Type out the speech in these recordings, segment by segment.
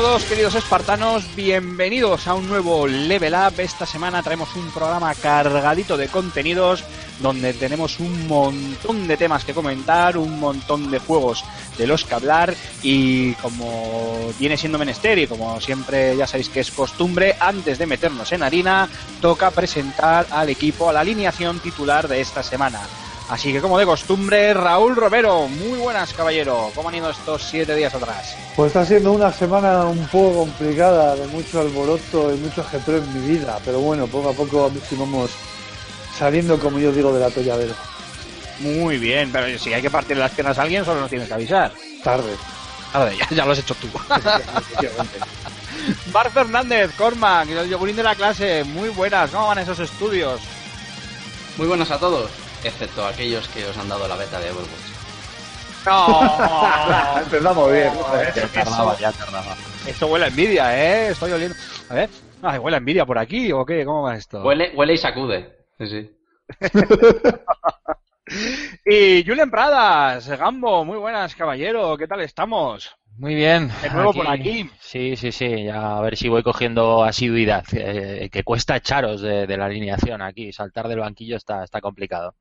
Todos, queridos espartanos. Bienvenidos a un nuevo Level Up. Esta semana traemos un programa cargadito de contenidos donde tenemos un montón de temas que comentar, un montón de juegos de los que hablar y como viene siendo menester y como siempre ya sabéis que es costumbre, antes de meternos en harina, toca presentar al equipo, a la alineación titular de esta semana. Así que como de costumbre, Raúl Romero, muy buenas caballero, ¿cómo han ido estos siete días atrás? Pues está siendo una semana un poco complicada, de mucho alboroto y mucho ajetreo en mi vida, pero bueno, poco a poco a ver si vamos saliendo, como yo digo, del atolladero. Muy bien, pero si hay que partir las piernas a alguien, solo nos tienes que avisar. Tarde. Ahora ya, ya lo has hecho tú. Bar Fernández, Cormac, el yogurín de la clase, muy buenas, ¿cómo van esos estudios? Muy buenas a todos, excepto aquellos que os han dado la beta de Overwatch. No, Empezamos bien. ya tardaba, ya tardaba. Esto huele a envidia, ¿eh? Estoy oliendo. A ver, ay, huele a envidia por aquí, ¿o qué? ¿Cómo va esto? Huele, huele y sacude. Sí, sí. Y Julen Pradas, Gambo, muy buenas, caballero, ¿qué tal estamos? Muy bien. De nuevo por aquí. Sí, sí, sí. Ya a ver si voy cogiendo asiduidad. eh, que cuesta echaros de, de la alineación aquí. Saltar del banquillo está, está complicado.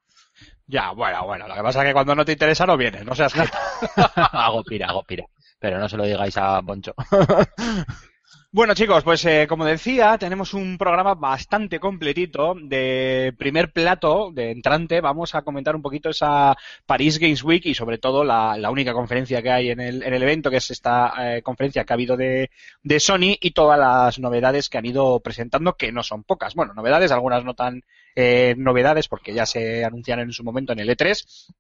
Ya, bueno, bueno, lo que pasa es que cuando no te interesa no vienes, no seas hago pira, hago pira. Pero no se lo digáis a Poncho. Bueno chicos, pues eh, como decía, tenemos un programa bastante completito de primer plato, de entrante. Vamos a comentar un poquito esa Paris Games Week y sobre todo la, única conferencia que hay en el, en el evento, que es esta eh, conferencia que ha habido de, de Sony y todas las novedades que han ido presentando, que no son pocas. Bueno, novedades, algunas no tan eh, novedades porque ya se anunciaron en su momento en el E3.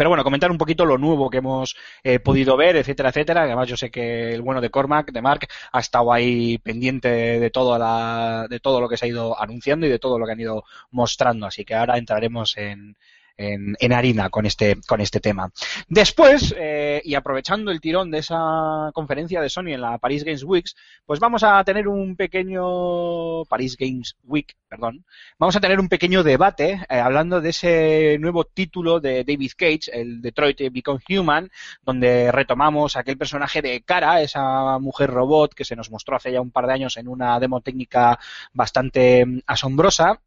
Pero bueno, comentar un poquito lo nuevo que hemos eh, podido ver, etcétera, etcétera. Además, yo sé que el bueno de Cormac, de Mark, ha estado ahí pendiente de todo, la, de todo lo que se ha ido anunciando y de todo lo que han ido mostrando. Así que ahora entraremos en, en, en harina con este, con este tema. Después, eh, y aprovechando el tirón de esa conferencia de Sony en la Paris Games Week, pues vamos a tener un pequeño Paris Games Week, perdón, vamos a tener un pequeño debate eh, hablando de ese nuevo título de David Cage, el Detroit Become Human, donde retomamos aquel personaje de cara, esa mujer robot que se nos mostró hace ya un par de años en una demo técnica bastante mm, asombrosa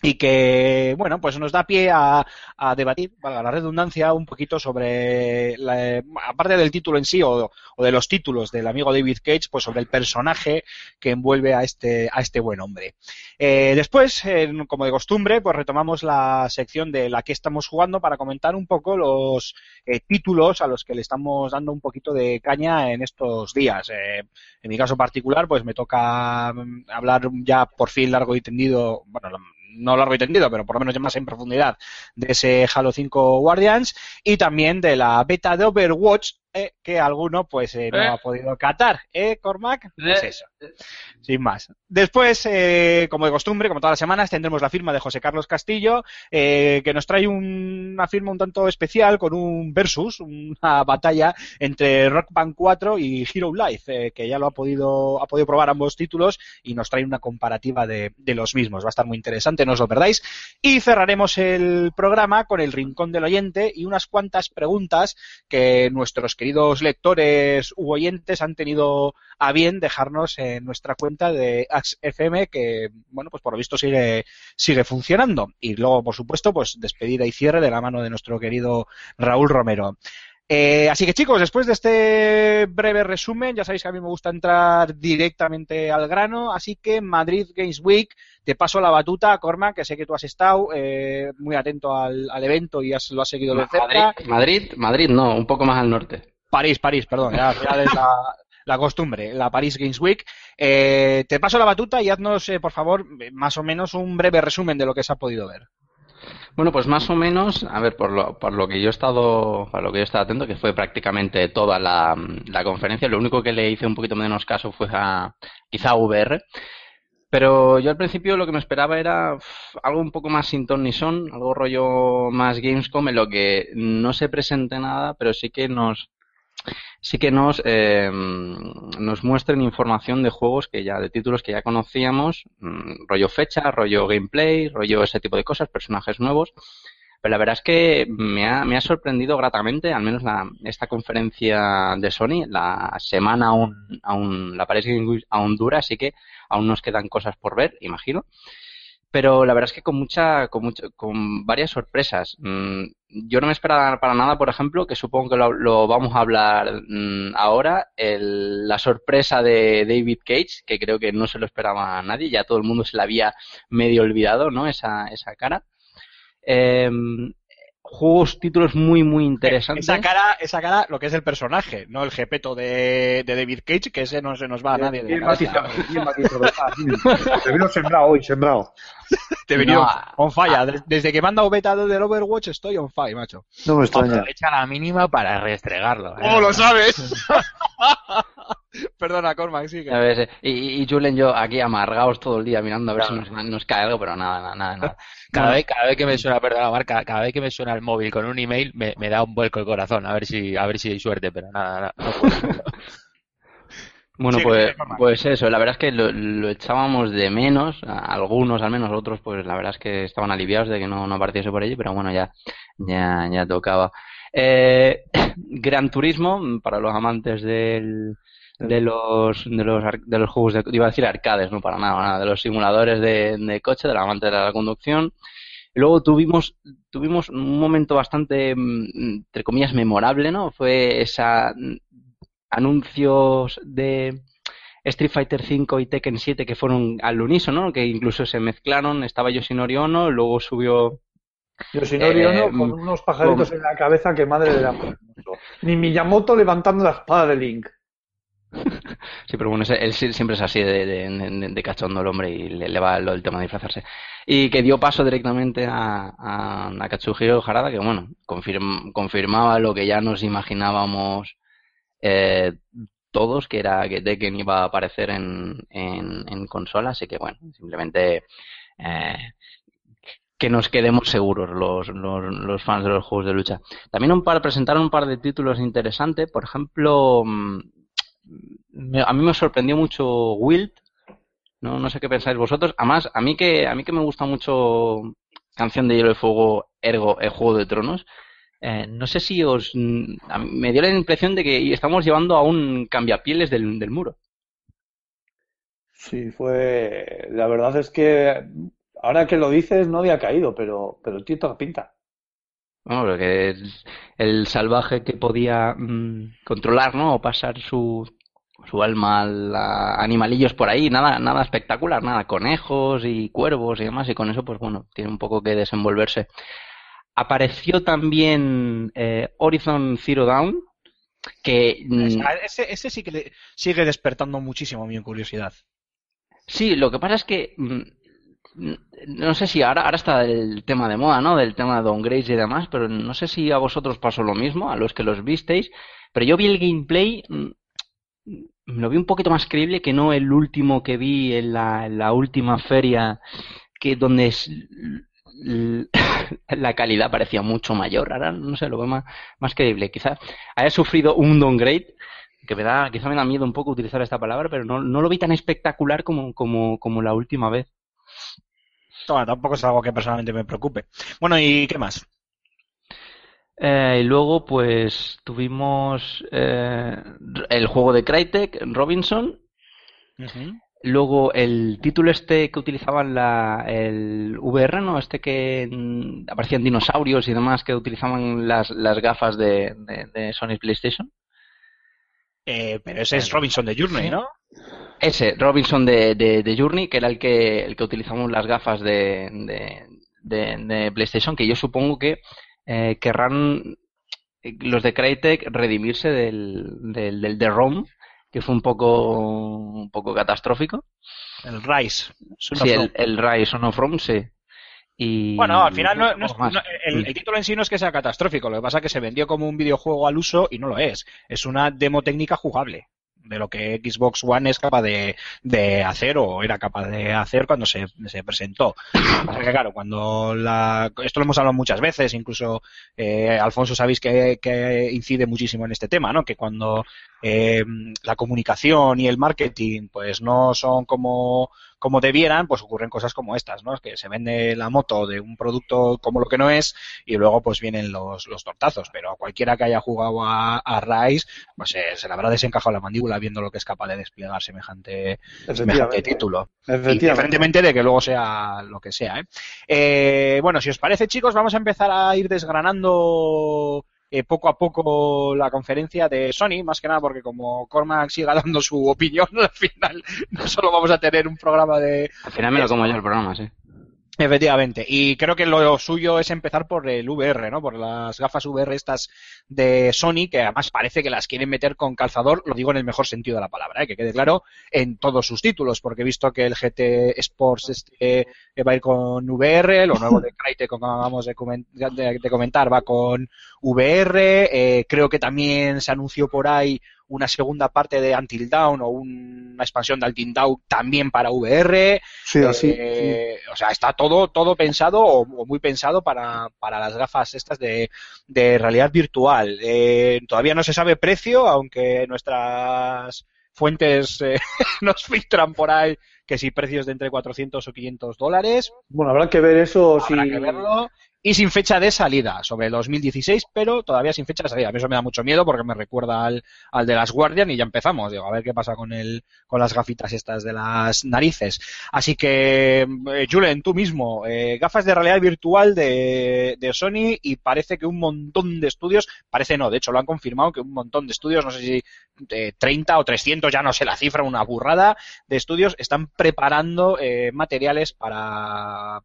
y que, bueno, pues nos da pie a, a debatir, valga la redundancia, un poquito sobre, la, aparte del título en sí o, o, de los títulos del amigo David Cage, pues sobre el personaje que envuelve a este, a este buen hombre. Eh, después, eh, como de costumbre, pues retomamos la sección de la que estamos jugando para comentar un poco los eh, títulos a los que le estamos dando un poquito de caña en estos días. Eh, en mi caso particular, pues me toca mm, hablar ya por fin largo y tendido, bueno, no largo y tendido, pero por lo menos ya más en profundidad, de ese Halo 5 Guardians y también de la beta de Overwatch eh, que alguno pues eh, no ¿Eh? ha podido catar, ¿eh, Cormac? Pues eso, sin más. Después, eh, como de costumbre, como todas las semanas, tendremos la firma de José Carlos Castillo, eh, que nos trae un, una firma un tanto especial con un versus, una batalla entre Rock Band 4 y Hero Life, que ya lo ha podido, ha podido probar ambos títulos y nos trae una comparativa de, de los mismos. Va a estar muy interesante, no os lo perdáis. Y cerraremos el programa con el Rincón del Oyente y unas cuantas preguntas que nuestros queridos lectores u oyentes han tenido a bien dejarnos en nuestra cuenta de AXFM que, bueno, pues por lo visto sigue, sigue funcionando. Y luego, por supuesto, pues despedida y cierre de la mano de nuestro querido Raúl Romero. Eh, así que chicos, después de este breve resumen, ya sabéis que a mí me gusta entrar directamente al grano, así que Madrid Games Week, te paso la batuta, Cormac, que sé que tú has estado eh, muy atento al, al evento y has- lo has seguido de cerca. Madrid, Madrid, Madrid, no, un poco más al norte. París, París, perdón, ya, ya es la, la costumbre, la París Games Week. Eh, te paso la batuta y haznos, eh, por favor, más o menos un breve resumen de lo que se ha podido ver. Bueno, pues más o menos, a ver, por lo, por lo que yo he estado, por lo que yo he estado atento, que fue prácticamente toda la, conferencia, lo único que le hice un poquito menos caso fue a quizá a VR. Pero yo al principio lo que me esperaba era algo un poco más sin ton ni son, algo rollo más Gamescom, en lo que no se presente nada, pero sí que nos sí que nos eh, nos muestren información de juegos que ya de títulos que ya conocíamos, mm, rollo fecha, rollo gameplay, rollo ese tipo de cosas, personajes nuevos. Pero la verdad es que me ha, me ha sorprendido gratamente, al menos la, esta conferencia de Sony. La semana aún, aún la Week aún dura, así que aún nos quedan cosas por ver, imagino. Pero la verdad es que con mucha, con mucho, con varias sorpresas. Mm, Yo no me esperaba para nada, por ejemplo, que supongo que lo, vamos a hablar mm, ahora, la sorpresa de David Cage, que creo que no se lo esperaba a nadie, ya todo el mundo se la había medio olvidado, ¿no? Esa, esa cara. Eh, juegos, títulos muy, muy interesantes. Esa cara, esa cara, lo que es el personaje, no el jepeto de, de David Cage, que ese no se nos va a nadie de Bien. Ah. Te vino sembrado hoy, sembrado. Te he venido No, on fire. Des- Desde que manda beta del Overwatch estoy on fire, macho. No me extraña. Aprovecha la mínima para restregarlo. ¿eh? ¿Cómo lo sabes? Perdona, Cormac, sigue. A ver, y, y Julen y yo aquí amargados todo el día mirando a ver si nos, nos cae algo, pero nada, nada, nada. nada. Cada vez, cada vez que me suena, perdón la marca, cada vez que me suena el móvil con un email me, me da un vuelco el corazón, a ver si, a ver si hay suerte, pero nada, nada. Bueno, Sí, pues, pues eso, la verdad es que lo, lo echábamos de menos, a- algunos al menos, otros pues la verdad es que estaban aliviados de que no, no apareciese por allí, pero bueno, ya, ya, ya tocaba. Eh, Gran Turismo, para los amantes del, de los, de los, de los juegos de, iba a decir arcades, no para nada, nada, de los simuladores de, de coche, de los amantes de la conducción. Luego tuvimos, tuvimos un momento bastante, mm, entre comillas, memorable, ¿no? Fue esa mm, anuncios de Street Fighter V y Tekken 7 que fueron al unísono, ¿no? que incluso se mezclaron, estaba Yoshinori Ono, luego subió Yoshinori Eh, Ono con unos pajaritos con- en la cabeza que madre de la Ni Miyamoto levantando la espada de Link. Sí, pero bueno, él siempre es así de, de, cachondo el hombre y le, le va del tema de disfrazarse. Y que dio paso directamente a, a, a Katsuhiro Harada, que bueno, confirm- confirmaba lo que ya nos imaginábamos eh, todos, que era que Tekken iba a aparecer en, en, en consola, así que bueno, simplemente eh, que nos quedemos seguros los, los, los fans de los juegos de lucha. También un par, presentaron un par de títulos interesantes, por ejemplo, mm, me- a mí me sorprendió mucho Wild, no, no sé qué pensáis vosotros. Además, a mí que, a mí que me gusta mucho Canción de Hielo y Fuego, ergo, el Juego de Tronos, eh, no sé si os, a mí me dio la impresión de que estamos llevando a un cambiapieles del, del muro. Sí, fue. La verdad es que ahora que lo dices no había caído, pero, pero tiene toda pinta. Bueno, porque el, el salvaje que podía mm, controlar, ¿no? O pasar su, su alma a animalillos por ahí, nada, nada espectacular, nada, conejos y cuervos y demás, y con eso, pues bueno, tiene un poco que desenvolverse. Apareció también eh, Horizon Zero Dawn, que mm, Ese, ese sí que le sigue despertando muchísimo mi curiosidad. Sí, lo que pasa es que mm, no sé si ahora, ahora está el tema de moda, ¿no? Del tema de downgrades y demás, pero no sé si a vosotros pasó lo mismo, a los que los visteis, pero yo vi el gameplay, mm, lo vi un poquito más creíble que no el último que vi en la, última feria, que donde la calidad parecía mucho mayor. Ahora, no sé, lo veo más, más creíble. Quizás haya sufrido un downgrade que me da, quizá me da miedo un poco utilizar esta palabra, pero no, no lo vi tan espectacular como, como, como la última vez. Tampoco es algo que personalmente me preocupe. Bueno, ¿y qué más? Eh, y luego, pues, tuvimos eh, el juego de Crytek, Robinson, Luego el título este que utilizaban la, el VR, ¿no? Este que mm, aparecían dinosaurios y demás que utilizaban las, las gafas de, de, de Sony PlayStation. Eh, pero ese es Robinson de Journey, ¿no? Ese, Robinson de, de, de Journey, que era el que, el que utilizamos las gafas de- de PlayStation, que yo supongo que eh, querrán eh, los de Crytek redimirse del, del, del de ROM, que fue un poco, un poco catastrófico. El Rise. Son Sí, el, el Rise Son of Rome, sí. Y Bueno, al final no, no es- poco más. no- el, el título en sí no es que sea catastrófico, lo que pasa es que se vendió como un videojuego al uso y no lo es. Es una demo técnica jugable de lo que Xbox One es capaz de, de hacer o era capaz de hacer cuando se, se presentó. Claro, cuando la, esto lo hemos hablado muchas veces, incluso eh, Alfonso sabéis que, que incide muchísimo en este tema, ¿no? Que cuando eh, la comunicación y el marketing pues no son como como debieran, pues ocurren cosas como estas, ¿no? Que se vende la moto de un producto como lo que no es y luego pues vienen los, los tortazos. Pero a cualquiera que haya jugado a, a Rise, pues eh, se le habrá desencajado la mandíbula viendo lo que es capaz de desplegar semejante, semejante título. Independientemente de que luego sea lo que sea. ¿eh? Eh, bueno, si os parece, chicos, vamos a empezar a ir desgranando eh, poco a poco la conferencia de Sony, más que nada porque como Cormac siga dando su opinión, al final no solo vamos a tener un programa de... Al final me lo como yo el programa, sí. Efectivamente, y creo que lo suyo es empezar por el VR, ¿no? Por las gafas VR estas de Sony, que además parece que las quieren meter con calzador, lo digo en el mejor sentido de la palabra, ¿eh? que quede claro, en todos sus títulos, porque he visto que el GT Sports este eh, va a ir con VR, lo nuevo de Crytek, como acabamos de, comen- de- de comentar, va con VR, eh, creo que también se anunció por ahí una segunda parte de Until Dawn o una expansión de Until Dawn también para VR. Sí, así. Eh, O sea, está todo, todo pensado o, o muy pensado para, para las gafas estas de, de realidad virtual. Eh, todavía no se sabe precio, aunque nuestras fuentes eh, nos filtran por ahí que si precios de entre 400 o 500 dólares, Bueno, habrá que ver eso. habrá si... que verlo. Y sin fecha de salida, sobre el 2016, pero todavía sin fecha de salida. A mí eso me da mucho miedo porque me recuerda al, al de las Guardian y ya empezamos. Digo, a ver qué pasa con el, con las gafitas estas de las narices. Así que, eh, Julen, tú mismo, eh, gafas de realidad virtual de, de Sony y parece que un montón de estudios, parece no, de hecho lo han confirmado que un montón de estudios, no sé si eh, 30 o 300, ya no sé la cifra, una burrada de estudios, están preparando eh, materiales para,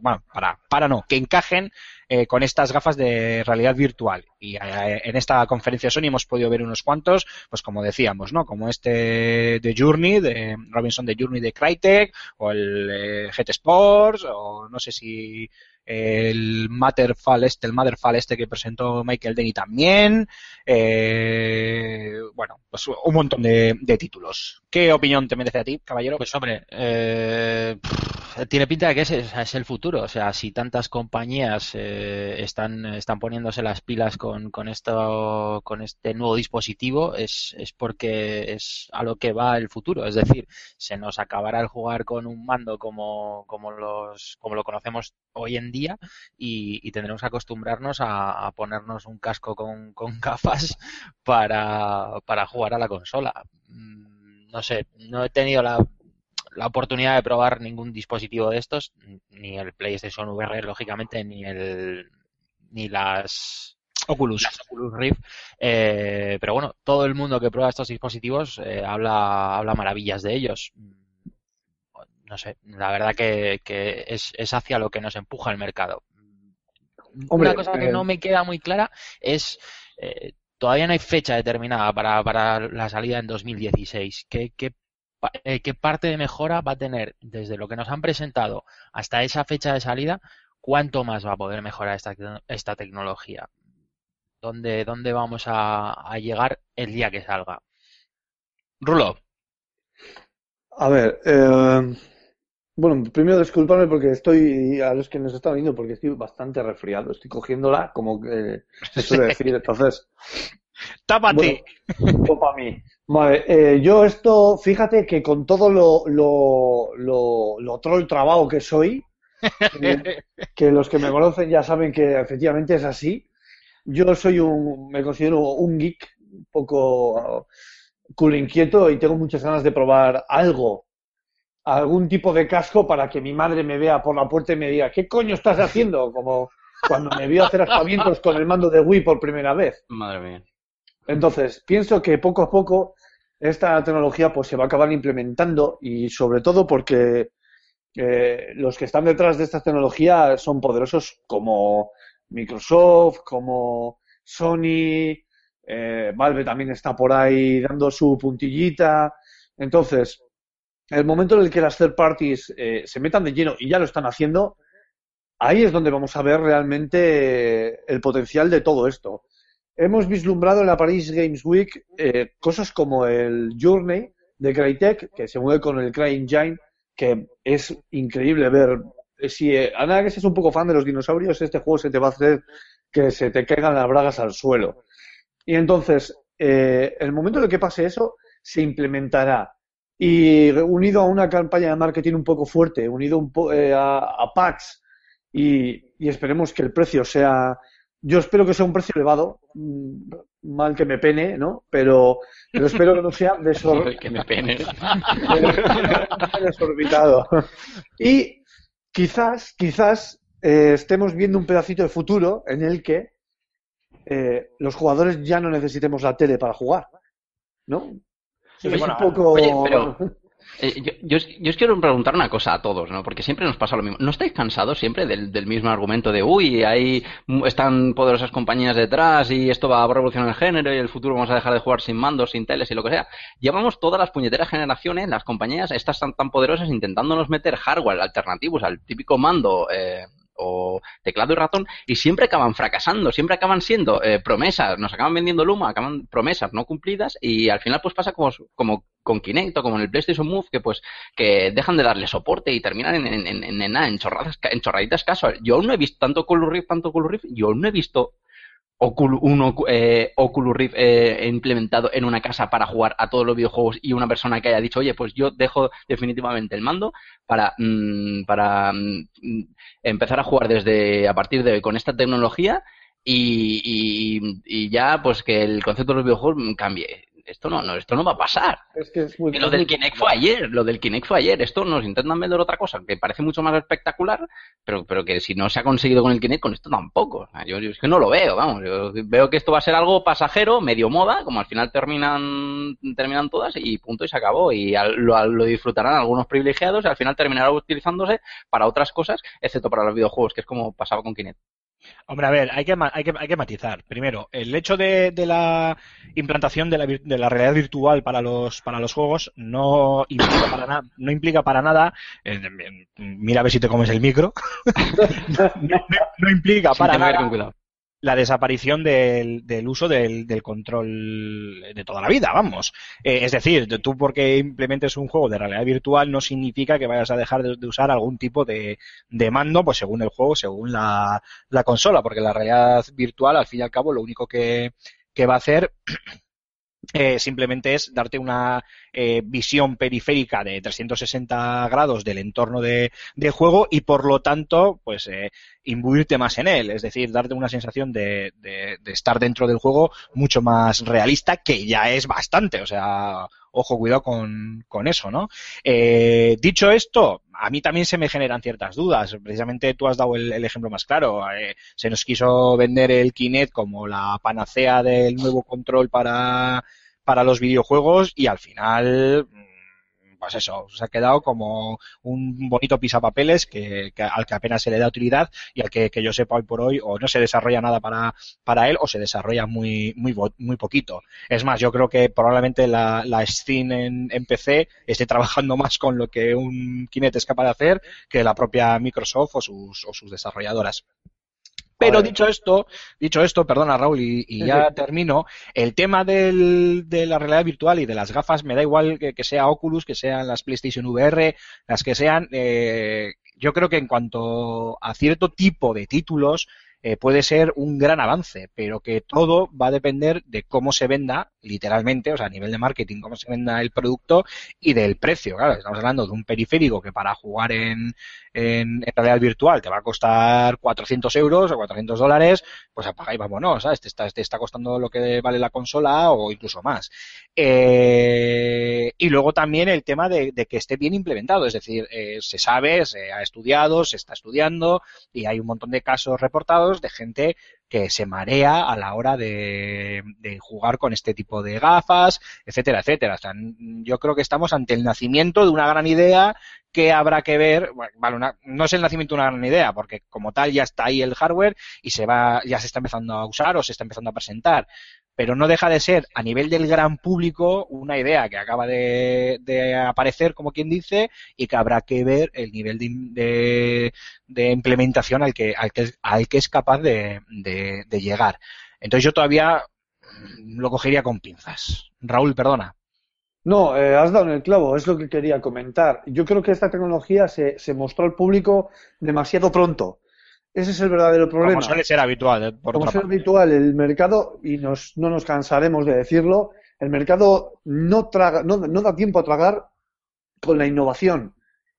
bueno, para, para no, que encajen eh, con estas gafas de realidad virtual. Y eh, en esta conferencia Sony hemos podido ver unos cuantos, pues como decíamos, ¿no? Como este de Journey, de Robinson de Journey de Crytek, o el eh, Sports, o no sé si el Matterfall este, el Motherfall este que presentó Michael Denny también. Eh, bueno, pues un montón de, títulos. ¿Qué opinión te merece a ti, caballero? Pues hombre, eh, tiene pinta de que es, es el futuro. O sea, si tantas compañías eh, están, poniéndose las pilas con, con esto, con este nuevo dispositivo, es, es porque es a lo que va el futuro. Es decir, se nos acabará el jugar con un mando como, como los, como lo conocemos hoy en día y, tendremos que acostumbrarnos a, a ponernos un casco con, con gafas para, para jugar a la consola. Mm, No sé, no he tenido la, la oportunidad de probar ningún dispositivo de estos, ni el PlayStation VR, lógicamente, ni el ni las Oculus. las Oculus Rift, eh, pero bueno, todo el mundo que prueba estos dispositivos eh, habla, habla maravillas de ellos. No sé, la verdad que, que es, es hacia lo que nos empuja el mercado. Hombre, Una cosa que eh, no me queda muy clara es, eh, todavía no hay fecha determinada para, para la salida en 2016. ¿Qué, qué, eh, qué parte de mejora va a tener desde lo que nos han presentado hasta esa fecha de salida? ¿Cuánto más va a poder mejorar esta, tecno- esta tecnología? ¿Dónde, dónde vamos a, a llegar el día que salga? Rulo. A ver, eh, bueno, primero disculparme porque estoy, a los que nos están viendo, porque estoy bastante resfriado. Estoy cogiéndola como que se suele decir. Entonces, Tápate. Bueno, para mí. Vale, eh, yo esto, fíjate que con todo lo, lo, lo, lo troll trabajo que soy, que, que los que me conocen ya saben que efectivamente es así. Yo soy un, me considero un geek, un poco uh, cool inquieto y tengo muchas ganas de probar algo algún tipo de casco para que mi madre me vea por la puerta y me diga, ¿qué coño estás haciendo? Como cuando me vio hacer aspavientos con el mando de Wii por primera vez. Madre mía. Entonces, pienso que poco a poco esta tecnología pues se va a acabar implementando y sobre todo porque eh, los que están detrás de esta tecnología son poderosos como Microsoft, como Sony, eh, Valve también está por ahí dando su puntillita. Entonces, el momento en el que las third parties eh, se metan de lleno y ya lo están haciendo, ahí es donde vamos a ver realmente el potencial de todo esto. Hemos vislumbrado en la Paris Games Week eh, cosas como el Journey de Crytek, que se mueve con el CryEngine, que es increíble ver. Eh, Si eh, que seas un poco fan de los dinosaurios, este juego se te va a hacer que se te caigan las bragas al suelo. Y entonces, eh, el momento en el que pase eso, se implementará. Y unido a una campaña de marketing un poco fuerte, unido un po- a, a packs, y esperemos que el precio sea. Yo espero que sea un precio elevado, mm, mal que me pene, ¿no? Pero, pero espero que no sea desor- que me pene. desorbitado. Y quizás, quizás eh, estemos viendo un pedacito de futuro en el que eh, los jugadores ya no necesitemos la tele para jugar, ¿no? Sí, es bueno, un poco... oye, pero- Eh, yo, yo yo os quiero preguntar una cosa a todos, ¿no? Porque siempre nos pasa lo mismo. ¿No estáis cansados siempre del, del mismo argumento de, uy, hay, están poderosas compañías detrás y esto va a revolucionar el género y el futuro vamos a dejar de jugar sin mandos, sin teles y lo que sea? Llevamos todas las puñeteras generaciones, las compañías, estas tan, tan poderosas, intentándonos meter hardware alternativos al típico mando eh, o teclado y ratón y siempre acaban fracasando, siempre acaban siendo eh, promesas, nos acaban vendiendo Luma, acaban promesas no cumplidas y al final pues pasa como, como con Kinect o como en el PlayStation Move que pues que dejan de darle soporte y terminan en, en, en, en, en chorradas, en chorraditas casual. Yo aún no he visto tanto Oculus Rift, tanto Oculus Rift, yo aún no he visto Ocul- un eh, Oculus Rift eh, implementado en una casa para jugar a todos los videojuegos y una persona que haya dicho, oye, pues yo dejo definitivamente el mando para, mm, para mm, empezar a jugar desde a partir de hoy con esta tecnología y, y ya pues que el concepto de los videojuegos cambie. Esto no, no, esto no va a pasar. Es que es muy, Que lo del Kinect fue ayer, lo del Kinect fue ayer. Esto nos intentan vender otra cosa que parece mucho más espectacular, pero, pero que si no se ha conseguido con el Kinect, con esto tampoco. Yo, yo es que no lo veo, vamos. Yo veo que esto va a ser algo pasajero, medio moda, como al final terminan, terminan todas y punto y se acabó. Y al- lo, lo disfrutarán algunos privilegiados y al final terminará utilizándose para otras cosas, excepto para los videojuegos, que es como pasaba con Kinect. Hombre, a ver, hay que, ma- hay que, hay que matizar. Primero, el hecho de, de la implantación de la, vir- de la realidad virtual para los, para los juegos no implica para, na- no implica para nada, eh, mira a ver si te comes el micro, no, no- no implica Sin para nada con cuidado. La desaparición del, del uso del, del control de toda la vida, vamos. Eh, es decir, tú porque implementes un juego de realidad virtual no significa que vayas a dejar de, de usar algún tipo de, de mando, pues según el juego, según la, la consola, porque la realidad virtual, al fin y al cabo, lo único que, que va a hacer eh, simplemente es darte una eh, visión periférica de 360 grados del entorno de, juego y por lo tanto, pues eh, imbuirte más en él, es decir, darte una sensación de, de, de estar dentro del juego mucho más realista, que ya es bastante, o sea, ojo, cuidado con, con eso, ¿no? Eh, dicho esto, a mí también se me generan ciertas dudas. Precisamente tú has dado el, ejemplo más claro. Eh, se nos quiso vender el Kinect como la panacea del nuevo control para, para los videojuegos y al final, pues eso, se ha quedado como un bonito pisapapeles que, que al que apenas se le da utilidad y al que, que yo sepa hoy por hoy o no se desarrolla nada para, para él o se desarrolla muy, muy, muy poquito. Es más, yo creo que probablemente la, la Steam en, en PC esté trabajando más con lo que un Kinect es capaz de hacer que la propia Microsoft o sus, o sus desarrolladoras. Pero dicho esto, dicho esto, perdona Raúl, y, y ya termino, el tema del, de la realidad virtual y de las gafas, me da igual que, que sea Oculus, que sean las PlayStation VR, las que sean, eh, yo creo que en cuanto a cierto tipo de títulos, eh, puede ser un gran avance, pero que todo va a depender de cómo se venda literalmente, o sea, a nivel de marketing, cómo se venda el producto y del precio. Claro, estamos hablando de un periférico que para jugar en, en, realidad virtual te va a costar 400 euros o 400 dólares, pues apaga y vámonos, ¿sabes? Te está, te está costando lo que vale la consola o incluso más. Eh, y luego también el tema de, de que esté bien implementado, es decir, eh, se sabe, se ha estudiado, se está estudiando y hay un montón de casos reportados de gente que se marea a la hora de, jugar con este tipo de gafas, etcétera, etcétera. O sea, yo creo que estamos ante el nacimiento de una gran idea que habrá que ver, no es el nacimiento de una gran idea, porque como tal ya está ahí el hardware y se va, ya se está empezando a usar o se está empezando a presentar. Pero no deja de ser, a nivel del gran público, una idea que acaba de, aparecer, como quien dice, y que habrá que ver el nivel de, de- implementación al que, es capaz de, llegar. Entonces yo todavía mm, lo cogería con pinzas. Raúl, perdona. No, eh, has dado en el clavo, es lo que quería comentar. Yo creo que esta tecnología se mostró al público demasiado pronto. Ese es el verdadero problema. Como suele ser habitual, eh, por Como es habitual, el mercado, y nos, no nos cansaremos de decirlo, el mercado no, traga, no, no da tiempo a tragar con la innovación.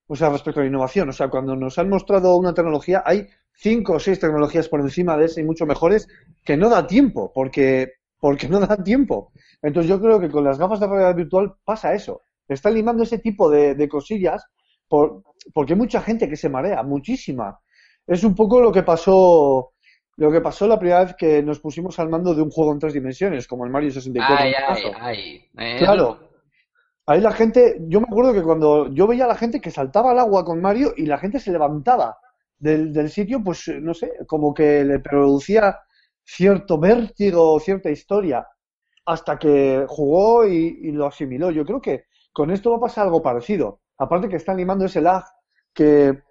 O sea, respecto a la innovación. O sea, cuando nos han mostrado una tecnología, hay cinco o seis tecnologías por encima de esa y mucho mejores que no da tiempo, porque, porque no da tiempo. Entonces yo creo que con las gafas de realidad virtual pasa eso. Están limando ese tipo de, de cosillas por, porque hay mucha gente que se marea, muchísima. Es un poco lo que pasó lo que pasó la primera vez que nos pusimos al mando de un juego en tres dimensiones, como el Mario 64 Ay, ay, ay. Eh, Claro. Ahí la gente, yo me acuerdo que cuando yo veía a la gente que saltaba al agua con Mario y la gente se levantaba del, del sitio, pues no sé, como que le producía cierto vértigo, cierta historia, hasta que jugó y, y lo asimiló. Yo creo que con esto va a pasar algo parecido. Aparte que está animando ese lag que,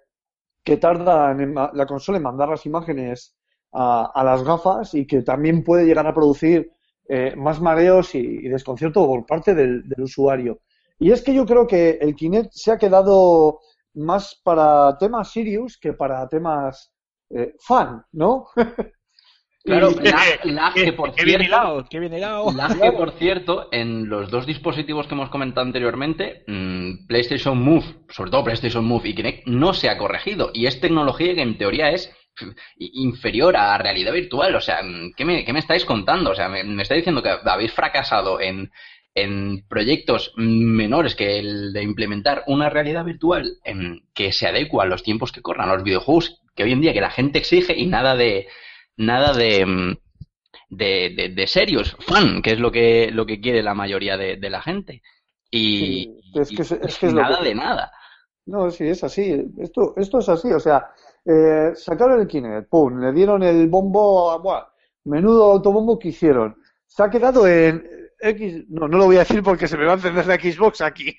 que tarda en la consola en mandar las imágenes a, a las gafas y que también puede llegar a producir eh, más mareos y, desconcierto por parte del, usuario. Y es que yo creo que el Kinect se ha quedado más para temas serious que para temas eh, fan, ¿no? Claro, lag, lag que por Qué bien cierto, hilado, qué bien hilado. lag que por cierto, en los dos dispositivos que hemos comentado anteriormente, mm, PlayStation Move, sobre todo PlayStation Move y Kinect, no se ha corregido. Y es tecnología que en teoría es inferior a realidad virtual. O sea, mm, ¿qué me, qué me estáis contando? O sea, me, me está diciendo que habéis fracasado en, en proyectos menores que el de implementar una realidad virtual en, que se adecua a los tiempos que corran, a los videojuegos que hoy en día que la gente exige y nada de nada de mm, de, de, de serios, fan, que es lo que lo que quiere la mayoría de, de la gente. Y, Sí, es que es- y es que es lo nada que- de nada. No, sí, es así. Esto, esto es así. O sea, eh, sacaron el Kinect, pum, le dieron el bombo, a- buah, menudo autobombo que hicieron. Se ha quedado en X, no, no lo voy a decir porque se me va a encender la Xbox aquí.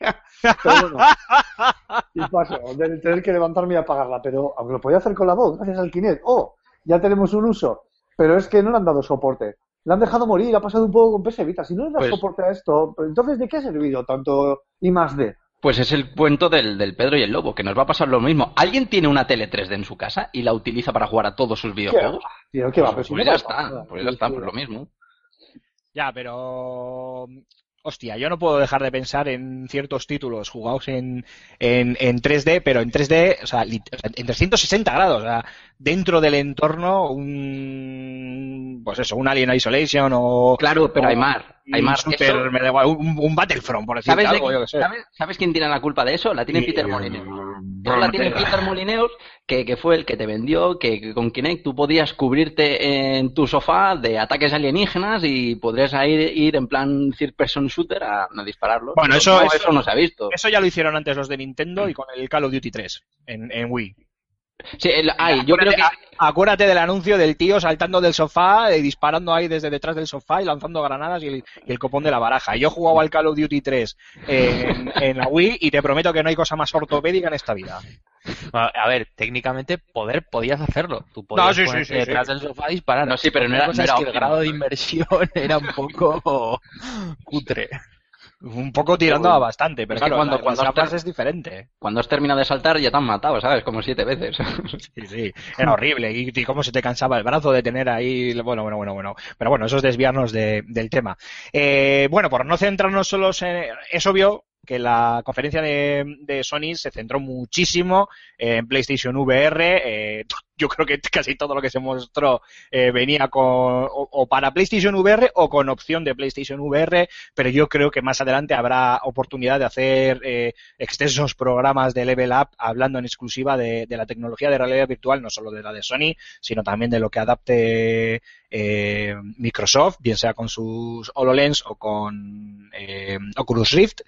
Pero bueno, y paso de tener que levantarme y apagarla. Pero aunque lo podía hacer con la voz, gracias al Kinect. Oh, ya tenemos un uso. Pero es que no le han dado soporte. Le han dejado morir, ha pasado un poco con PS Vita. Si no le das Pues- soporte a esto, entonces ¿de qué ha servido tanto I más D? Pues es el cuento del, del Pedro y el Lobo, que nos va a pasar lo mismo. ¿Alguien tiene una tele 3D en su casa y la utiliza para jugar a todos sus videojuegos? Tío, ¿qué va? Pues, pues ya está, pues ya está, pues lo mismo. Ya, pero. Hostia, yo no puedo dejar de pensar en ciertos títulos jugados en, en, en 3D, pero en 3D, o sea, li- o sea, en 360 grados, o sea, dentro del entorno, un. Pues eso, un Alien Isolation o. Claro, pero o Aymar, un Aymar, super- eso- me da igual, un, un Battlefront, por decirte ¿Sabes, algo, qué- yo que sé. ¿sabes, sabes quién tiene la culpa de eso? La tiene Y- Peter Molyneux. Eso la tiene Peter Molineus, que, que fue el que te vendió, que, que con Kinect tú podías cubrirte en tu sofá de ataques alienígenas y podrías ir, ir en plan third person shooter a, a dispararlos. Bueno, eso- no, eso- eso no se ha visto. Eso ya lo hicieron antes los de Nintendo y con el Call of Duty 3 en, en Wii. Sí, el- ay, yo creo Acuérdate- que Acuérdate del anuncio del tío saltando del sofá, y disparando ahí desde detrás del sofá y lanzando granadas y el, y el copón de la baraja. Yo he jugado al Call of Duty 3 en, en la Wii y te prometo que no hay cosa más ortopédica en esta vida. A a ver, técnicamente poder podías hacerlo. Tú podías sí, sí, ponerte sí, detrás sí. del sofá y disparar. No, sí, pero no era- cosa no es era que el grado de inmersión era un poco cutre. Un poco tirando a bastante, pero Es que claro, cuando- la- cuando has es diferente. Cuando has terminado de saltar ya te han matado, ¿sabes? Como siete veces. Sí, sí, era horrible. Y, y cómo se te cansaba el brazo de tener ahí. Bueno, bueno, bueno, bueno. Pero bueno, eso es desviarnos de- del tema. Eh, bueno, por no centrarnos solo en. Es obvio que la conferencia de, de Sony se centró muchísimo en PlayStation VR. eh, yo creo que casi todo lo que se mostró eh, venía con o, para PlayStation VR o con opción de PlayStation VR, pero yo creo que más adelante habrá oportunidad de hacer eh, extensos programas de Level Up hablando en exclusiva de, de la tecnología de realidad virtual, no solo de la de Sony, sino también de lo que adapte eh, Microsoft, bien sea con sus HoloLens o con eh, Oculus Rift.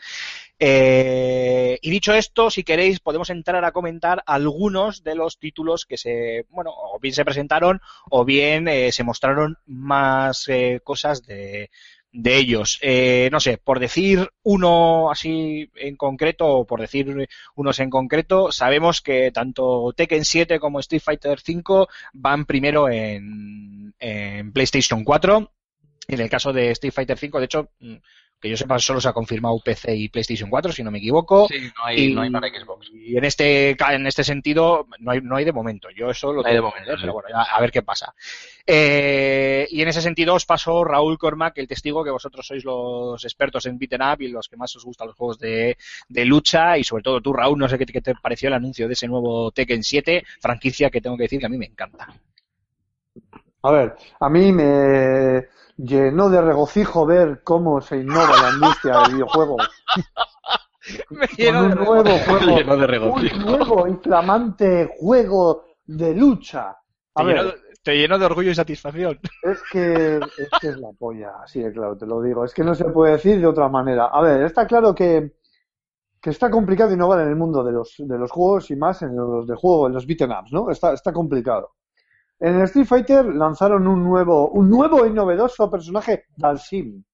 Eh, y dicho esto, si queréis, podemos entrar a comentar algunos de los títulos que se, bueno, o bien se presentaron o bien eh, se mostraron más eh, cosas de, de ellos. Eh, no sé, por decir uno así en concreto o por decir unos en concreto, sabemos que tanto Tekken 7 como Street Fighter 5 van primero en, en PlayStation 4. En el caso de Street Fighter 5, de hecho, mm, que yo sepa, solo se ha confirmado PC y PlayStation 4, si no me equivoco. Sí, no hay, Y- no hay para Xbox. Y en este, ca- en este sentido, no hay, no hay de momento. Yo eso lo No hay de tengo momento, sí. pero bueno, a ver qué pasa. Eh, y en ese sentido os paso Raúl Cormac, el testigo que vosotros sois los expertos en beaten up y los que más os gustan los juegos de, de lucha y sobre todo tú, Raúl, no sé qué, te- qué te pareció el anuncio de ese nuevo Tekken 7, franquicia que tengo que decir que a mí me encanta. A ver, a mí me llenó de regocijo ver cómo se innova la industria del videojuego. Con un nuevo juego, de un regocijo. nuevo y flamante juego de lucha. A Te lleno, ver, de- te lleno de orgullo y satisfacción. es que, es que es la polla, así de claro, te lo digo. Es que no se puede decir de otra manera. A ver, está claro que, que está complicado innovar en el mundo de los, de los juegos y más en los de juego, en los beaten ups, ¿no? Está, está complicado. En el Street Fighter lanzaron un nuevo, un nuevo y novedoso personaje, Dalsim.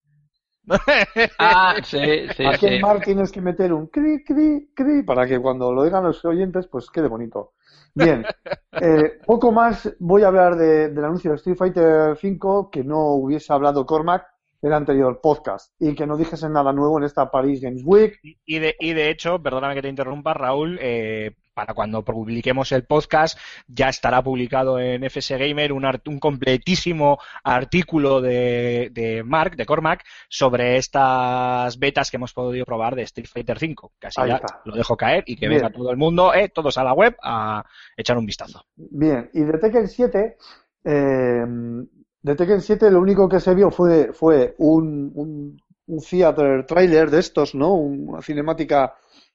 Ah, sí, sí, Aquí sí. en Mar tienes que meter un cri, cri, cri, para que cuando lo digan los oyentes, pues quede bonito. Bien, eh, poco más voy a hablar de- del anuncio de Street Fighter V que no hubiese hablado Cormac el anterior podcast y que no dijese nada nuevo en esta Paris Games Week. Y de, y de hecho, perdóname que te interrumpa, Raúl, eh, para cuando publiquemos el podcast ya estará publicado en FS Gamer un, art- un completísimo artículo de, de Mark, de Cormac, sobre estas betas que hemos podido probar de Street Fighter V. Casi ya está. lo dejo caer y que Bien. venga todo el mundo, eh, todos a la web, a echar un vistazo. Bien, y de Tekken 7, eh, de Tekken 7 lo único que se vio fue, fue un, un, un theater trailer de estos, ¿no? Una cinemática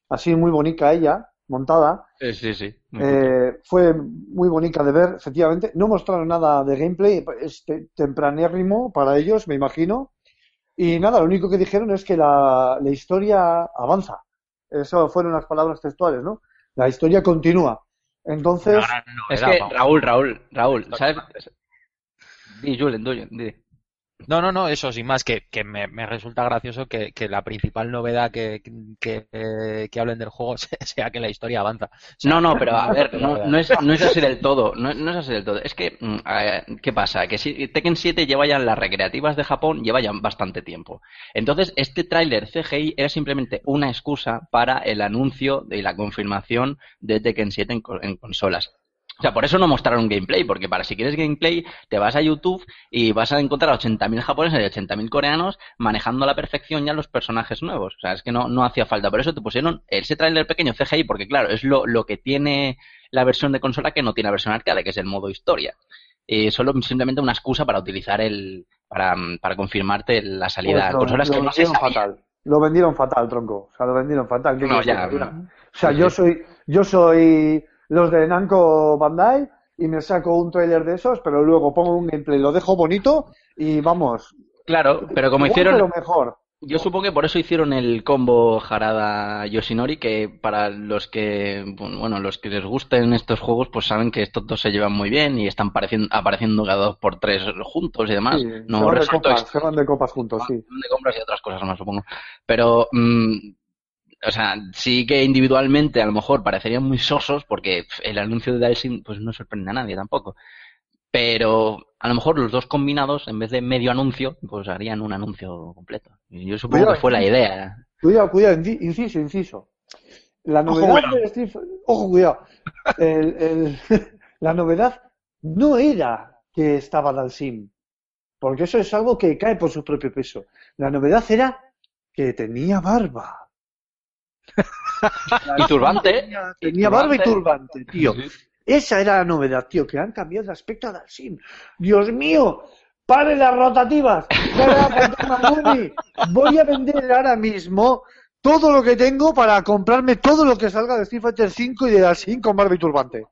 así muy bonita ella, montada. Sí, sí, sí. Eh, fue muy bonita de ver, efectivamente. No mostraron nada de gameplay, es te- tempranérrimo para ellos, me imagino. Y nada, lo único que dijeron es que la, la historia avanza. Eso fueron las palabras textuales, ¿no? La historia continúa. Entonces, Es que. Raúl, Raúl, Raúl, ¿sabes? Di, Julen, Julen, di. No, no, no, eso sin más, que, que me, me resulta gracioso que, que la principal novedad que, hablen del juego sea que la historia avanza. O sea, No, no, pero a ver, no, es, no es así del todo, no, no es así del todo. Es que, mm, ¿qué pasa? Que si Tekken 7 lleva ya en las recreativas de Japón, lleva ya bastante tiempo. Entonces, este tráiler CGI era simplemente una excusa para el anuncio y la confirmación de Tekken 7 en, co- en consolas. O sea, por eso no mostraron gameplay, porque para si quieres gameplay, te vas a YouTube y vas a encontrar a 80.000 japoneses y 80.000 coreanos manejando a la perfección ya los personajes nuevos. O sea, es que no, no hacía falta. Por eso te pusieron ese tráiler pequeño CGI, porque claro, es lo, lo que tiene la versión de consola que no tiene la versión arcade, que es el modo historia. Eh, solo simplemente una excusa para utilizar el, para, para confirmarte la salida pues lo, consolas lo que no se vendieron sabía. fatal. Lo vendieron fatal, tronco. O sea, lo vendieron fatal. ¿Qué No, ya, no. O sea, yo soy, yo soy los de Namco Bandai y me saco un tráiler de esos, pero luego pongo un gameplay, lo dejo bonito y vamos. Claro, pero como hicieron, pero mejor. Yo supongo que por eso hicieron el combo Harada Yoshinori, que para los que, bueno, los que les gusten estos juegos, pues saben que estos dos se llevan muy bien y están apareciendo, apareciendo cada dos por tres juntos y demás. Sí, no se, van de copas, se van de copas juntos, sí. de compras y otras cosas más, supongo. Pero, mm, o sea, sí que individualmente a lo mejor parecerían muy sosos porque el anuncio de Dalsim pues no sorprende a nadie tampoco. pero a lo mejor los dos combinados, en vez de medio anuncio, pues harían un anuncio completo. Y yo supongo Cuidado, que fue la idea. Cuidado, cuidado, inci- inciso, inciso. La novedad cuidado. de Street Ojo, cuidado. El- el- la novedad no era que estaba Dalsim, porque eso es algo que cae por su propio peso. La novedad era que tenía barba. Y turbante. Tenía, tenía barba y turbante, tío. Sí. Esa era la novedad, tío, que han cambiado de aspecto a Dalsim. Dios mío, pare las rotativas. Voy a vender ahora mismo todo lo que tengo para comprarme todo lo que salga de Street Fighter 5 y de Dalsim con barba y turbante.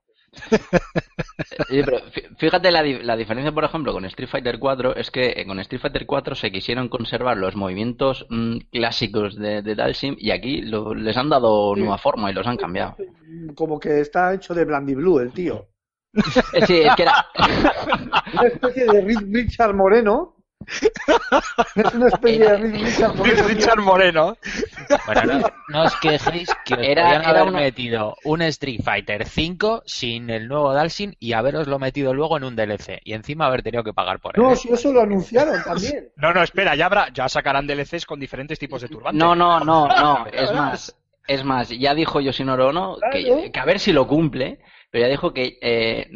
Sí, pero fí- fíjate la, la diferencia, por ejemplo, con Street Fighter 4 es que eh, con Street Fighter 4 se quisieron conservar los movimientos mm, clásicos de, de Dalsim y aquí lo- les han dado Sí. nueva forma y los han cambiado. Como que está hecho de Blandy Blue el tío. Eh, Sí, es que era, Una especie de Richard Moreno. Es una especie de Richard Moreno. tío. Richard Moreno. Bueno, no, no os quejéis que os Era- podían era haber una- metido un Street Fighter 5 sin el nuevo Dalsin y haberoslo metido luego en un DLC y encima haber tenido que pagar por él. No, si eso lo anunciaron también. No, no, espera, ya habrá, ya sacarán DLCs con diferentes tipos de turbante. No, no, no, no, es más, es más, ya dijo Yoshinoro Ono que, Claro. que a ver si lo cumple, pero ya dijo que eh,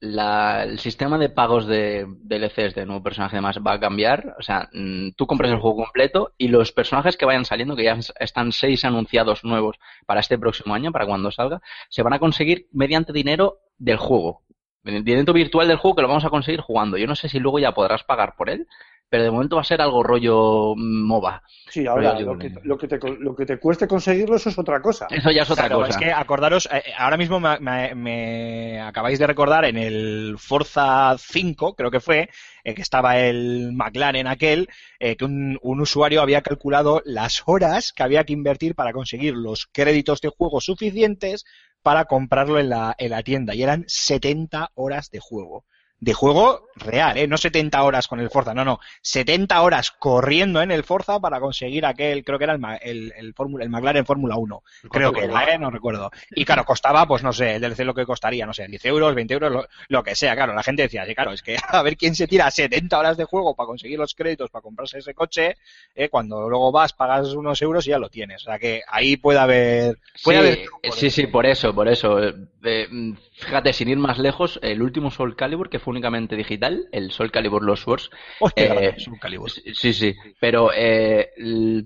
la- el sistema de pagos de DLCs de nuevo personaje y demás va a cambiar, o sea, mm, tú compras el juego completo y los personajes que vayan saliendo, que ya es- están seis anunciados nuevos para este próximo año, para cuando salga, se van a conseguir mediante dinero del juego. Dinero virtual del juego que lo vamos a conseguir jugando. Yo no sé si luego ya podrás pagar por él, pero de momento va a ser algo rollo mm, MOBA. Sí, ahora, Rollo lo que, lo, que te, lo que te cueste conseguirlo, eso es otra cosa. Eso ya es otra Claro, cosa. es que acordaros, eh, ahora mismo me, me- me acabáis de recordar en el Forza 5, creo que fue, eh, que estaba el McLaren aquel, eh, que un, un usuario había calculado las horas que había que invertir para conseguir los créditos de juego suficientes para comprarlo en la, en la tienda. Y eran 70 horas de juego. De juego real, ¿eh? No 70 horas con el Forza, no, no. 70 horas corriendo en el Forza para conseguir aquel, creo que era el, el, el, Fórmula- el McLaren Fórmula 1. Creo que era, ¿eh? No recuerdo. Y claro, costaba, pues no sé, el DLC lo que costaría, no sé, 10 euros, 20 euros, lo, lo que sea. Claro, la gente decía, sí, claro, es que a ver quién se tira 70 horas de juego para conseguir los créditos para comprarse ese coche, ¿eh? cuando luego vas, pagas unos euros y ya lo tienes. O sea que ahí puede haber... Puede sí, haber truco, sí, sí, por eso, por eso. Eh, eh, mm, fíjate, sin ir más lejos, el último Soul Calibur, que fue únicamente digital, el Soul Calibur Lost Swords, Hostia, eh, Calibur. Sí, sí, pero eh,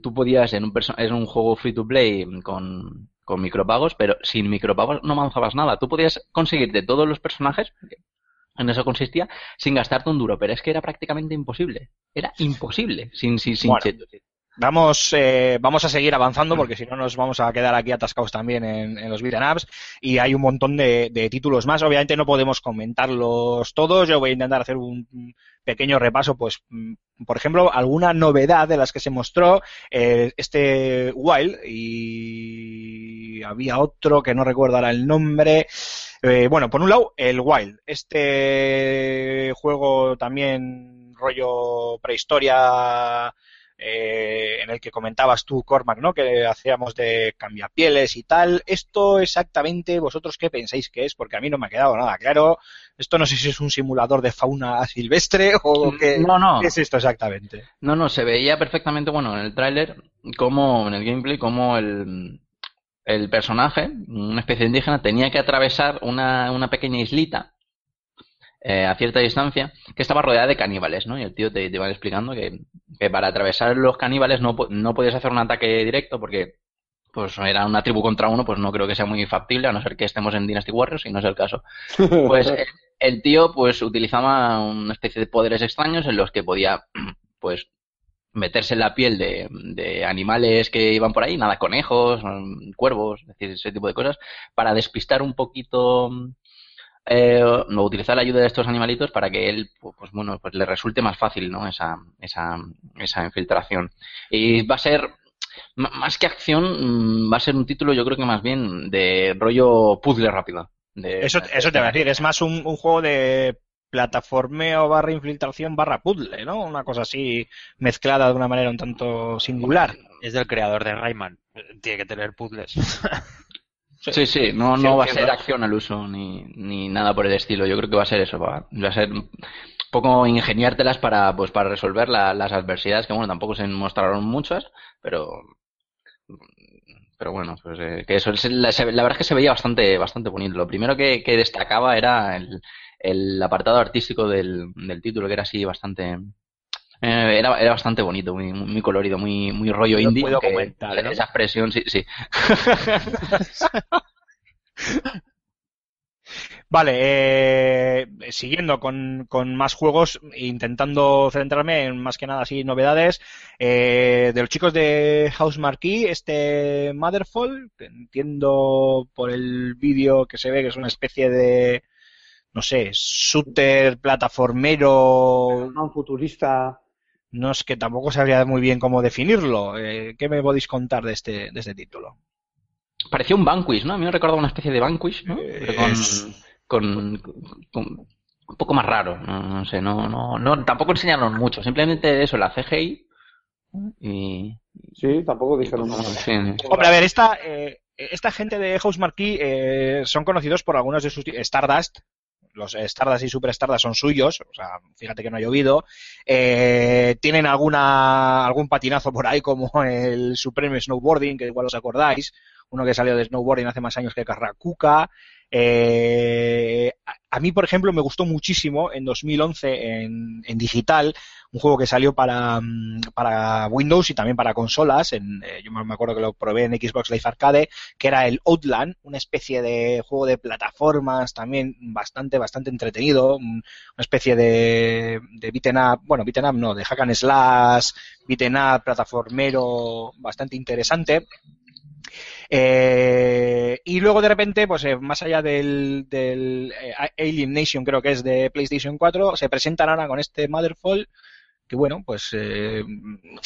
tú podías, en un es un juego free to play con, con micropagos, pero sin micropagos no avanzabas nada. Tú podías conseguir de todos los personajes, en eso consistía, sin gastarte un duro, pero es que era prácticamente imposible. Era imposible, sin, sin, sin Bueno. chetos. Vamos, eh, vamos a seguir avanzando porque si no nos vamos a quedar aquí atascados también en, en los beat'em ups y hay un montón de, títulos más. Obviamente no podemos comentarlos todos. Yo voy a intentar hacer un pequeño repaso, pues, mm, por ejemplo, alguna novedad de las que se mostró eh, este Wild y había otro que no recuerdo ahora el nombre. Eh, bueno, por un lado, el Wild. Este juego también rollo prehistoria eh, en el que comentabas tú, Cormac, ¿no? Que hacíamos de cambiapieles y tal. ¿Esto exactamente vosotros qué pensáis que es? Porque a mí no me ha quedado nada claro. Esto no sé si es un simulador de fauna silvestre o qué, No, no. qué es esto exactamente. No, no, se veía perfectamente, bueno, en el tráiler, como en el gameplay, como el, el personaje, una especie de indígena, tenía que atravesar una, una pequeña islita eh, a cierta distancia que estaba rodeada de caníbales, ¿no? Y el tío te, te iba explicando que, que para atravesar los caníbales no, no podías hacer un ataque directo porque pues era una tribu contra uno, pues no creo que sea muy factible, a no ser que estemos en Dynasty Warriors y no es el caso. Pues eh, el tío pues utilizaba una especie de poderes extraños en los que podía pues meterse en la piel de, de animales que iban por ahí, nada, conejos, mm, cuervos, es decir, ese tipo de cosas, para despistar un poquito eh, no utilizar la ayuda de estos animalitos para que él pu- pues bueno pues le resulte más fácil no esa esa esa infiltración y va a ser más que acción mm, va a ser un título yo creo que más bien de rollo puzzle rápido de- Eso, eso te voy a decir, es más un, un juego de plataformeo barra infiltración barra puzzle, ¿no? Una cosa así mezclada de una manera un tanto singular. Es del creador de Rayman. Tiene que tener puzzles. Sí, sí, no, no va a ser acción al uso ni, ni nada por el estilo. Yo creo que va a ser eso, va, va a ser un poco ingeniártelas para, pues, para resolver la- las adversidades, que bueno, tampoco se mostraron muchas, pero pero bueno, pues eh, que eso, la, la verdad es que se veía bastante, bastante bonito. Lo primero que, que destacaba era el, el apartado artístico del, del título, que era así bastante, eh, era, era bastante bonito, muy, muy colorido, muy, muy rollo Lo indie. puedo comentar, ¿no? Esa expresión, sí, sí. Vale, eh, siguiendo con, con más juegos, intentando centrarme en más que nada así novedades, eh, de los chicos de House Marquee, este Motherfall, que entiendo por el vídeo que se ve que es una especie de, no sé, shooter, plataformero, Un futurista. No es que tampoco sabría muy bien cómo definirlo. Eh, ¿Qué me podéis contar de este, de este título? Parecía un Vanquish, ¿no? A mí me recordaba una especie de Vanquish, ¿no? Eh, Pero con, es- con, con- un poco más raro, no, no sé, no, no, no, tampoco enseñaron mucho, simplemente eso, la CGI y... Sí, tampoco dijeron y- nada. sí, Hombre, a ver, esta, eh, esta gente de House Marquee eh, son conocidos por algunos de sus... Stardust, los Stardust y Super Stardust son suyos, o sea, fíjate que no ha llovido. Eh, tienen alguna algún patinazo por ahí, como el Supreme Snowboarding, que igual os acordáis, uno que salió de Snowboarding hace más años que Carracuca. Eh, a, mí, por ejemplo, me gustó muchísimo en 2011 en, en digital, un juego que salió para, mm, para Windows y también para consolas. Eh, yo me acuerdo que lo probé en Xbox Live Arcade, que era el Outland, una especie de juego de plataformas también bastante, bastante entretenido, un- una especie de, de beaten up, bueno, beaten up no, de hack and slash, beaten up, plataformero, bastante interesante. Eh, y luego de repente, pues eh, más allá del, del eh, Alien Nation, creo que es de PlayStation 4, se presentan ahora con este Motherfall, que bueno, pues eh,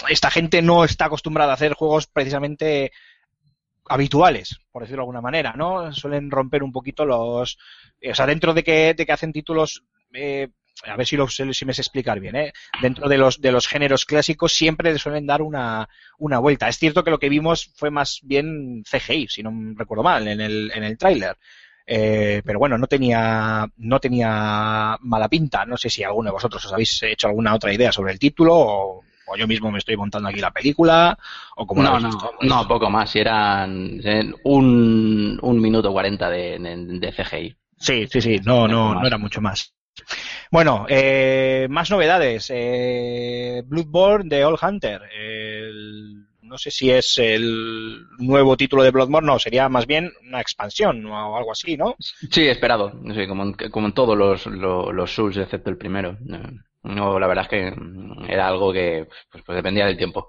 esta gente no está acostumbrada a hacer juegos precisamente habituales, por decirlo de alguna manera, ¿no? Suelen romper un poquito los... O sea, dentro de que, de que hacen títulos... eh, a ver si, lo, si me sé explicar bien, ¿eh? Dentro de los, de los géneros clásicos siempre le suelen dar una, una vuelta. Es cierto que lo que vimos fue más bien CGI, si no recuerdo mal, en el, en el tráiler. Eh, pero bueno, no tenía, no tenía mala pinta. No sé si alguno de vosotros os habéis hecho alguna otra idea sobre el título o, o yo mismo me estoy montando aquí la película o como No, no, no, poco más, si eran un, un minuto cuarenta de CGI. Sí, sí, sí, no, no, no era mucho más. Bueno, eh, más novedades. Eh, Bloodborne de All Hunter. El- no sé si es el nuevo título de Bloodborne, no, sería más bien una expansión o algo así, ¿no? Sí, esperado, sí, como, en, como en todos los, los, Souls, excepto el primero. No, la verdad es que era algo que pues, pues dependía del tiempo.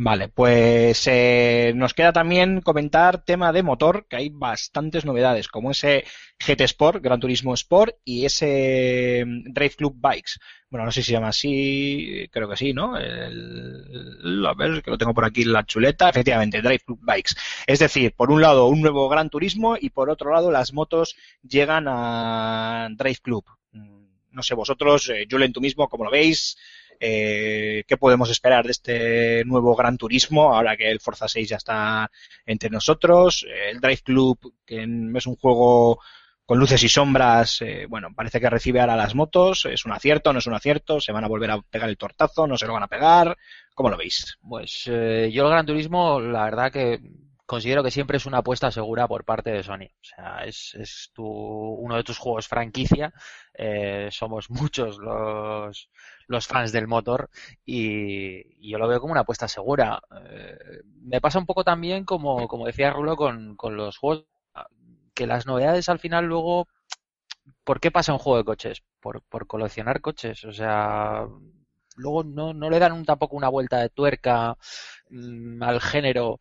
Vale, pues eh, nos queda también comentar tema de motor, que hay bastantes novedades, como ese GT Sport, Gran Turismo Sport, y ese mm, Drive Club Bikes. Bueno, no sé si se llama así, creo que sí, ¿no? A ver, que lo tengo por aquí en la chuleta. Efectivamente, Drive Club Bikes. Es decir, por un lado un nuevo Gran Turismo y por otro lado las motos llegan a Drive Club. Mm, No sé vosotros, eh, Julen, tú mismo, ¿cómo lo veis? Eh, ¿Qué podemos esperar de este nuevo Gran Turismo ahora que el Forza 6 ya está entre nosotros? Eh, El Drive Club, que es un juego con luces y sombras, eh, bueno, parece que recibe ahora las motos. ¿Es un acierto? ¿No es un acierto? ¿Se van a volver a pegar el tortazo? ¿No se lo van a pegar? ¿Cómo lo veis? Pues eh, yo el Gran Turismo, la verdad que considero que siempre es una apuesta segura por parte de Sony. O sea, es, es tu, uno de tus juegos franquicia. Eh, somos muchos los, los fans del motor y, y yo lo veo como una apuesta segura. Eh, me pasa un poco también, como, como decía Rulo, con, con los juegos, que las novedades al final luego... ¿Por qué pasa un juego de coches? Por, por coleccionar coches. O sea, luego no, no le dan un, tampoco una vuelta de tuerca mm, al género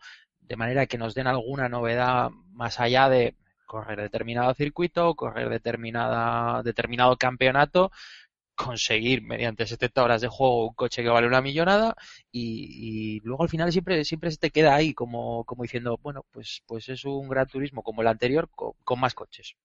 de manera que nos den alguna novedad más allá de correr determinado circuito, correr determinada, determinado campeonato, conseguir mediante 70 horas de juego un coche que vale una millonada y, luego al final siempre, siempre se te queda ahí como, como diciendo, bueno, pues, pues es un gran turismo como el anterior con, con más coches.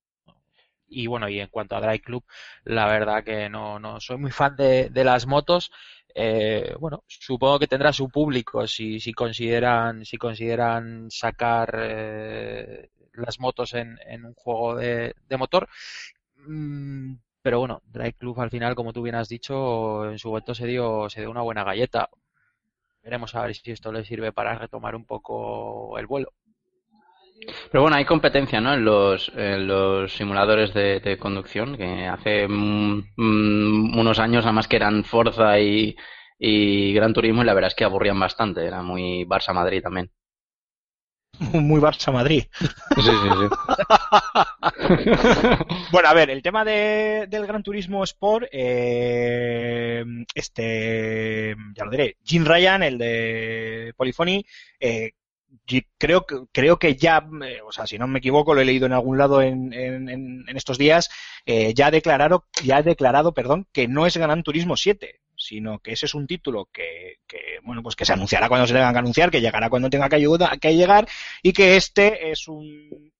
Y bueno, y en cuanto a Drive Club, la verdad que no, no soy muy fan de, de las motos. Eh, bueno, supongo que tendrá su público si, si consideran si consideran sacar eh, las motos en, en un juego de, de motor. Mm, pero bueno, Drive Club al final, como tú bien has dicho, en su momento se dio, se dio una buena galleta. Veremos a ver si esto le sirve para retomar un poco el vuelo. Pero bueno, hay competencia, ¿no? En los, en los simuladores de, de conducción, que hace mm, mm, unos años además que eran Forza y, y Gran Turismo y la verdad es que aburrían bastante, era muy Barça-Madrid también. Muy Barça Madrid. Sí, sí, sí. Bueno, a ver, el tema de- del Gran Turismo Sport, eh, este, ya lo diré, Jim Ryan, el de Polyphony, eh, creo, creo que ya, eh, o sea, si no me equivoco, lo he leído en algún lado en, en- en- estos días, eh, ya ha declarado, ya ha declarado, perdón, que no es Gran Turismo 7, sino que ese es un título que, que, bueno, pues que se anunciará cuando se tenga que anunciar, que llegará cuando tenga que, ayuda- que llegar, y que este es un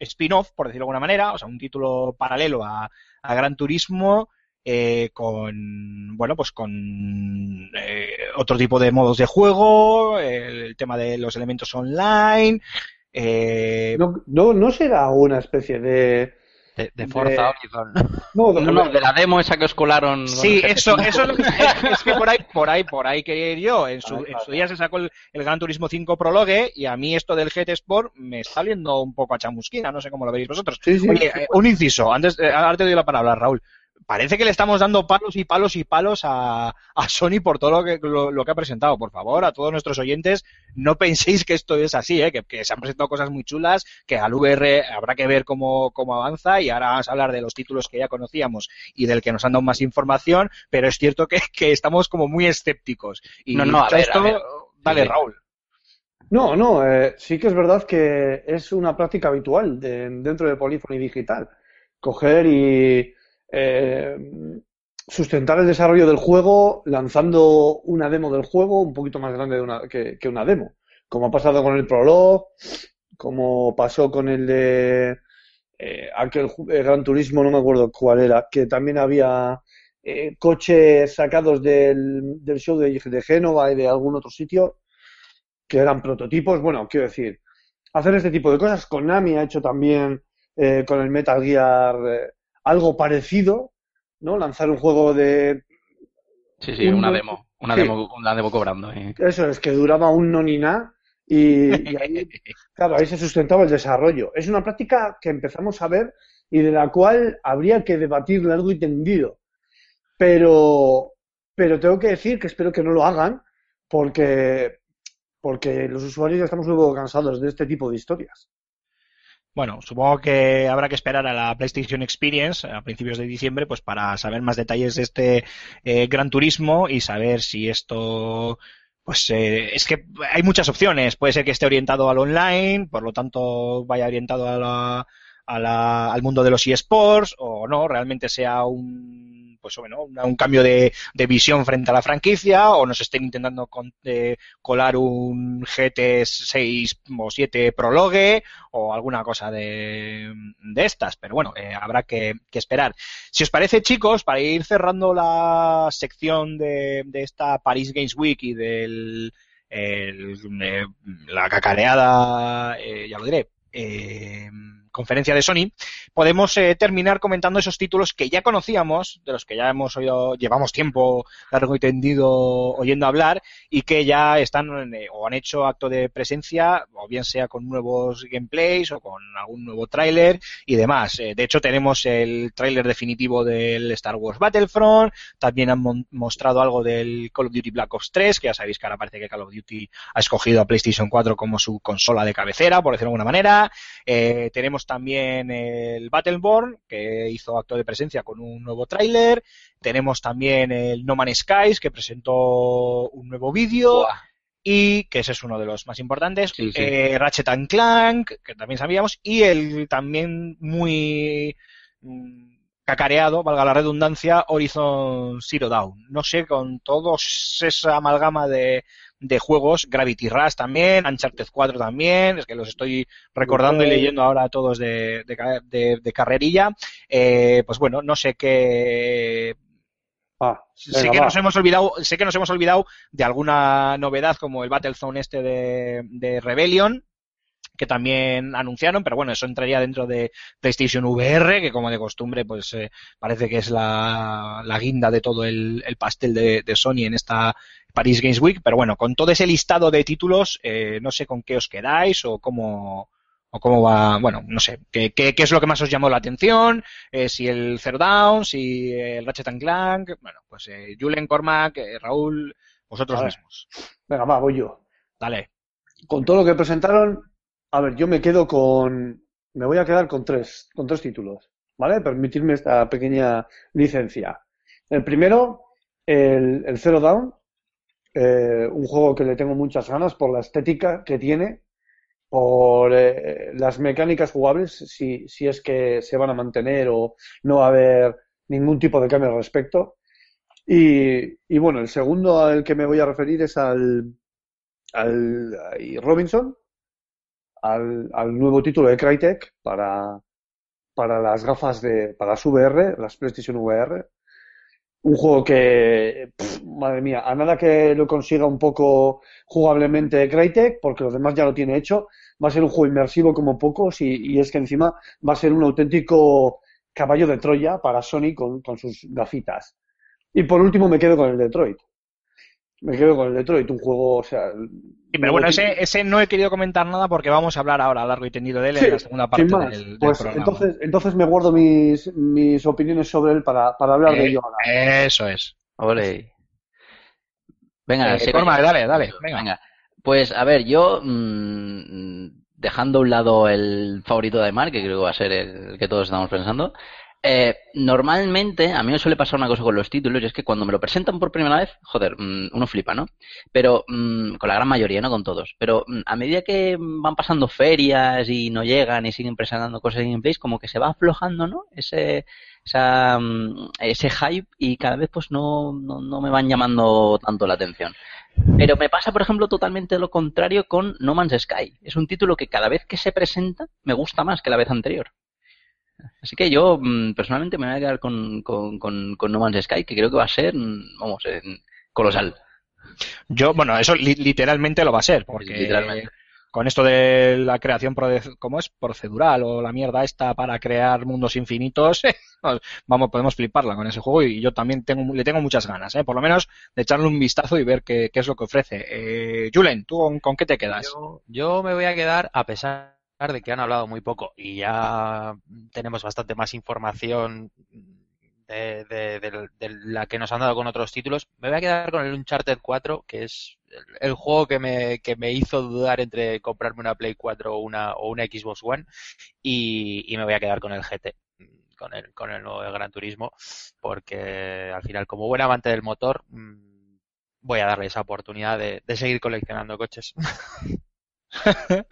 spin-off, por decirlo de alguna manera, o sea, un título paralelo a, a Gran Turismo, eh, con, bueno, pues con eh, otro tipo de modos de juego, el, el tema de los elementos online, eh, No, no, no será una especie de. De, de Forza De- Horizon. No, No, no, de la demo esa que os colaron. Sí, eso, GT5. eso es lo que es que por ahí, por ahí, por ahí quería ir yo. En su, en su día se sacó el, el Gran Turismo 5 Prologue y a mí esto del GT Sport me está saliendo un poco a chamusquina, no sé cómo lo veis vosotros. Sí, sí. Oye, eh, un inciso, antes, eh, ahora te doy la palabra, Raúl. Parece que le estamos dando palos y palos y palos a, a Sony por todo lo que, lo, lo que ha presentado. Por favor, a todos nuestros oyentes, no penséis que esto es así, ¿eh? que, que se han presentado cosas muy chulas, que al VR habrá que ver cómo, cómo avanza y ahora vamos a hablar de los títulos que ya conocíamos y del que nos han dado más información, pero es cierto que, que estamos como muy escépticos. Y No, no, a ver, esto, a ver. dale, Sí. Raúl. No, no, eh, sí que es verdad que es una práctica habitual de- dentro de Polyphony Digital. Coger y eh, sustentar el desarrollo del juego lanzando una demo del juego un poquito más grande de una- que, una demo. Como ha pasado con el Prologue, como pasó con el de eh, aquel eh, Gran Turismo, no me acuerdo cuál era, que también había eh, coches sacados del, del show de, de Génova y de algún otro sitio que eran prototipos. Bueno, quiero decir, hacer este tipo de cosas. Konami ha hecho también eh, con el Metal Gear algo parecido, ¿no? Lanzar un juego de. Sí, sí, un- una demo. Una sí. demo, una demo cobrando. eh. Eso es, que duraba un no ni nada. Y, y ahí, claro, ahí se sustentaba el desarrollo. Es una práctica que empezamos a ver y de la cual habría que debatir largo y tendido. Pero, pero tengo que decir que espero que no lo hagan porque, porque los usuarios ya estamos un poco cansados de este tipo de historias. Bueno, supongo que habrá que esperar a la PlayStation Experience a principios de diciembre, pues para saber más detalles de este eh, Gran Turismo y saber si esto, pues eh, es que hay muchas opciones. Puede ser que esté orientado al online, por lo tanto vaya orientado a la, a la- al mundo de los eSports, o no, realmente sea un, pues un, cambio de, de visión frente a la franquicia, o nos estén intentando con- eh, colar un GT 6 o 7 Prologue, o alguna cosa de, de estas, pero bueno, eh, habrá que, esperar. Si os parece, chicos, para ir cerrando la sección de, de esta Paris Games Week y del el, eh, la cacareada, ya lo diré, eh, conferencia de Sony, podemos eh, terminar comentando esos títulos que ya conocíamos, de los que ya hemos oído, llevamos tiempo largo y tendido oyendo hablar y que ya están eh, o han hecho acto de presencia, o bien sea con nuevos gameplays o con algún nuevo tráiler y demás. Eh, de hecho, tenemos el tráiler definitivo del Star Wars Battlefront, también han mostrado algo del Call of Duty Black Ops 3, que ya sabéis que ahora parece que Call of Duty ha escogido a PlayStation 4 como su consola de cabecera, por decirlo de alguna manera. Eh, tenemos también el Battleborn, que hizo acto de presencia con un nuevo tráiler. Tenemos también el No Man's Skies, que presentó un nuevo vídeo. Buah. Y que ese es uno de los más importantes. Sí, sí. Eh, Ratchet and Clank, que también sabíamos. Y el también muy mm, cacareado, valga la redundancia, Horizon Zero Dawn. No sé, con todos esa amalgama de, de juegos, Gravity Rush también, Uncharted 4 también, es que los estoy recordando y leyendo ahora a todos de, de, ca- de- de carrerilla. Eh, pues bueno, no sé qué Ah, sé que va. nos hemos olvidado, sé que nos hemos olvidado de alguna novedad como el Battlezone este de, de Rebellion, que también anunciaron, pero bueno, eso entraría dentro de PlayStation VR, que como de costumbre, pues eh, parece que es la, la guinda de todo el, el pastel de, de Sony en esta Paris Games Week, pero bueno, con todo ese listado de títulos, eh, no sé con qué os quedáis o cómo, o cómo va, bueno, no sé, qué, qué, qué es lo que más os llamó la atención, eh, si el Zero Down, si el Ratchet and Clank, bueno, pues eh, Julen, Cormac, eh, Raúl, vosotros mismos. Venga, va, voy yo. Dale. Con todo lo que presentaron, a ver, yo me quedo con. Me voy a quedar con tres, con tres títulos, ¿vale? Permitirme esta pequeña licencia. El primero, el, el Zero Down, eh, un juego que le tengo muchas ganas por la estética que tiene, por eh, las mecánicas jugables, si, si es que se van a mantener o no va a haber ningún tipo de cambio al respecto. Y, y bueno, el segundo al que me voy a referir es al, al Robinson, al, al nuevo título de Crytek para, para las gafas de, para las VR, las PlayStation VR. Un juego que, madre mía, a nada que lo consiga un poco jugablemente Crytek, porque los demás ya lo tiene hecho, va a ser un juego inmersivo como pocos y, y es que encima va a ser un auténtico caballo de Troya para Sony con, con sus gafitas. Y por último me quedo con el Detroit. Me quedo con el Detroit, un juego, o sea... Sí, pero bueno, ese, ese no he querido comentar nada porque vamos a hablar ahora a largo y tendido de él en la segunda parte Sin más, del, del pues programa. entonces, entonces me guardo mis, mis opiniones sobre él para, para hablar de Eh, ello ahora. Eso es. Ole. Venga, Eh, yo. dale, dale, venga. Pues a ver, yo mm, dejando a un lado el favorito de Mark, que creo que va a ser el que todos estamos pensando, eh, normalmente a mí me suele pasar una cosa con los títulos y es que cuando me lo presentan por primera vez, joder, mm, uno flipa, ¿no? Pero mm, con la gran mayoría, no con todos. Pero mm, a medida que van pasando ferias y no llegan y siguen presentando cosas en gameplays, como que se va aflojando, ¿no? Ese, esa, ese hype y cada vez pues no, no, no me van llamando tanto la atención. Pero me pasa, por ejemplo, totalmente lo contrario con No Man's Sky. Es un título que cada vez que se presenta me gusta más que la vez anterior. Así que yo mm, personalmente me voy a quedar con, con, con, con No Man's Sky, que creo que va a ser, mm, vamos, colosal. Yo, bueno, eso li- literalmente lo va a ser, porque Literalmente. con esto de la creación, ¿cómo es? Procedural o la mierda esta para crear mundos infinitos, vamos, podemos fliparla con ese juego y yo también tengo, le tengo muchas ganas, ¿eh? por lo menos de echarle un vistazo y ver qué, qué es lo que ofrece. Eh, Julen, ¿tú con, con qué te quedas? Yo, yo me voy a quedar, a pesar de que han hablado muy poco y ya tenemos bastante más información de, de- la que nos han dado con otros títulos, me voy a quedar con el Uncharted 4, que es el, juego que me, que me hizo dudar entre comprarme una Play 4 o una, o una Xbox One y, me voy a quedar con el GT. Con el, con el nuevo Gran Turismo, porque al final, como buen amante del motor, mm, voy a darle esa oportunidad de seguir coleccionando coches.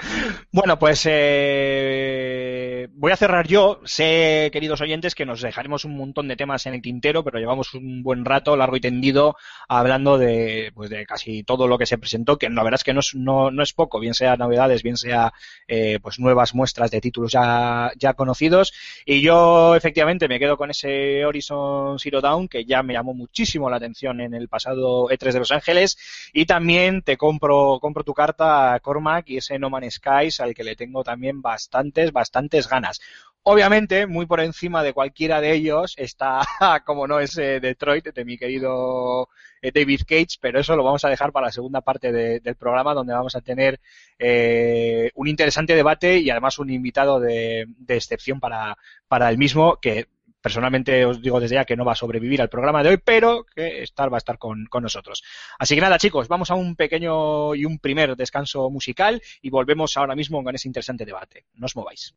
Bueno, pues eh, voy a cerrar yo. Sé, queridos oyentes, que nos dejaremos un montón de temas en el tintero, pero llevamos un buen rato, largo y tendido, hablando de, pues, de casi todo lo que se presentó, que la verdad es que no es, no, no es poco, bien sea novedades, bien sea eh, pues nuevas muestras de títulos ya, ya conocidos. Y yo, efectivamente, me quedo con ese Horizon Zero Dawn, que ya me llamó muchísimo la atención en el pasado E3 de Los Ángeles. Y también te compro, compro tu carta, Cormac, y ese No Man's Skies, al que le tengo también bastantes, bastantes ganas. Obviamente, muy por encima de cualquiera de ellos está, como no, ese Detroit de mi querido eh, David Cage, pero eso lo vamos a dejar para la segunda parte de- del programa, donde vamos a tener eh, un interesante debate y además un invitado de, de excepción para, para el mismo, que personalmente os digo desde ya que no va a sobrevivir al programa de hoy, pero que estar va a estar con, con nosotros. Así que nada, chicos, vamos a un pequeño y un primer descanso musical y volvemos ahora mismo con ese interesante debate. No os mováis.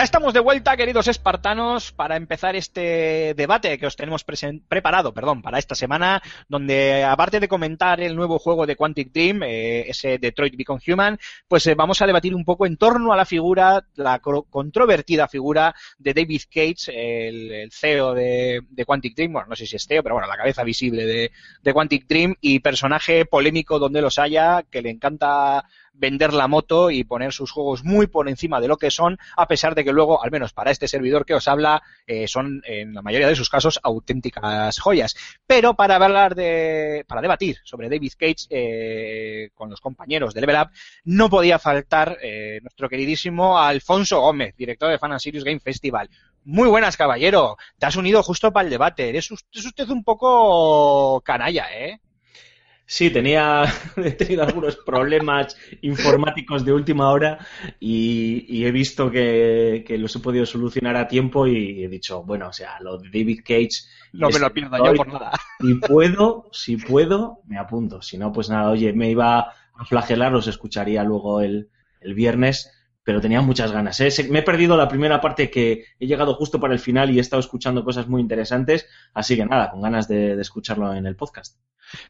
Ya estamos de vuelta, queridos espartanos, para empezar este debate que os tenemos preparado, perdón, para esta semana, donde aparte de comentar el nuevo juego de Quantic Dream, eh, ese Detroit Become Human, pues eh, vamos a debatir un poco en torno a la figura, la controvertida figura de David Cage, el, el CEO de, de Quantic Dream, bueno, no sé si es CEO, pero bueno, la cabeza visible de, de Quantic Dream y personaje polémico donde los haya, que le encanta vender la moto y poner sus juegos muy por encima de lo que son, a pesar de que luego, al menos para este servidor que os habla, eh, son en la mayoría de sus casos auténticas joyas. Pero para hablar de, para debatir sobre David Cage eh, con los compañeros de Level Up, no podía faltar eh, nuestro queridísimo Alfonso Gómez, director de Fan and Serious Game Festival. Muy buenas, caballero. Te has unido justo para el debate. Eres usted, es usted un poco canalla, ¿eh? Sí, tenía, he tenido algunos problemas informáticos de última hora y, y he visto que, que los he podido solucionar a tiempo y he dicho, bueno, o sea, lo de David Cage. No me lo pierdo yo por nada. Si puedo, si puedo, me apunto. Si no, pues nada, oye, me iba a flagelar, os escucharía luego el, el viernes, pero tenía muchas ganas. ¿eh? Me he perdido la primera parte que he llegado justo para el final y he estado escuchando cosas muy interesantes, así que nada, con ganas de, de escucharlo en el podcast.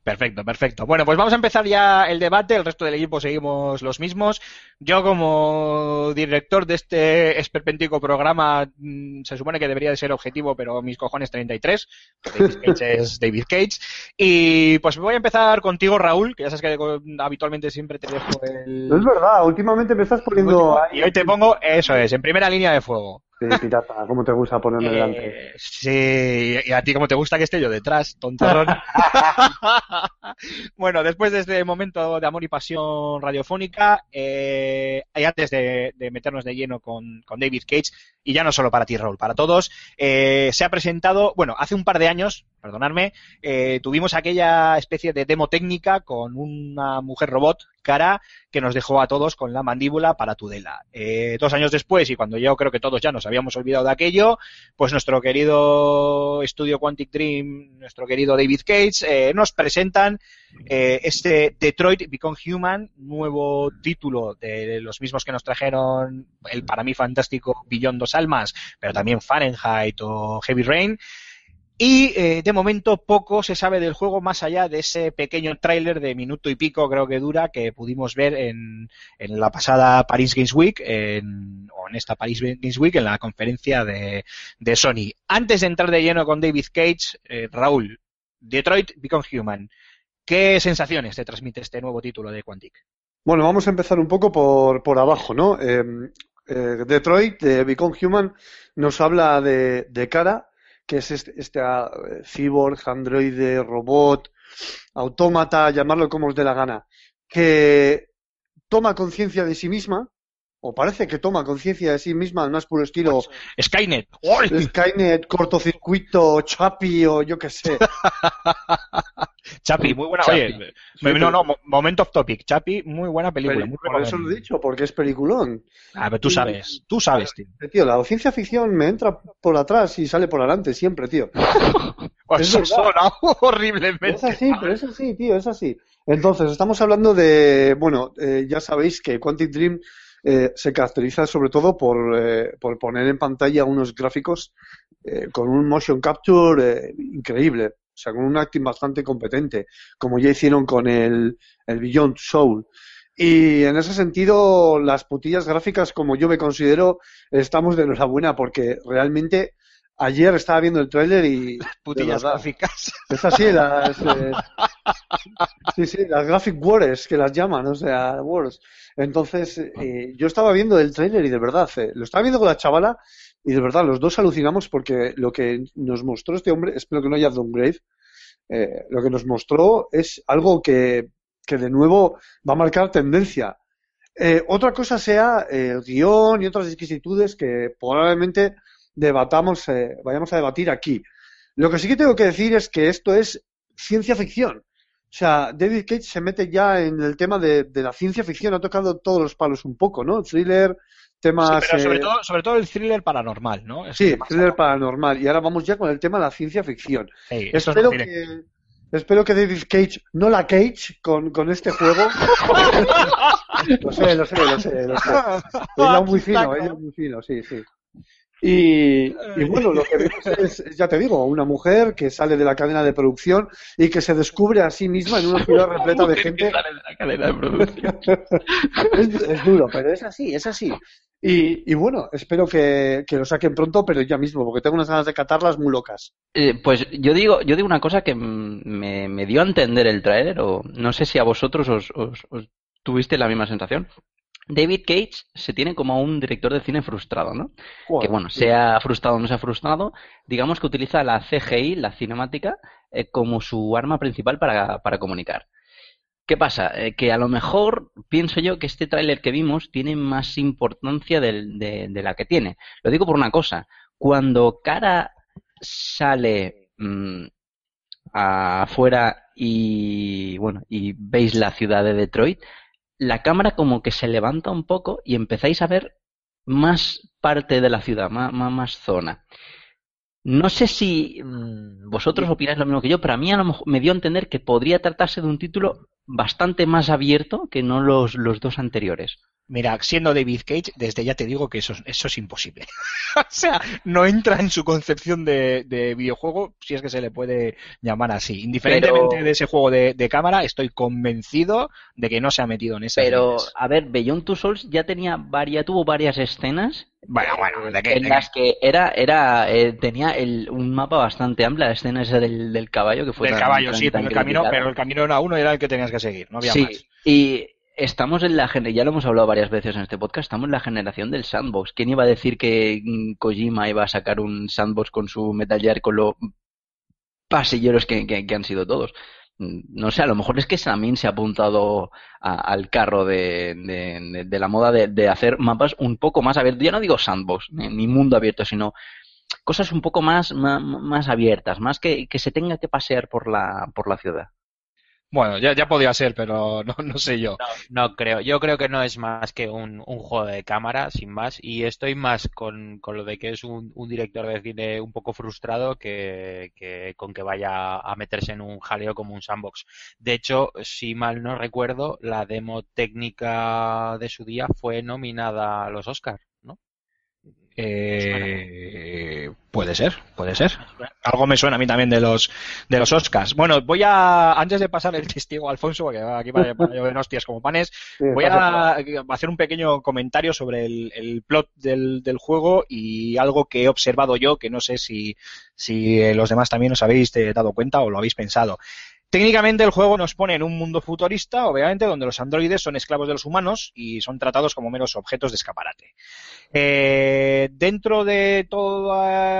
Perfecto, perfecto. Bueno, pues vamos a empezar ya el debate. El resto del equipo seguimos los mismos. Yo, como director de este esperpéntico programa, mm, se supone que debería de ser objetivo, pero mis cojones 33. David Cage es David Cage. Y pues voy a empezar contigo, Raúl, que ya sabes que habitualmente siempre te dejo el. No es verdad, últimamente me estás poniendo. Y hoy te pongo, eso es, en primera línea de fuego. Sí, pirata, ¿cómo te gusta ponerme delante? Eh, sí, y a ti como te gusta que esté yo detrás, tontorrón. bueno, después de este momento de amor y pasión radiofónica, eh, y antes de, de meternos de lleno con, con David Cage, y ya no solo para ti, Raúl, para todos, eh, se ha presentado, bueno, hace un par de años, perdonadme, eh, tuvimos aquella especie de demo técnica con una mujer robot, cara, que nos dejó a todos con la mandíbula para Tudela. Eh, dos años después, y cuando yo creo que todos ya nos habíamos olvidado de aquello, pues nuestro querido estudio Quantic Dream, nuestro querido David Cage, eh, nos presentan eh, este Detroit Become Human, nuevo título de los mismos que nos trajeron el para mí fantástico Beyond Dos Almas, pero también Fahrenheit o Heavy Rain. Y eh, de momento poco se sabe del juego más allá de ese pequeño tráiler de minuto y pico creo que dura que pudimos ver en, en la pasada Paris Games Week en, o en esta Paris Games Week en la conferencia de, de Sony. Antes de entrar de lleno con David Cage, eh, Raúl, Detroit Become Human. ¿Qué sensaciones te transmite este nuevo título de Quantic? Bueno, vamos a empezar un poco por, por abajo, ¿no? Eh, Detroit, de Become Human, nos habla de, de cara, que es este, este ah, cyborg, androide, robot, autómata, llamarlo como os dé la gana, que toma conciencia de sí misma, o parece que toma conciencia de sí misma al más puro estilo Skynet. Skynet, cortocircuito, Chapi o yo qué sé. Chapi, muy buena. Chapi. Oye, me- no, no, mo- momento off topic. Chapi, muy buena película. muy Por eso lo he dicho, porque es peliculón. Ah, pero tú sabes, tú sabes, tío. Tío, la ciencia ficción me entra por atrás y sale por adelante siempre, tío. Es Eso verdad. suena horriblemente. Es así, pero es así, tío, es así. Entonces, estamos hablando de, bueno, eh, ya sabéis que Quantic Dream eh, se caracteriza sobre todo por, eh, por poner en pantalla unos gráficos eh, con un motion capture eh, increíble, o sea, con un acting bastante competente, como ya hicieron con el, el Beyond Soul. Y en ese sentido, las putillas gráficas, como yo me considero, estamos de enhorabuena porque realmente ayer estaba viendo el tráiler y... de Putillas gráficas. es así, las, eh, sí, sí, las graphic wars que las llaman, o sea, wars. Entonces, eh, yo estaba viendo el tráiler y de verdad, eh, lo estaba viendo con la chavala y de verdad, los dos alucinamos porque lo que nos mostró este hombre, espero que no haya downgrade, eh, lo que nos mostró es algo que, que de nuevo va a marcar tendencia. Eh, otra cosa sea el guion y otras exquisitudes que probablemente debatamos, eh, vayamos a debatir aquí. Lo que sí que tengo que decir es que esto es ciencia ficción. O sea, David Cage se mete ya en el tema de, de la ciencia ficción, ha tocado todos los palos un poco, ¿no? Thriller, Sí, temas... pero sobre eh, todo, sobre todo el thriller paranormal, ¿no? Es Sí, thriller paranormal. Y ahora vamos ya con el tema de la ciencia ficción. Sí, eso es Espero que, espero que David Cage no la Cage con, con este juego. lo sé, lo sé, lo sé, lo sé. Muy fino, ella muy fino, sí, sí. Y, y bueno, lo que vemos es, es, ya te digo, una mujer que sale de la cadena de producción y que se descubre a sí misma en una ciudad repleta de gente. Sale de la cadena de producción. Es, es duro, pero es así, es así. Y, y bueno, espero que, que lo saquen pronto, pero ya mismo, porque tengo unas ganas de catarlas muy locas. Eh, pues yo digo, yo digo una cosa que me, me dio a entender el tráiler, o no sé si a vosotros os, os- os tuviste la misma sensación. David Cage se tiene como un director de cine frustrado, ¿no? que bueno, sea frustrado o no sea frustrado, digamos que utiliza la CGI, la cinemática, eh, como su arma principal para, para comunicar. ¿Qué pasa? Eh, que a lo mejor pienso yo que este tráiler que vimos tiene más importancia del- de, de la que tiene. Lo digo por una cosa. Cuando Cara sale mm, afuera y bueno y veis la ciudad de Detroit, la cámara como que se levanta un poco y empezáis a ver más parte de la ciudad, más, más, zona. No sé si mm, vosotros opináis lo mismo que yo, pero a mí a lo mejor me dio a entender que podría tratarse de un título bastante más abierto que no los, los dos anteriores. Mira, siendo David Cage, desde ya te digo que eso, es- eso es imposible. o sea, no entra en su concepción de, de videojuego, si es que se le puede llamar así. Indiferentemente Pero- de ese juego de, de cámara, estoy convencido de que no se ha metido en esas Pero, líneas. a ver, Beyond Two Souls ya tenía varias, tuvo varias escenas Bueno, bueno, ¿de qué? en de las que era, era, eh, tenía el, un mapa bastante amplio, la escena esa del, del caballo que fue Del tan- caballo, tan- sí, tan pero el camino, pero el camino era uno, era el que tenías que seguir, no había Sí, más. y estamos en la generación, ya lo hemos hablado varias veces en este podcast, estamos en la generación del sandbox. ¿Quién iba a decir que Kojima iba a sacar un sandbox con su Metal Gear con lo pasilleros que, que- que han sido todos? Mm, No sé, a lo mejor es que también se ha apuntado a- al carro de, de- de- de la moda de, de hacer mapas un poco más abiertos. Ya no digo sandbox, ni, ni mundo abierto, sino cosas un poco más, más, más abiertas, más que, que se tenga que pasear por la, por la ciudad. Bueno, ya, ya podía ser, pero no, no sé yo. No, creo. Yo creo que no es más que un, un juego de cámara, sin más. Y estoy más con, con lo de que es un, un director de cine un poco frustrado que, que con que vaya a meterse en un jaleo como un sandbox. De hecho, si mal no recuerdo, la demo técnica de su día fue nominada a los Oscars, Eh, puede ser, puede ser. Algo me suena a mí también de los de los Oscars. Bueno, voy a antes de pasar el testigo a Alfonso, porque va aquí para, llover hostias como panes, Sí, voy a hacer un pequeño comentario sobre el, el plot del, del juego y algo que he observado yo, que no sé si, si los demás también os habéis eh, dado cuenta o lo habéis pensado. Técnicamente el juego nos pone en un mundo futurista, obviamente, donde los androides son esclavos de los humanos y son tratados como meros objetos de escaparate. Eh, dentro de todo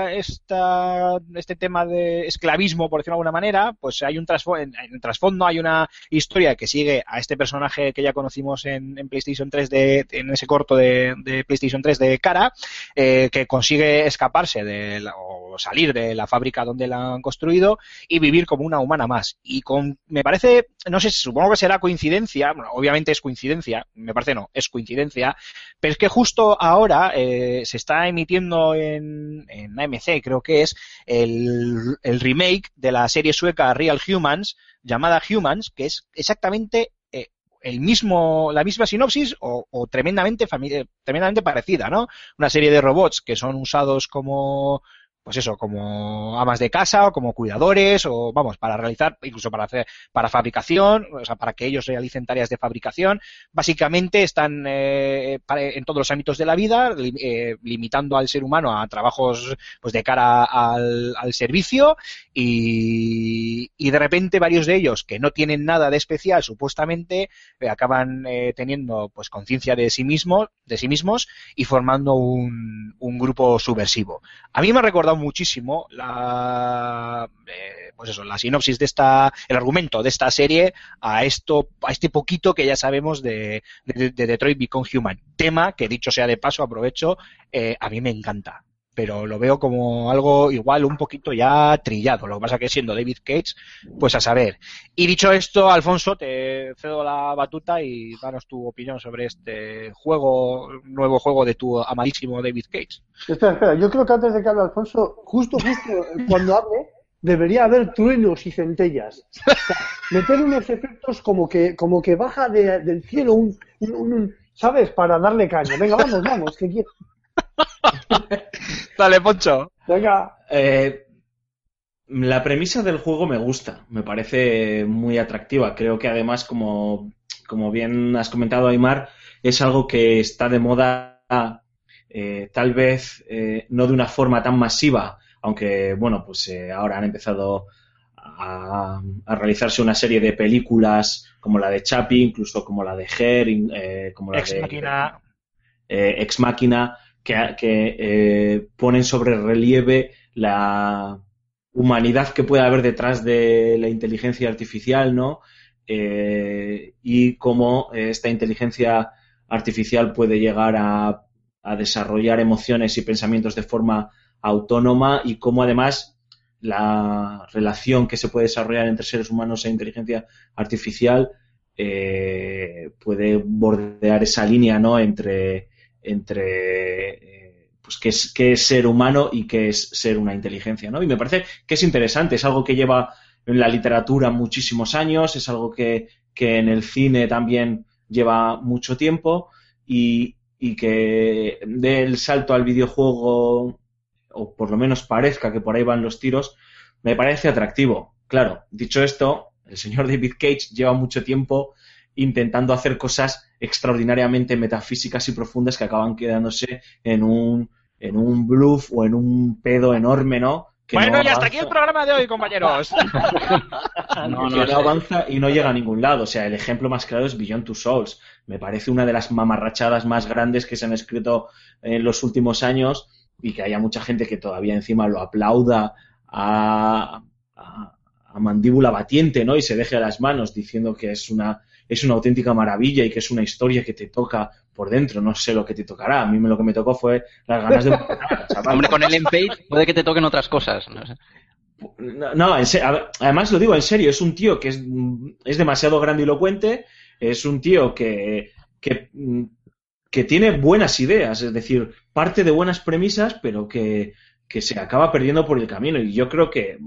este tema de esclavismo, por decirlo de alguna manera, pues hay un trasfo- en, trasfondo, hay una historia que sigue a este personaje que ya conocimos en, en PlayStation 3 de, en ese corto de, de PlayStation 3 de cara, eh, que consigue escaparse de o salir de la fábrica donde la han construido y vivir como una humana más. Con, me parece, no sé, supongo que será coincidencia, bueno, obviamente es coincidencia, me parece no, es coincidencia, pero es que justo ahora eh, se está emitiendo en, en AMC, creo que es, el, remake de la serie sueca Real Humans, llamada Humans, que es exactamente eh, el mismo, la misma sinopsis o, o tremendamente, eh, tremendamente parecida, ¿no? Una serie de robots que son usados como pues eso, como amas de casa o como cuidadores o vamos, para realizar, incluso para hacer, para fabricación, o sea, para que ellos realicen tareas de fabricación. Básicamente están eh, en todos los ámbitos de la vida, eh, limitando al ser humano a trabajos pues de cara al, al servicio y, y de repente varios de ellos que no tienen nada de especial supuestamente eh, acaban eh, teniendo pues conciencia de sí mismos, de sí mismos y formando un, un grupo subversivo. A mí me ha recordado muchísimo la, eh, pues eso, la sinopsis de esta, el argumento de esta serie a esto, a este poquito que ya sabemos de, de, de Detroit Become Human. Tema que dicho sea de paso, aprovecho, eh, a mí me encanta. Pero lo veo como algo igual un poquito ya trillado. Lo que pasa que siendo David Cage, pues a saber. Y dicho esto, Alfonso, te cedo la batuta y danos tu opinión sobre este juego, nuevo juego de tu amadísimo David Cage. Espera, espera, yo creo que antes de que hable Alfonso, justo, justo cuando hable, debería haber truenos y centellas. Meter unos efectos como que, como que baja de- del cielo un, un- un- un- ¿sabes? Para darle caña. Venga, vamos, vamos, que quiero. Dale, Poncho. Venga. Eh, la premisa del juego me gusta, me parece muy atractiva. Creo que además, como, como bien has comentado, Aymar, es algo que está de moda, eh, tal vez eh, no de una forma tan masiva, aunque, bueno, pues eh, ahora han empezado a, a realizarse una serie de películas como la de Chappie, incluso como la de Her, eh, como la Ex de máquina. eh, Ex Máquina, que, eh, ponen sobre relieve la humanidad que puede haber detrás de la inteligencia artificial, ¿no? Eh, y cómo eh, esta inteligencia artificial puede llegar a, desarrollar emociones y pensamientos de forma autónoma y cómo además la relación que se puede desarrollar entre seres humanos e inteligencia artificial puede bordear esa línea, ¿no? Entre, entre eh, pues qué es, qué es ser humano y qué es ser una inteligencia, ¿no? Y me parece que es interesante, es algo que lleva en la literatura muchísimos años, es algo que, que en el cine también lleva mucho tiempo y, y que dé el salto al videojuego, o por lo menos parezca que por ahí van los tiros, me parece atractivo. Claro, dicho esto, el señor David Cage lleva mucho tiempo intentando hacer cosas extraordinariamente metafísicas y profundas que acaban quedándose en un, en un bluff o en un pedo enorme, ¿no? Que Bueno, no y hasta aquí el programa de hoy, compañeros. No, que no, no sé. avanza y no llega a ningún lado. O sea, el ejemplo más claro es Beyond Two Souls. Me parece una de las mamarrachadas más grandes que se han escrito en los últimos años y que haya mucha gente que todavía encima lo aplauda a, a- a mandíbula batiente, ¿no? Y se deje las manos diciendo que es una, es una auténtica maravilla y que es una historia que te toca por dentro. No sé lo que te tocará. A mí me- lo que me tocó fue las ganas de... Hombre, con el Page puede que te toquen otras cosas. No sé. No, no, en se- además lo digo en serio, es un tío que es, es demasiado grandilocuente, es un tío que, que, que tiene buenas ideas, es decir, parte de buenas premisas, pero que, que se acaba perdiendo por el camino. Y yo creo que,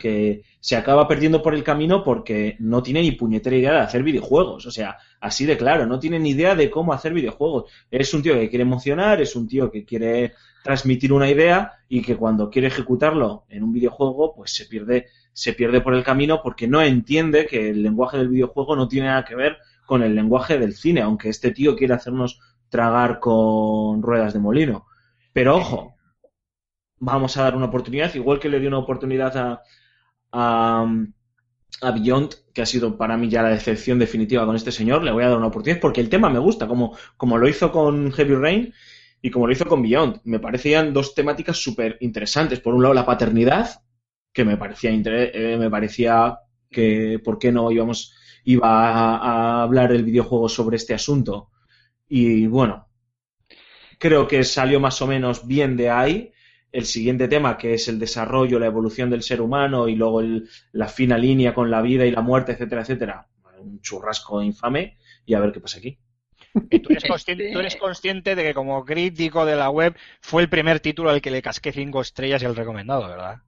que se acaba perdiendo por el camino porque no tiene ni puñetera idea de hacer videojuegos. O sea, así de claro, no tiene ni idea de cómo hacer videojuegos. Es un tío que quiere emocionar, es un tío que quiere transmitir una idea y que cuando quiere ejecutarlo en un videojuego, pues se pierde, se pierde por el camino porque no entiende que el lenguaje del videojuego no tiene nada que ver con el lenguaje del cine, aunque este tío quiere hacernos tragar con ruedas de molino. Pero ojo, vamos a dar una oportunidad, igual que le di una oportunidad a, a, Beyond, que ha sido para mí ya la decepción definitiva con este señor, le voy a dar una oportunidad porque el tema me gusta, como, como lo hizo con Heavy Rain y como lo hizo con Beyond. Me parecían dos temáticas súper interesantes. Por un lado, la paternidad, que me parecía, eh, me parecía que por qué no íbamos, iba a hablar el videojuego sobre este asunto. Y bueno, creo que salió más o menos bien de ahí. El siguiente tema, que es el desarrollo, la evolución del ser humano y luego el- la fina línea con la vida y la muerte, etcétera, etcétera. Un churrasco infame y a ver qué pasa aquí. Tú, eres consciente, tú eres consciente de que como crítico de la web fue el primer título al que le casqué cinco estrellas y el recomendado, ¿verdad?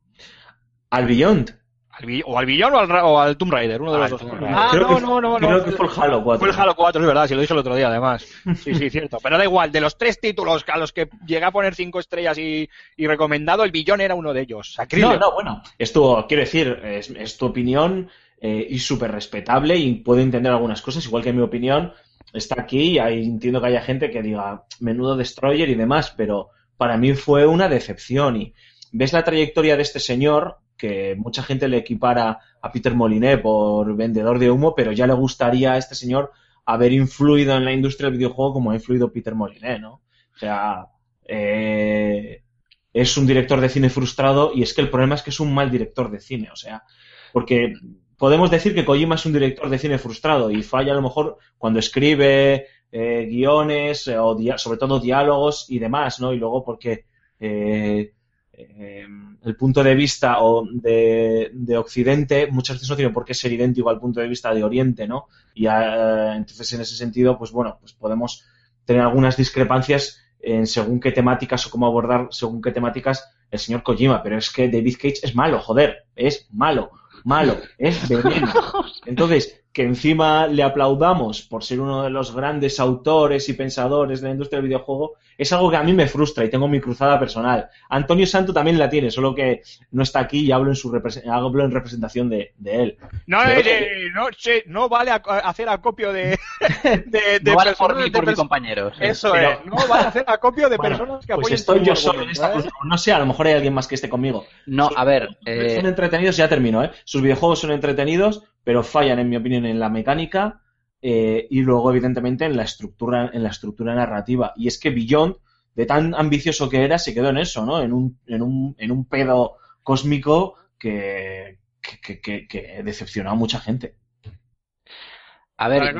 Al Beyond. Al o al Billón o al, Ra- o al Tomb Raider, uno de los dos. Ah, Creo no, que- no, no, no. creo que fue el Halo 4. Fue el Halo 4, es verdad, si lo dije el otro día, además. Sí, sí, cierto. Pero da igual, de los tres títulos a los que llegué a poner cinco estrellas y, y recomendado, el Billón era uno de ellos. No, no, bueno. Esto, quiero decir, es, es tu opinión eh, y súper respetable y puedo entender algunas cosas, igual que mi opinión está aquí y ahí entiendo que haya gente que diga menudo destroyer y demás, pero para mí fue una decepción y ves la trayectoria de este señor que mucha gente le equipara a Peter Moliné por vendedor de humo, pero ya le gustaría a este señor haber influido en la industria del videojuego como ha influido Peter Moliné, ¿no? O sea, eh, es un director de cine frustrado y es que el problema es que es un mal director de cine, o sea, porque podemos decir que Kojima es un director de cine frustrado y falla a lo mejor cuando escribe eh, guiones eh, o sobre todo diálogos y demás, ¿no? Y luego porque eh, eh, el punto de vista o de, de Occidente muchas veces no tiene por qué ser idéntico al punto de vista de Oriente, ¿no? Y eh, entonces en ese sentido, pues bueno, pues podemos tener algunas discrepancias en según qué temáticas o cómo abordar según qué temáticas el señor Kojima, pero es que David Cage es malo, joder, es malo, malo, es veneno. Entonces, que encima le aplaudamos por ser uno de los grandes autores y pensadores de la industria del videojuego, es algo que a mí me frustra y tengo mi cruzada personal. Antonio Santo también la tiene, solo que no está aquí y hablo en, su hablo en representación de, de él. No, Pero- eh, no, che, no vale hacer acopio de, de, de No vale por personas- mí, de por mis compañeros. Eso Pero- es, no vale a hacer acopio de Bueno, personas que pues apoyen estoy yo solo en argumento, esta ¿eh? cruzada. No sé, a lo mejor hay alguien más que esté conmigo. No, a ver, eh, Son entretenidos, ya termino, ¿eh? Sus videojuegos son entretenidos, pero fallan, en mi opinión, en la mecánica eh, y luego, evidentemente, en la estructura, en la estructura narrativa. Y es que Beyond, de tan ambicioso que era, se quedó en eso, ¿no? En un, en un, en un pedo cósmico que, que, que- que- que decepcionó a mucha gente. a ver,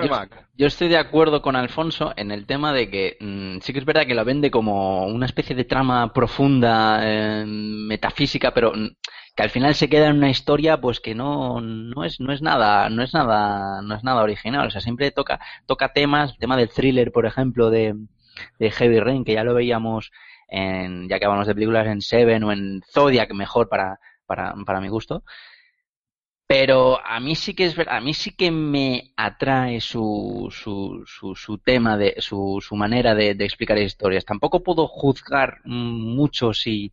yo, estoy de acuerdo con Alfonso en el tema de que mm, sí que es verdad que lo vende como una especie de trama profunda, eh, metafísica, pero mm, que al final se queda en una historia pues que no, no es, no es nada, no es nada, no es nada original. O sea, siempre toca, toca temas, el tema del thriller, por ejemplo, de, de Heavy Rain, que ya lo veíamos en, ya que hablamos de películas en Seven o en Zodiac, mejor para, para, para mi gusto. Pero a mí sí que es a mí sí que me atrae su, su, su, su tema de su, su manera de, explicar historias. Tampoco puedo juzgar mucho si,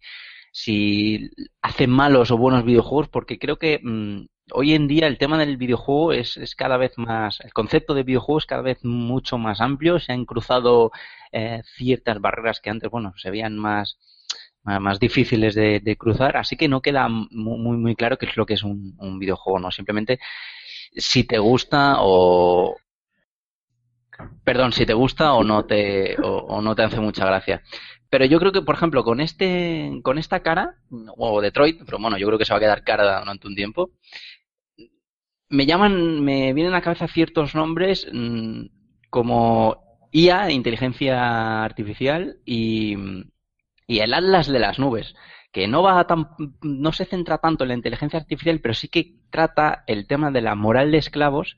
si hace malos o buenos videojuegos, porque creo que mm, hoy en día el tema del videojuego es, es cada vez más, el concepto de videojuego es cada vez mucho más amplio. Se han cruzado eh, ciertas barreras que antes, bueno, se veían más más difíciles de, cruzar, así que no queda mu- muy, muy claro qué es lo que es un, un videojuego, ¿no? Simplemente si te gusta o... Perdón, si te gusta o no te, o no te hace mucha gracia. Pero yo creo que, por ejemplo, con este, con esta cara, o Detroit, pero bueno, yo creo que se va a quedar cara durante un tiempo, me llaman, me vienen a la cabeza ciertos nombres mm, como IA, inteligencia artificial, y, y el Atlas de las nubes, que no va tan, no se centra tanto en la inteligencia artificial, pero sí que trata el tema de la moral de esclavos,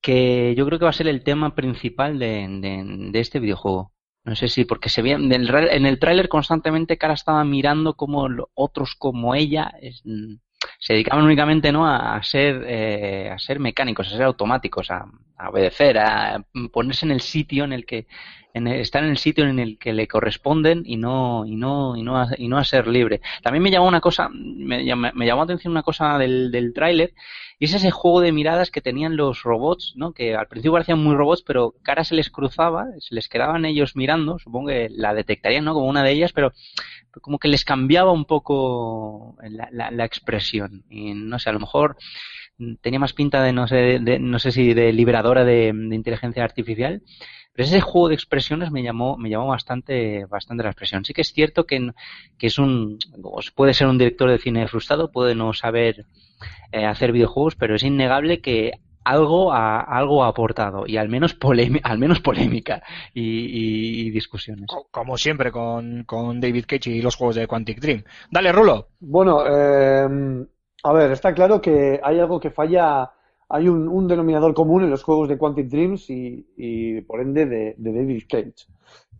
que yo creo que va a ser el tema principal de, este videojuego. No sé si, porque se ve en el, tráiler constantemente Cara estaba mirando como otros como ella es- mm, se dedicaban únicamente no a, ser eh, a ser mecánicos, a ser automáticos, a, obedecer, a ponerse en el sitio en el que en estar en el sitio en el que le corresponden y no y no y no a, y no a ser libre. También me llamó una cosa, me, me llamó la atención una cosa del, del tráiler y es ese juego de miradas que tenían los robots, ¿no? Que al principio parecían muy robots, pero cara se les cruzaba, se les quedaban ellos mirando, supongo que la detectarían, ¿no? Como una de ellas, pero como que les cambiaba un poco la, la, expresión. Y no sé, a lo mejor tenía más pinta de, no sé, de, no sé si de liberadora de, de inteligencia artificial, pero ese juego de expresiones me llamó, me llamó bastante, bastante la expresión. Sí que es cierto que, que es un, puede ser un director de cine frustrado, puede no saber eh, hacer videojuegos, pero es innegable que algo ha, algo ha aportado y al menos al menos polémica y, y- y discusiones. Co- Como siempre con, con David Cage y los juegos de Quantic Dream. Dale, Rulo. Bueno, eh, a ver, está claro que hay algo que falla, hay un, un denominador común en los juegos de Quantic Dreams y, y, por ende de, de David Cage.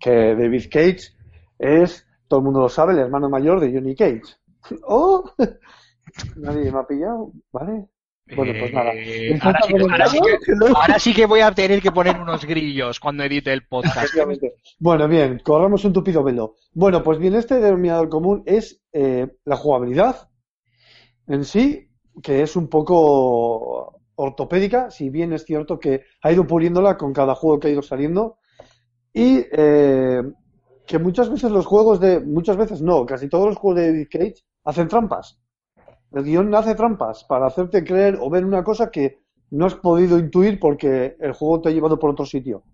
Que David Cage es, todo el mundo lo sabe, el hermano mayor de Johnny Cage. ¡Oh! Nadie me ha pillado, ¿vale? Bueno, pues nada. Eh, ahora, sí, que- ahora sí que, ahora sí que voy a tener que poner unos grillos cuando edite el podcast. Bueno, bien, corramos un tupido velo. Bueno, pues bien, este denominador común es eh, la jugabilidad en sí, que es un poco ortopédica, si bien es cierto que ha ido puliéndola con cada juego que ha ido saliendo. Y eh, que muchas veces los juegos de. Muchas veces no, casi todos los juegos de David Cage hacen trampas. El guion hace trampas para hacerte creer o ver una cosa que no has podido intuir porque el juego te ha llevado por otro sitio.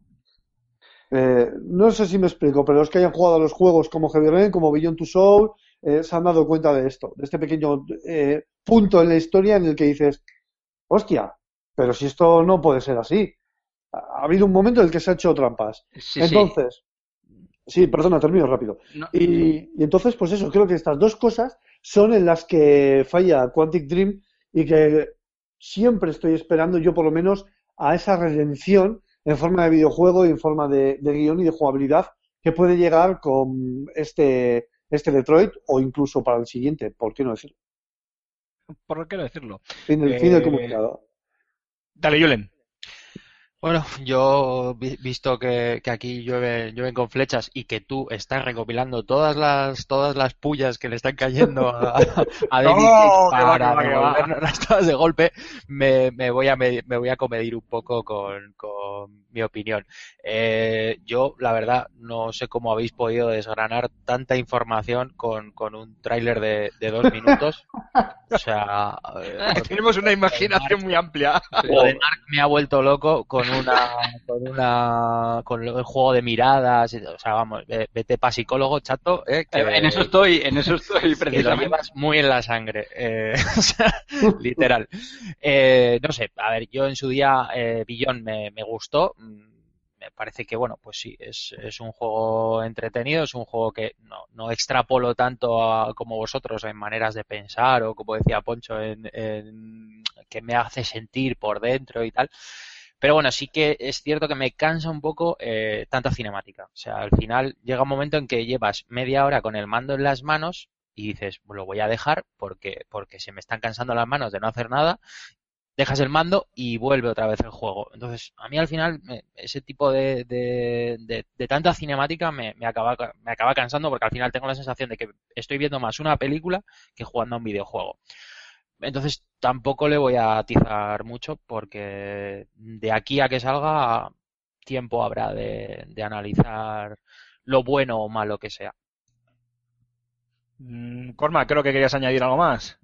Eh, no sé si me explico, pero los que hayan jugado a los juegos como Heavy Rain, como Beyond Two Soul, eh, se han dado cuenta de esto, de este pequeño eh, punto en la historia en el que dices, hostia, pero si esto no puede ser así. Ha ha habido un momento en el que se ha hecho trampas. Sí, sí. Entonces, sí, perdona, termino rápido. No, Y, y entonces, pues eso, creo que estas dos cosas son en las que falla Quantic Dream y que siempre estoy esperando, yo por lo menos, a esa redención en forma de videojuego y en forma de, de guion y de jugabilidad que puede llegar con este, este Detroit o incluso para el siguiente, ¿por qué no decirlo? ¿Por qué no decirlo? Fin del, fin del Eh, comunicado. Dale, Julen. Bueno, yo vi- visto que, que aquí llueve, llueven con flechas y que tú estás recopilando todas las todas las pullas que le están cayendo a, a David No, para devolvernos todas de golpe, me, me voy a me, me voy a comedir un poco con, con mi opinión. Eh, yo, la verdad, no sé cómo habéis podido desgranar tanta información con, con un tráiler de, de dos minutos. O sea, eh, Tenemos una imaginación muy amplia. lo de Mark me ha vuelto loco con una con una con el juego de miradas o sea vamos ve- vete pa psicólogo chato eh, que, En eso estoy, en eso estoy que lo precisamente. llevas muy en la sangre eh, o sea, literal Eh, no sé a ver yo en su día eh, Billón me, me gustó mm, me parece que bueno pues sí es, es un juego entretenido es un juego que no, no extrapolo tanto a- como vosotros en maneras de pensar o como decía Poncho en, en que me hace sentir por dentro y tal pero bueno, sí que es cierto que me cansa un poco eh, tanta cinemática. O sea, al final llega un momento en que llevas media hora con el mando en las manos y dices, lo voy a dejar porque, porque se me están cansando las manos de no hacer nada. Dejas el mando y vuelve otra vez el juego. Entonces, a mí al final ese tipo de, de, de- de tanta cinemática me, me acaba, me acaba cansando porque al final tengo la sensación de que estoy viendo más una película que jugando a un videojuego. Entonces tampoco le voy a atizar mucho porque de aquí a que salga tiempo habrá de, de analizar lo bueno o malo que sea. Mm, Corma, creo que querías añadir algo más.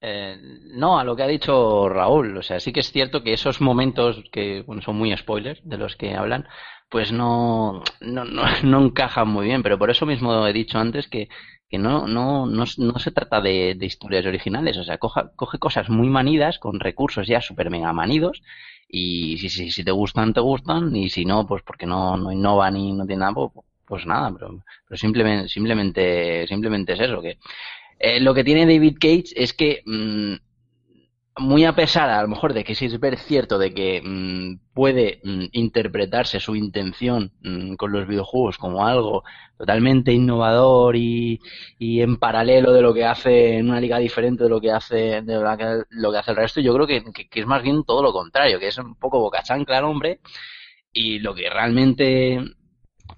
Eh, no, a lo que ha dicho Raúl, o sea, sí que es cierto que esos momentos que bueno, son muy spoilers de los que hablan, pues no, no, no, encajan muy bien, pero por eso mismo he dicho antes que, que no, no, no, no se trata de, de historias originales, o sea, coja- coge cosas muy manidas, con recursos ya super mega manidos, y si, si, si te gustan, te gustan, y si no, pues porque no, no innovan y no tienen nada, pues, pues nada, pero, pero simplemente, simplemente, simplemente es eso, que eh, lo que tiene David Cage es que, mm, muy a pesar a lo mejor de que sí es cierto de que mm, puede mm, interpretarse su intención con los videojuegos como algo totalmente innovador y, y en paralelo de lo que hace en una liga diferente de lo que hace de lo que, hace el resto, yo creo que, que- que es más bien todo lo contrario, que es un poco boca chancla el hombre y lo que realmente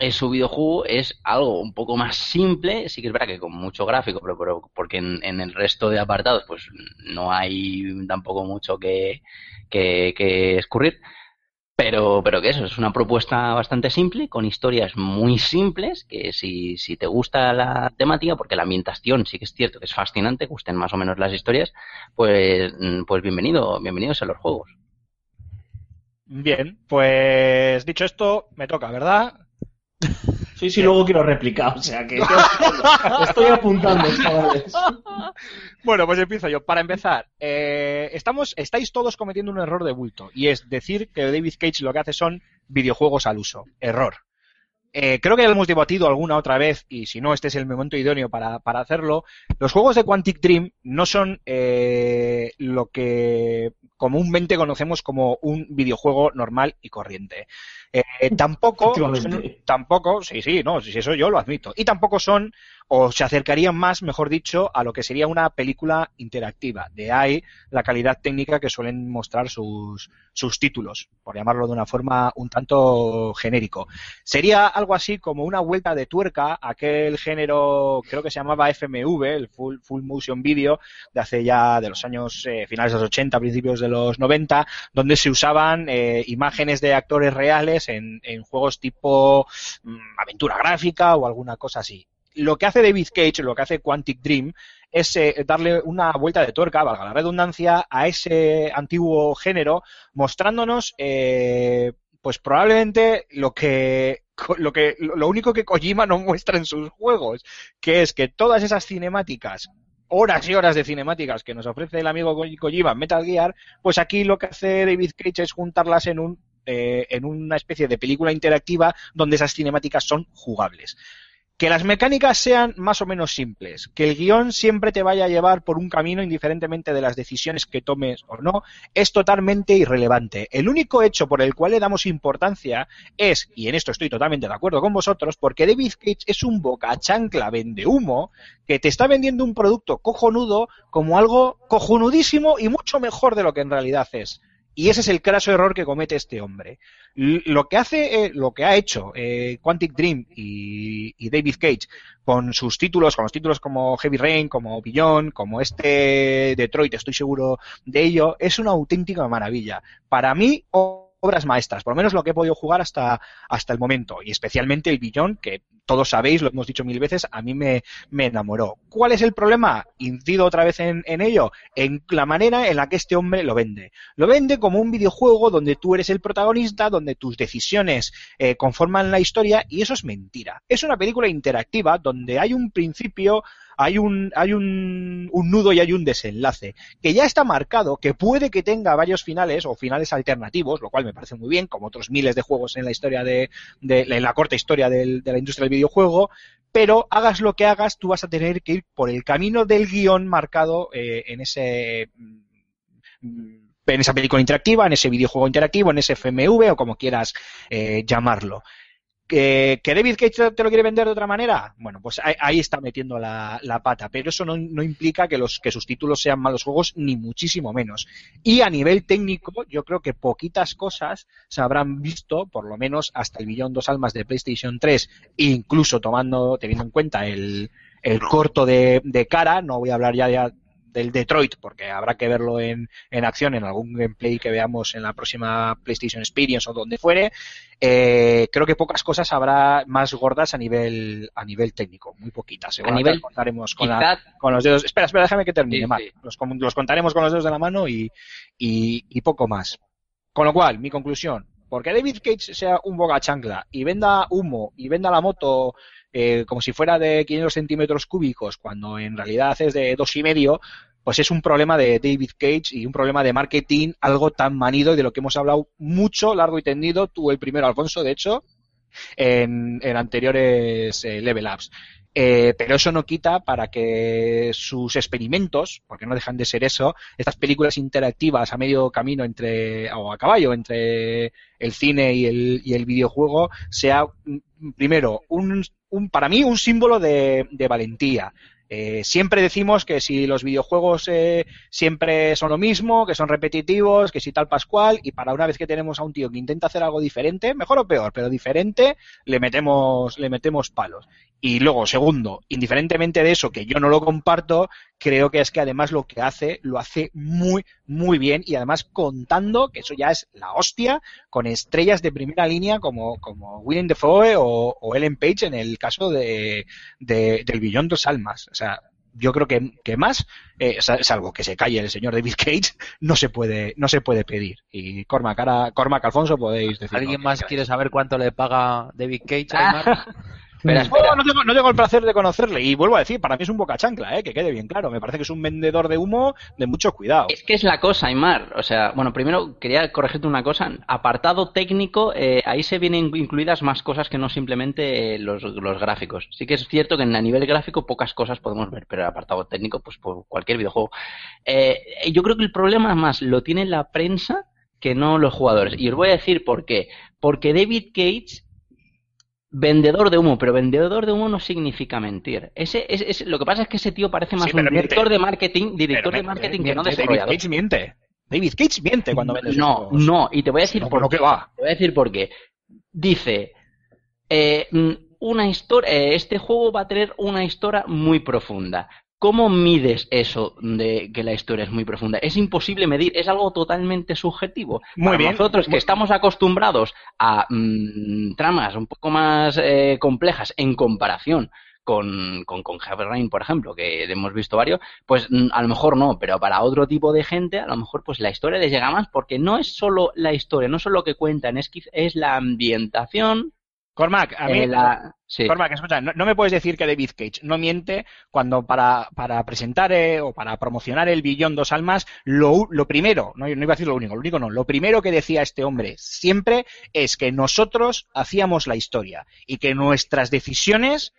es su videojuego es algo un poco más simple, sí que es verdad que con mucho gráfico, pero, pero porque en, el resto de apartados pues no hay tampoco mucho que, escurrir. Pero, pero que eso, es una propuesta bastante simple, con historias muy simples, que si, te gusta la temática, porque la ambientación sí que es cierto que es fascinante, gusten más o menos las historias, pues, pues bienvenido, bienvenidos a los juegos. Bien, pues dicho esto, me toca, ¿verdad? Sí, sí, luego quiero replicar, o sea que estoy apuntando, chavales. Bueno, pues empiezo yo. Para empezar, eh, estamos, estáis todos cometiendo un error de bulto y es decir que David Cage lo que hace son videojuegos al uso. Error. Eh, creo que ya lo hemos debatido alguna otra vez y si no, este es el momento idóneo para, para hacerlo. Los juegos de Quantic Dream no son eh, lo que comúnmente conocemos como un videojuego normal y corriente. Eh, tampoco, tampoco, sí, sí, no, si eso yo lo admito. Y tampoco son, o se acercarían más, mejor dicho, a lo que sería una película interactiva. De ahí la calidad técnica que suelen mostrar sus, sus títulos, por llamarlo de una forma un tanto genérico. Sería algo así como una vuelta de tuerca a aquel género, creo que se llamaba FMV, el Full, full Motion Video, de hace ya de los años eh, finales de los 80, principios de los 90, donde se usaban eh, imágenes de actores reales en, juegos tipo mm, aventura gráfica o alguna cosa así. Lo que hace David Cage, lo que hace Quantic Dream, es eh, darle una vuelta de tuerca, valga la redundancia, a ese antiguo género, mostrándonos, eh, pues probablemente lo que lo que lo único que Kojima no muestra en sus juegos, que es que todas esas cinemáticas horas y horas de cinemáticas que nos ofrece el amigo Ko- Kojima en Metal Gear, pues aquí lo que hace David Cage es juntarlas en un eh, en una especie de película interactiva donde esas cinemáticas son jugables. Que las mecánicas sean más o menos simples, que el guion siempre te vaya a llevar por un camino indiferentemente de las decisiones que tomes o no, es totalmente irrelevante. El único hecho por el cual le damos importancia es, y en esto estoy totalmente de acuerdo con vosotros, porque David Cage es un boca chancla vende humo que te está vendiendo un producto cojonudo como algo cojonudísimo y mucho mejor de lo que en realidad es. Y ese es el craso error que comete este hombre. Lo que hace, eh, lo que ha hecho eh, Quantic Dream y, David Cage con sus títulos, con los títulos como Heavy Rain, como Beyond, como este Detroit, estoy seguro de ello, es una auténtica maravilla. Para mí, obras maestras, por lo menos lo que he podido jugar hasta, hasta el momento, y especialmente el Beyond, que todos sabéis, lo hemos dicho mil veces, a mí me, me enamoró. ¿Cuál es el problema? Incido otra vez en, en ello, en la manera en la que este hombre lo vende. Lo vende como un videojuego donde tú eres el protagonista, donde tus decisiones eh, conforman la historia, y eso es mentira. Es una película interactiva donde hay un principio, hay un, hay un, un nudo y hay un desenlace, que ya está marcado, que puede que tenga varios finales o finales alternativos, lo cual me parece muy bien, como otros miles de juegos en la historia de, en la corta historia de la industria del videojuego, pero hagas lo que hagas, tú vas a tener que ir por el camino del guion marcado eh, en ese mm, en esa película interactiva, en ese videojuego interactivo, en ese FMV o como quieras eh, llamarlo. ¿Que, que David Cage te- lo quiere vender de otra manera? Bueno, pues ahí, ahí está metiendo la, la pata, pero eso no, no implica que, los, que sus títulos sean malos juegos, ni muchísimo menos. Y a nivel técnico, yo creo que poquitas cosas se habrán visto, por lo menos hasta el billón dos almas de PlayStation 3, incluso tomando, teniendo en cuenta el, el corto de, de cara, no voy a hablar ya de- del Detroit, porque habrá que verlo en, en acción en algún gameplay que veamos en la próxima PlayStation Experience o donde fuere. Eh, creo que pocas cosas habrá más gordas a nivel a nivel técnico, muy poquitas. Seguramente nivel- las contaremos con, la- con los dedos. Espera, espera, déjame que termine. Sí, sí. Los, los contaremos con los dedos de la mano y, y, y poco más. Con lo cual, mi conclusión, porque David Cage sea un boga chancla y venda humo y venda la moto eh, como si fuera de 500 centímetros cúbicos, cuando en realidad es de dos y medio, pues es un problema de David Cage y un problema de marketing, algo tan manido y de lo que hemos hablado mucho, largo y tendido, tú el primero, Alfonso, de hecho, en, anteriores eh, level ups. Eh, pero eso no quita para que sus experimentos, porque no dejan de ser eso, estas películas interactivas a medio camino entre, o a caballo entre el cine y el, y el videojuego, sea mm, primero un, un para mí un símbolo de, de valentía. Eh, siempre decimos que si los videojuegos eh, siempre son lo mismo, que son repetitivos, que si tal pascual, y para una vez que tenemos a un tío que intenta hacer algo diferente, mejor o peor, pero diferente, le metemos, le metemos palos. Y luego, segundo, indiferentemente de eso, que yo no lo comparto, creo que es que además lo que hace, lo hace muy, muy bien y además contando, que eso ya es la hostia, con estrellas de primera línea como, como Willem Dafoe o, o Ellen Page en el caso de, de- del Billón dos Almas. O sea, yo creo que, que más, eh, sa- salvo que se calle el señor David Cage, no se puede, no se puede pedir. Y Cormac, Cormac Alfonso podéis decir. ¿Alguien más quiere saber cuánto le paga David Cage a Aymar? Espera, No, tengo, no tengo el placer de conocerle. Y vuelvo a decir, para mí es un boca chancla, eh, que quede bien claro. Me parece que es un vendedor de humo de mucho cuidado. Es que es la cosa, Aymar. O sea, bueno, primero quería corregirte una cosa. Apartado técnico, eh, ahí se vienen incluidas más cosas que no simplemente eh, los, los gráficos. Sí que es cierto que en a nivel gráfico pocas cosas podemos ver, pero el apartado técnico, pues por cualquier videojuego. Eh, yo creo que el problema más lo tiene la prensa que no los jugadores. Y os voy a decir por qué. Porque David Cage vendedor de humo, pero vendedor de humo no significa mentir. Ese, es, es- lo que pasa es que ese tío parece más Sí, un pero miente. director de marketing, director Pero de miente, marketing que no miente, desarrollador. David Cage miente. David Cage miente cuando vende sus No, juegos. no, y te voy a decir No, por. ¿qué va? Te voy a decir por qué. Dice, eh, mm, una historia, eh, este juego va a tener una historia muy profunda. ¿Cómo mides eso de que la historia es muy profunda? Es imposible medir, es algo totalmente subjetivo. Muy Para bien. Nosotros que Muy- estamos acostumbrados a mm, tramas un poco más eh, complejas en comparación con, con, con Rain, por ejemplo, que hemos visto varios, pues mm, a lo mejor no, pero para otro tipo de gente, a lo mejor pues la historia les llega más porque no es solo la historia, no es solo lo que cuentan, es, es la ambientación, Cormac, a mí, eh, la... Sí. Cormac, escucha, no, no me puedes decir que David Cage no miente cuando para, para presentar eh, o para promocionar el billón dos almas, lo, lo primero, no, no iba a decir lo único, lo único no, lo primero que decía este hombre siempre es que nosotros hacíamos la historia y que nuestras decisiones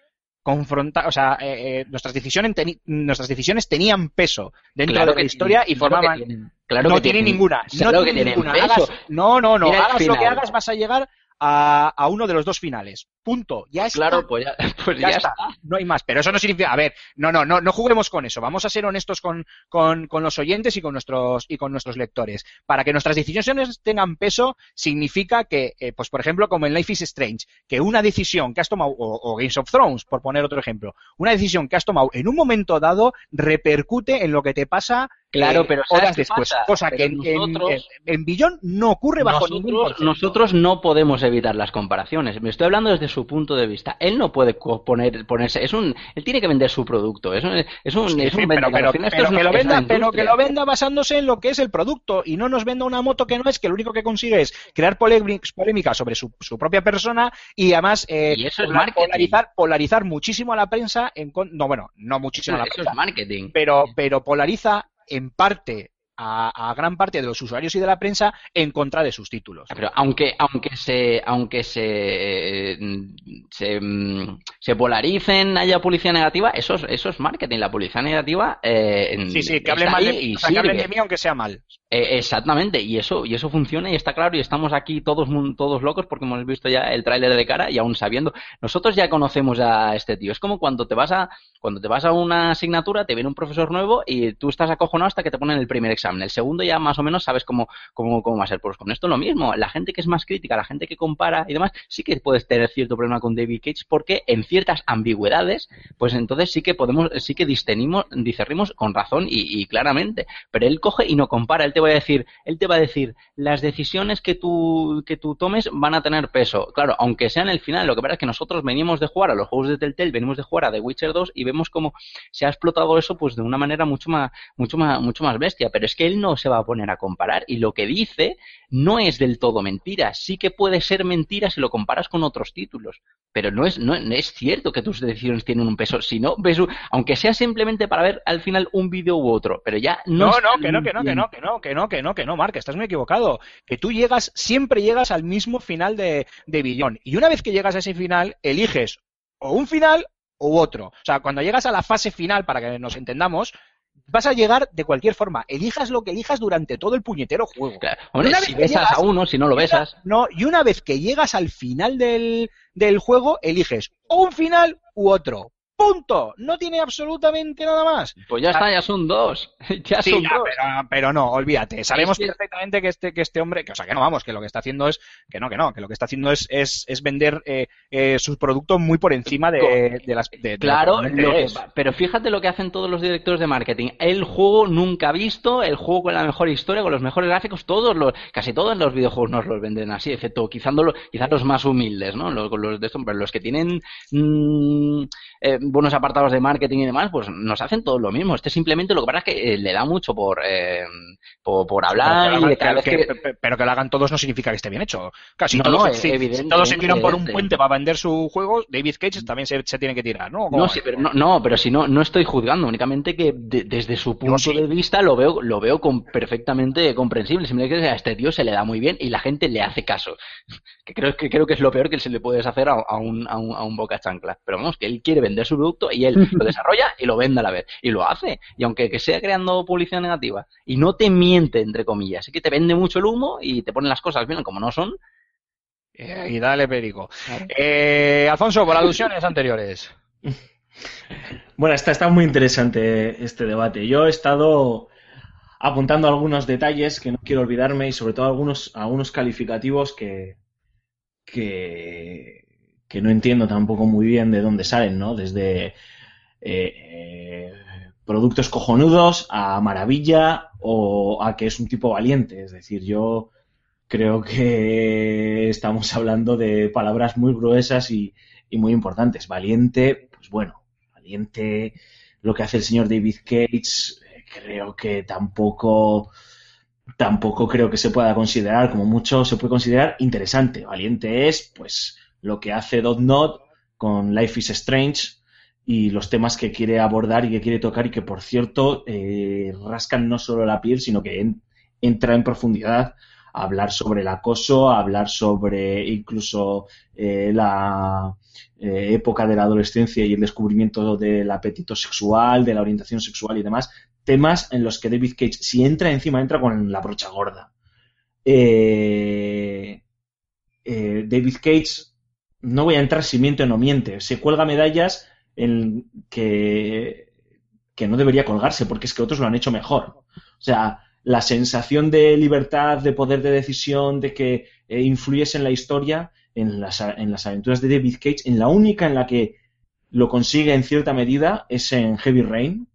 confrontar, o sea, eh, eh, nuestras decisiones nuestras decisiones tenían peso dentro Claro de la historia tienen, y claro que formaban tienen, claro no que tienen, ninguna, no que tiene tienen ninguna. peso. Hagas- no, no, no, Mira hagas lo que hagas vas a llegar a, a uno de los dos finales. Punto. Ya está. Claro, pues ya, pues ya, ya está. está. No hay más. Pero eso no significa, a ver, no, no, no, no juguemos con eso. Vamos a ser honestos con, con, con los oyentes y con nuestros y con nuestros lectores. Para que nuestras decisiones tengan peso, significa que, eh, pues por ejemplo, como en Life is Strange, que una decisión que has tomado, o, o Games of Thrones, por poner otro ejemplo, una decisión que has tomado en un momento dado repercute en lo que te pasa Claro, eh, pero ¿sabes horas después. pasa? Cosa Pero que en, nosotros- en- en Billón no ocurre bajo ningún concepto. nosotros no podemos evitar las comparaciones. Me estoy hablando desde su punto de vista. Él no puede poner, ponerse. Es un, él tiene que vender su producto. Es un, es un, Sí, es un sí, pero, es que lo venda, pero que lo venda basándose en lo que es el producto y no nos venda una moto que no es, que lo único que consigue es crear polémic- polémica sobre su, su propia persona y además eh, Y eso es polarizar, polarizar muchísimo a la prensa. En, no, bueno, no muchísimo a la Eso prensa, es marketing. pero, pero polariza en parte a, a gran parte de los usuarios y de la prensa en contra de sus títulos. Pero aunque, aunque se, aunque se, se, se polaricen, haya publicidad negativa, eso es, eso es marketing. La publicidad negativa, eh, Sí, sí, que hablen mal de, y o sea, que hablen de mí aunque sea mal. Eh, exactamente, y eso, y eso funciona y está claro, y estamos aquí todos, todos locos porque hemos visto ya el tráiler de cara y aún sabiendo, nosotros ya conocemos a este tío. Es como cuando te vas a, cuando te vas a una asignatura, te viene un profesor nuevo y tú estás acojonado hasta que te ponen el primer examen. El segundo ya más o menos sabes cómo, cómo, cómo va a ser. Pues con esto lo mismo. La gente que es más crítica, la gente que compara y demás, sí que puedes tener cierto problema con David Cage porque en ciertas ambigüedades, pues entonces sí que podemos, sí que discernimos, discernimos con razón y, y claramente. Pero él coge y no compara. Él te va a decir, él te va a decir, las decisiones que tú, que tú tomes van a tener peso. Claro, aunque sea en el final, lo que pasa es que nosotros venimos de jugar a los juegos de Telltale, venimos de jugar a The Witcher 2 y vemos cómo se ha explotado eso pues de una manera mucho más, mucho más, mucho más bestia. Pero es que él no se va a poner a comparar y lo que dice no es del todo mentira. Sí que puede ser mentira si lo comparas con otros títulos. Pero no es, no, es cierto que tus decisiones tienen un peso. Si no, ves, un- aunque sea simplemente para ver al final un vídeo u otro, pero ya no. No, que no, que no, que no, que no, que no, que no, que no, Marc, estás muy equivocado. Que tú llegas, siempre llegas al mismo final de, de Billón. Y una vez que llegas a ese final, eliges o un final u otro. O sea, cuando llegas a la fase final, para que nos entendamos, vas a llegar de cualquier forma. Elijas lo que elijas durante todo el puñetero juego. Claro. Hombre, Una si besas llegas- a uno, si no lo besas. No, y una vez que llegas al final del, del juego, eliges o un final u otro. Punto. No tiene absolutamente nada más. Pues ya está, ya son dos. ya Sí, son ya, dos. pero, pero no, olvídate. Sabemos Es que- perfectamente que este, que este hombre, que, o sea, que no vamos, que lo que está haciendo es, que no, que no, que lo que está haciendo es, es, es vender eh, eh, sus productos muy por encima de, de las. de- Claro, lo que pero fíjate lo que hacen todos los directores de marketing. El juego nunca visto, el juego con la mejor historia, con los mejores gráficos, todos los, casi todos los videojuegos nos los venden así, excepto quizás los, quizás los más humildes, ¿no? Los, los de estos, pero los que tienen mm, eh, buenos apartados de marketing y demás, pues nos hacen todo lo mismo. Este simplemente lo que pasa es que eh, le da mucho por, eh, por, por hablar pero, y de que, cada vez que- que, pe- pero que lo hagan todos no significa que esté bien hecho. Casi No, todos, no, si- si evidente- todos se tiran por un puente para vender su juego, David Cage también se, se tiene que tirar, ¿no? ¿Cómo No, sí, pero no, no, pero si no, no estoy juzgando, únicamente que de- desde su punto sí. de vista lo veo, lo veo con- perfectamente comprensible. Simplemente que a este tío se le da muy bien y la gente le hace caso. Que creo que creo que es lo peor que se le puedes hacer a, a un, a, un, a un boca chancla. Pero vamos, que él quiere vender su producto y él lo desarrolla y lo vende a la vez. Y lo hace. Y aunque que sea creando publicidad negativa y no te miente, entre comillas, es que te vende mucho el humo y te ponen las cosas bien como no son. Eh, y dale, Perico. Eh, Alfonso, por alusiones anteriores. Bueno, está, está muy interesante este debate. Yo he estado apuntando algunos detalles que no quiero olvidarme y sobre todo algunos, algunos calificativos que, que, que no entiendo tampoco muy bien de dónde salen, ¿no? Desde eh, eh, productos cojonudos a maravilla o a que es un tipo valiente. Es decir, yo creo que estamos hablando de palabras muy gruesas y, muy importantes. Valiente, pues bueno, valiente lo que hace el señor David Cage, eh, creo que tampoco tampoco creo que se pueda considerar, como mucho se puede considerar interesante. Valiente es, pues, lo que hace Dot Not con Life is Strange y los temas que quiere abordar y que quiere tocar y que, por cierto, eh, rascan no solo la piel, sino que en- entra en profundidad hablar sobre el acoso, a hablar sobre incluso eh, la eh, época de la adolescencia y el descubrimiento del apetito sexual, de la orientación sexual y demás, temas en los que David Cage, si entra encima, entra con la brocha gorda. David Cage, no voy a entrar si miente o no miente, se cuelga medallas en que, que no debería colgarse, porque es que otros lo han hecho mejor. O sea, la sensación de libertad, de poder de decisión, de que eh, influyes en la historia, en las, en las aventuras de David Cage, en la única en la que lo consigue en cierta medida es en Heavy Rain,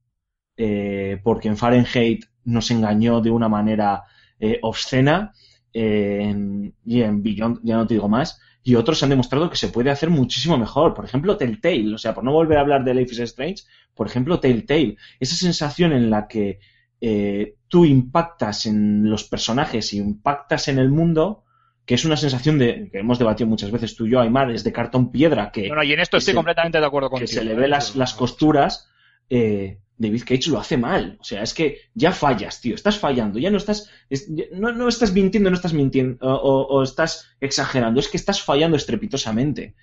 eh, porque en Fahrenheit nos engañó de una manera eh, obscena eh, y en Beyond, ya no te digo más, y otros han demostrado que se puede hacer muchísimo mejor. Por ejemplo, Telltale, o sea, por no volver a hablar de Life is Strange, por ejemplo, Telltale, esa sensación en la que eh, tú impactas en los personajes y impactas en el mundo, que es una sensación de, que hemos debatido muchas veces tú y yo, Aymar, es de cartón piedra, que, Bueno, y en esto que estoy se- completamente de acuerdo que contigo. se le ve las, las costuras, eh, David Cage lo hace mal. O sea, es que ya fallas, tío. Estás fallando. Ya no estás. no, no estás mintiendo, no estás mintiendo. O estás exagerando. Es que estás fallando estrepitosamente.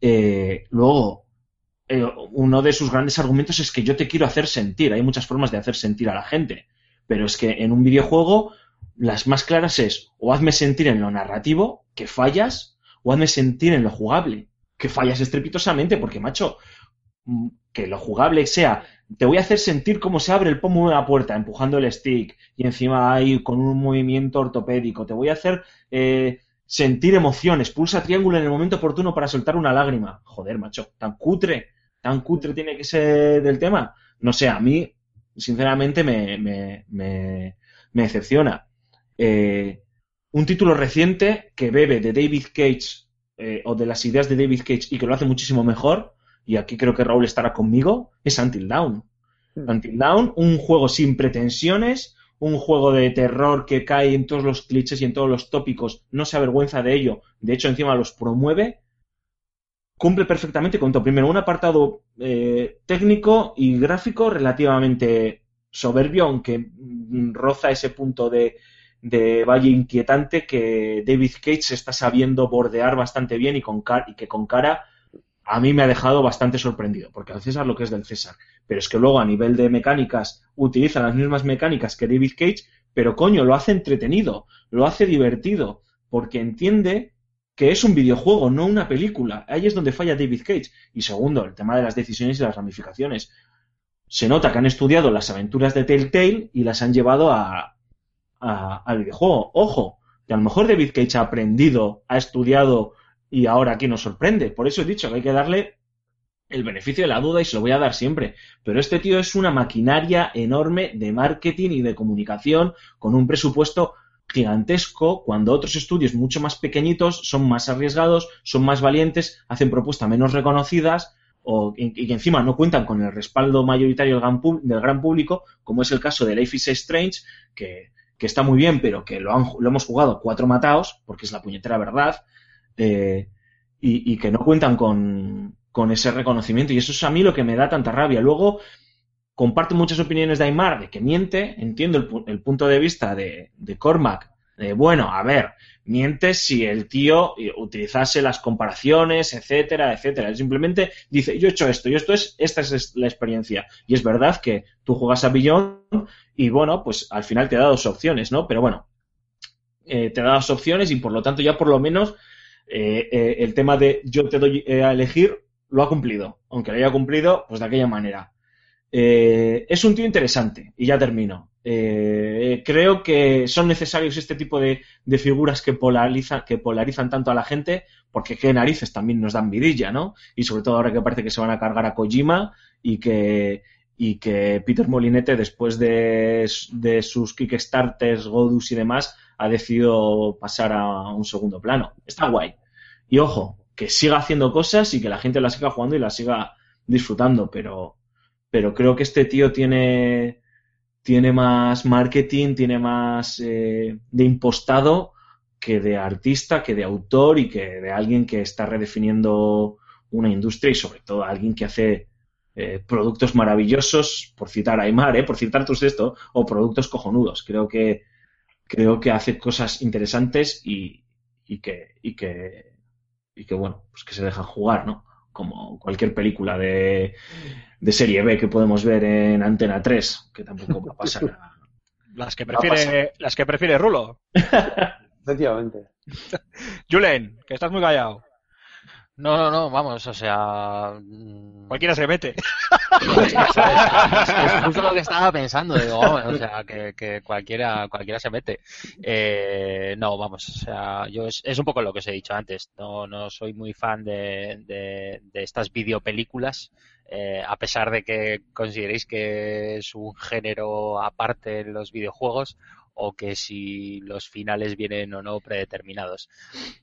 Eh, luego, eh, uno de sus grandes argumentos es que yo te quiero hacer sentir. Hay muchas formas de hacer sentir a la gente. Pero es que en un videojuego, las más claras es o hazme sentir en lo narrativo, que fallas, o hazme sentir en lo jugable, que fallas estrepitosamente, porque, macho, mm, que lo jugable sea, te voy a hacer sentir cómo se abre el pomo de una puerta empujando el stick y encima ahí con un movimiento ortopédico, te voy a hacer eh, sentir emociones, pulsa triángulo en el momento oportuno para soltar una lágrima. Joder, macho, tan cutre, tan cutre tiene que ser del tema. No sé, a mí, sinceramente, me, me, me, me decepciona. Eh, un título reciente que bebe de David Cage eh, o de las ideas de David Cage y que lo hace muchísimo mejor, y aquí creo que Raúl estará conmigo, es Until Dawn. Until Dawn, un juego sin pretensiones, un juego de terror que cae en todos los clichés y en todos los tópicos, no se avergüenza de ello, de hecho encima los promueve, cumple perfectamente con todo. Primero, un apartado eh, técnico y gráfico relativamente soberbio, aunque mm, roza ese punto de, de valle inquietante que David Cage se está sabiendo bordear bastante bien y, con car- y que con cara a mí me ha dejado bastante sorprendido, porque al César lo que es del César. Pero es que luego a nivel de mecánicas utiliza las mismas mecánicas que David Cage, pero coño, lo hace entretenido, lo hace divertido, porque entiende que es un videojuego, no una película. Ahí es donde falla David Cage. Y segundo, el tema de las decisiones y las ramificaciones. Se nota que han estudiado las aventuras de Telltale y las han llevado a, a- al videojuego. Ojo, que a lo mejor David Cage ha aprendido, ha estudiado y ahora aquí nos sorprende. Por eso he dicho que hay que darle el beneficio de la duda y se lo voy a dar siempre. Pero este tío es una maquinaria enorme de marketing y de comunicación con un presupuesto gigantesco cuando otros estudios mucho más pequeñitos son más arriesgados, son más valientes, hacen propuestas menos reconocidas o, y, que encima no cuentan con el respaldo mayoritario del gran, del gran público, como es el caso de Life is Strange, que, que está muy bien, pero que lo, han, lo hemos jugado cuatro mataos, porque es la puñetera verdad, eh, y, que no cuentan con, con ese reconocimiento. Y eso es a mí lo que me da tanta rabia. Luego, comparto muchas opiniones de Aymar de que miente, entiendo el, pu- el punto de vista de, de Cormac, de bueno, a ver, miente si el tío eh, utilizase las comparaciones, etcétera, etcétera. Él simplemente dice, yo he hecho esto, y esto es, esta es la experiencia. Y es verdad que tú juegas a Beyond y bueno, pues al final te da dos opciones, ¿no? Pero bueno, eh, te da dos opciones y por lo tanto ya por lo menos eh, eh, el tema de yo te doy eh, a elegir lo ha cumplido, aunque lo haya cumplido pues de aquella manera. Es un tío interesante y ya termino. Creo que son necesarios este tipo de, de figuras que polarizan, que polarizan tanto a la gente, porque qué narices también nos dan vidilla, ¿no? Y sobre todo ahora que parece que se van a cargar a Kojima y que, y que Peter Molinete, después de, de sus Kickstarters, Godus y demás, ha decidido pasar a un segundo plano. Está guay. Y ojo, que siga haciendo cosas y que la gente la siga jugando y la siga disfrutando, pero, pero creo que este tío tiene, tiene más marketing, tiene más eh, de impostado que de artista, que de autor y que de alguien que está redefiniendo una industria y sobre todo alguien que hace eh, productos maravillosos, por citar a Aymar, eh, por citar tus esto, o productos cojonudos. Creo que creo que hace cosas interesantes y, y que, y que, y que bueno, pues que se dejan jugar, ¿no? Como cualquier película de, de serie B que podemos ver en Antena 3, que tampoco va a pasar. Las que prefiere, las que prefiere Rulo. Efectivamente. Julen, que estás muy callado. No, no, no, vamos, o sea. mm, Cualquiera se mete. es, es justo lo que estaba pensando, digo, o sea, que, que cualquiera, cualquiera se mete. Eh, no, vamos, o sea, yo es, es un poco lo que os he dicho antes. No, no soy muy fan de, de, de estas videopelículas, eh, a pesar de que consideréis que es un género aparte en los videojuegos o que si los finales vienen o no predeterminados.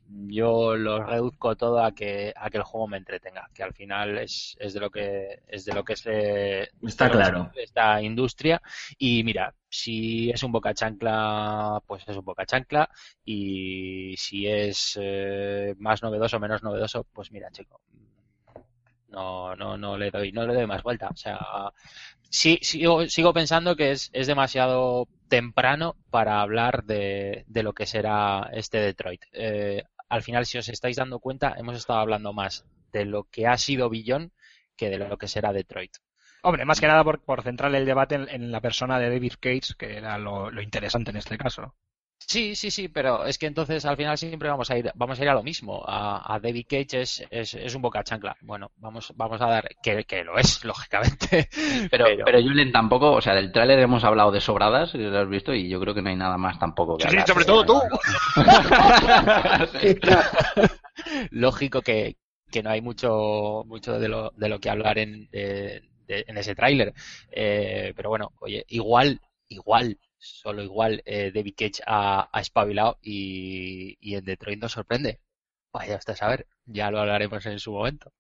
Yo lo reduzco todo a que a que el juego me entretenga, que al final es, es de lo que es de lo que se Está claro. esta industria y mira, si es un boca chancla, pues es un boca chancla y si es eh, más novedoso o menos novedoso, pues mira, chico, no, no, no le doy, no le doy más vuelta. O sea, sí, sigo, sigo pensando que es, es demasiado temprano para hablar de, de lo que será este Detroit. Eh, al final, si os estáis dando cuenta, hemos estado hablando más de lo que ha sido Billón que de lo que será Detroit. Hombre, más que nada por, por centrar el debate en, en la persona de David Cage, que era lo, lo interesante en este caso. Sí, sí, sí, pero es que entonces al final siempre vamos a ir, vamos a ir a lo mismo. A, a David Cage es, es, es un boca chancla. Bueno, vamos, vamos a dar, que, que lo es, lógicamente. Pero, pero Julen tampoco, o sea, del tráiler hemos hablado de sobradas, lo has visto, y yo creo que no hay nada más tampoco que Sí, sobre todo tú. Lógico que, que no hay mucho, mucho de lo, de lo que hablar en, de- de- en ese tráiler. Eh, pero bueno, oye, igual, igual, solo igual, eh, David Cage ha, espabilado y, en Detroit nos sorprende. Vaya usted a saber, ya lo hablaremos en su momento.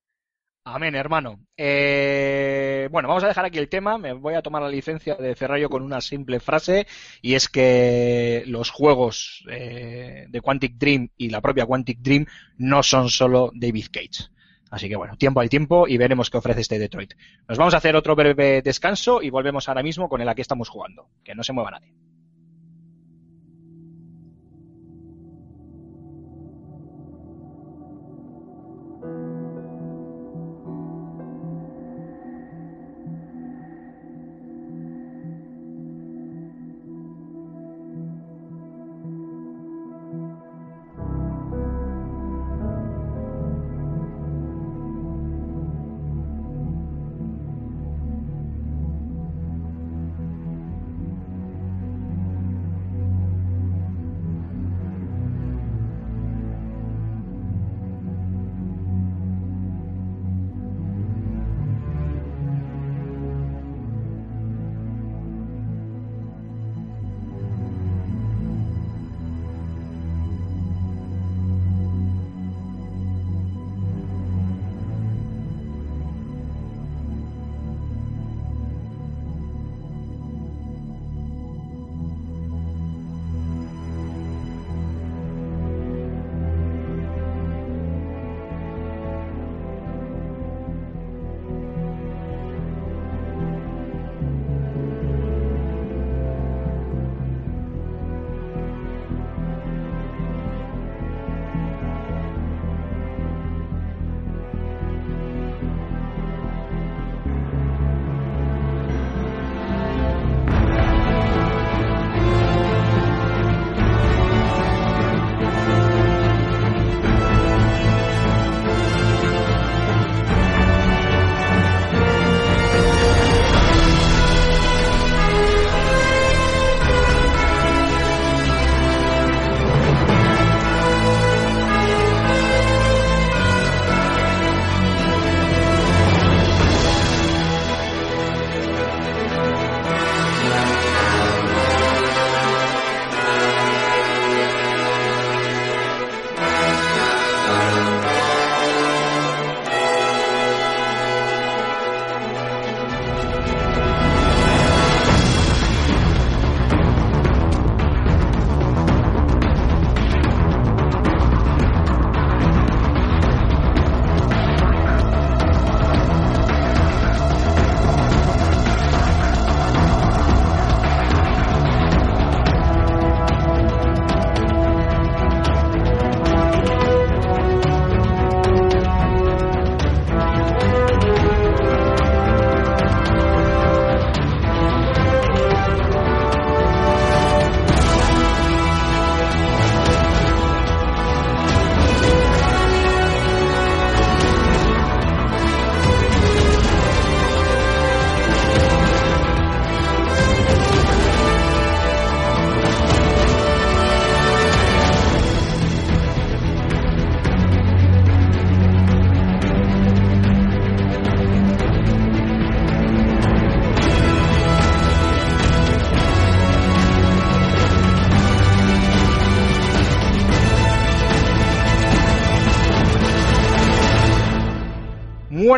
Amén, hermano. Eh, bueno, vamos a dejar aquí el tema. Me voy a tomar la licencia de cerrar yo con una simple frase y es que los juegos eh, de Quantic Dream y la propia Quantic Dream no son solo David Cage. Así que bueno, tiempo al tiempo y veremos qué ofrece este Detroit. Nos vamos a hacer otro breve descanso y volvemos ahora mismo con el a que estamos jugando. Que no se mueva nadie.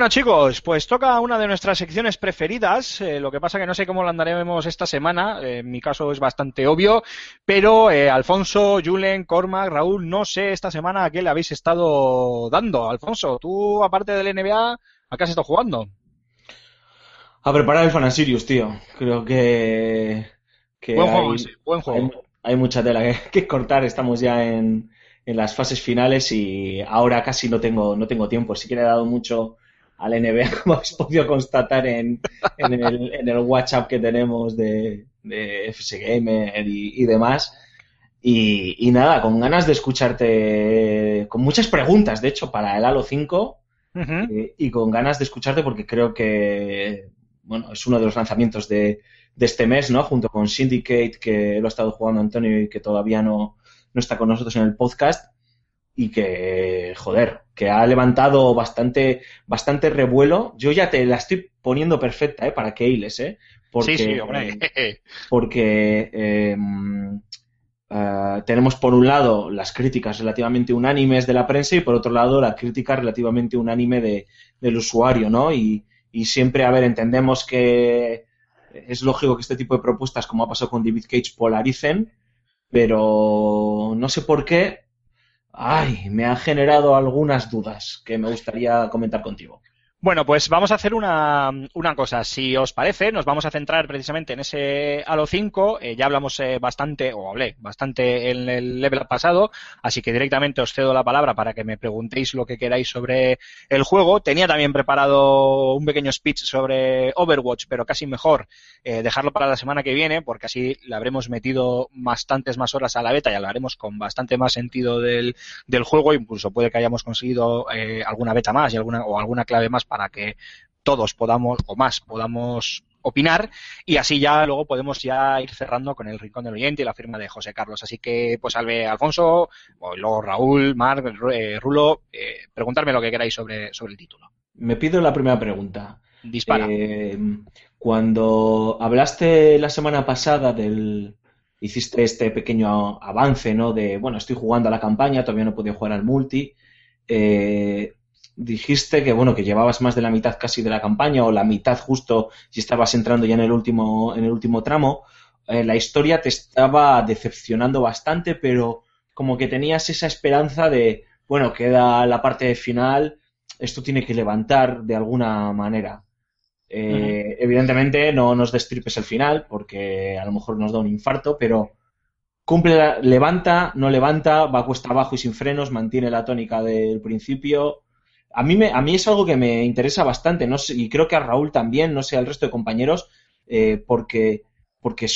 Bueno chicos, pues toca una de nuestras secciones preferidas, eh, lo que pasa que no sé cómo la andaremos esta semana, eh, en mi caso es bastante obvio, pero eh, Alfonso, Julen, Cormac, Raúl, no sé esta semana a qué le habéis estado dando. Alfonso, tú aparte del NBA, ¿a qué has estado jugando? A preparar el Fan Sirius, tío. Creo que, que Buen hay, juego, sí, buen juego. hay- hay mucha tela que, que cortar. Estamos ya en, en las fases finales y ahora casi no tengo, no tengo tiempo. Sí que le he dado mucho al NBA, como habéis podido constatar en, en el, en el WhatsApp que tenemos de, de FS Gamer y, y demás. Y, y nada, con ganas de escucharte, con muchas preguntas, de hecho, para el Halo 5 Ujú. eh, y con ganas de escucharte porque creo que bueno es uno de los lanzamientos de, de este mes, ¿no? Junto con Syndicate, que lo ha estado jugando Antonio y que todavía no, no está con nosotros en el podcast y que, joder, que ha levantado bastante, bastante revuelo. Yo ya te la estoy poniendo perfecta, ¿eh? Para que hiles, ¿eh? Porque, sí, sí, hombre. porque eh, eh, tenemos por un lado las críticas relativamente unánimes de la prensa y por otro lado la crítica relativamente unánime de, del usuario, ¿no? Y, y siempre, a ver, entendemos que es lógico que este tipo de propuestas, como ha pasado con David Cage, polaricen, pero no sé por qué, ay, me ha generado algunas dudas que me gustaría comentar contigo. Bueno, pues vamos a hacer una, una cosa. Si os parece, nos vamos a centrar precisamente en ese Halo 5. Eh, ya hablamos eh, bastante, o hablé bastante en el level pasado, así que directamente os cedo la palabra para que me preguntéis lo que queráis sobre el juego. Tenía también preparado un pequeño speech sobre Overwatch, pero casi mejor eh, dejarlo para la semana que viene, porque así le habremos metido bastantes más horas a la beta y hablaremos con bastante más sentido del, del juego. Incluso puede que hayamos conseguido eh, alguna beta más y alguna, o alguna clave más para que todos podamos, o más, podamos opinar y así ya luego podemos ya ir cerrando con el rincón del oyente y la firma de José Carlos. Así que, pues, Albe Alfonso, o luego Raúl, Marc, eh, Rulo, eh, preguntarme lo que queráis sobre, sobre el título. Me pido la primera pregunta. Dispara. Eh, cuando hablaste la semana pasada del... Hiciste este pequeño avance, ¿no? De, bueno, estoy jugando a la campaña, todavía no he podido jugar al multi. Eh, dijiste que, bueno, que llevabas más de la mitad casi de la campaña, o la mitad justo si estabas entrando ya en el último, en el último tramo. Eh, la historia te estaba decepcionando bastante, pero como que tenías esa esperanza de, bueno, queda la parte final, esto tiene que levantar de alguna manera. Eh, Evidentemente no nos destripes el final porque a lo mejor nos da un infarto, pero cumple, levanta, no levanta, va cuesta abajo y sin frenos, mantiene la tónica del principio. A mí, me, a mí es algo que me interesa bastante, no sé, y creo que a Raúl también, no sé, al resto de compañeros, eh, porque, porque,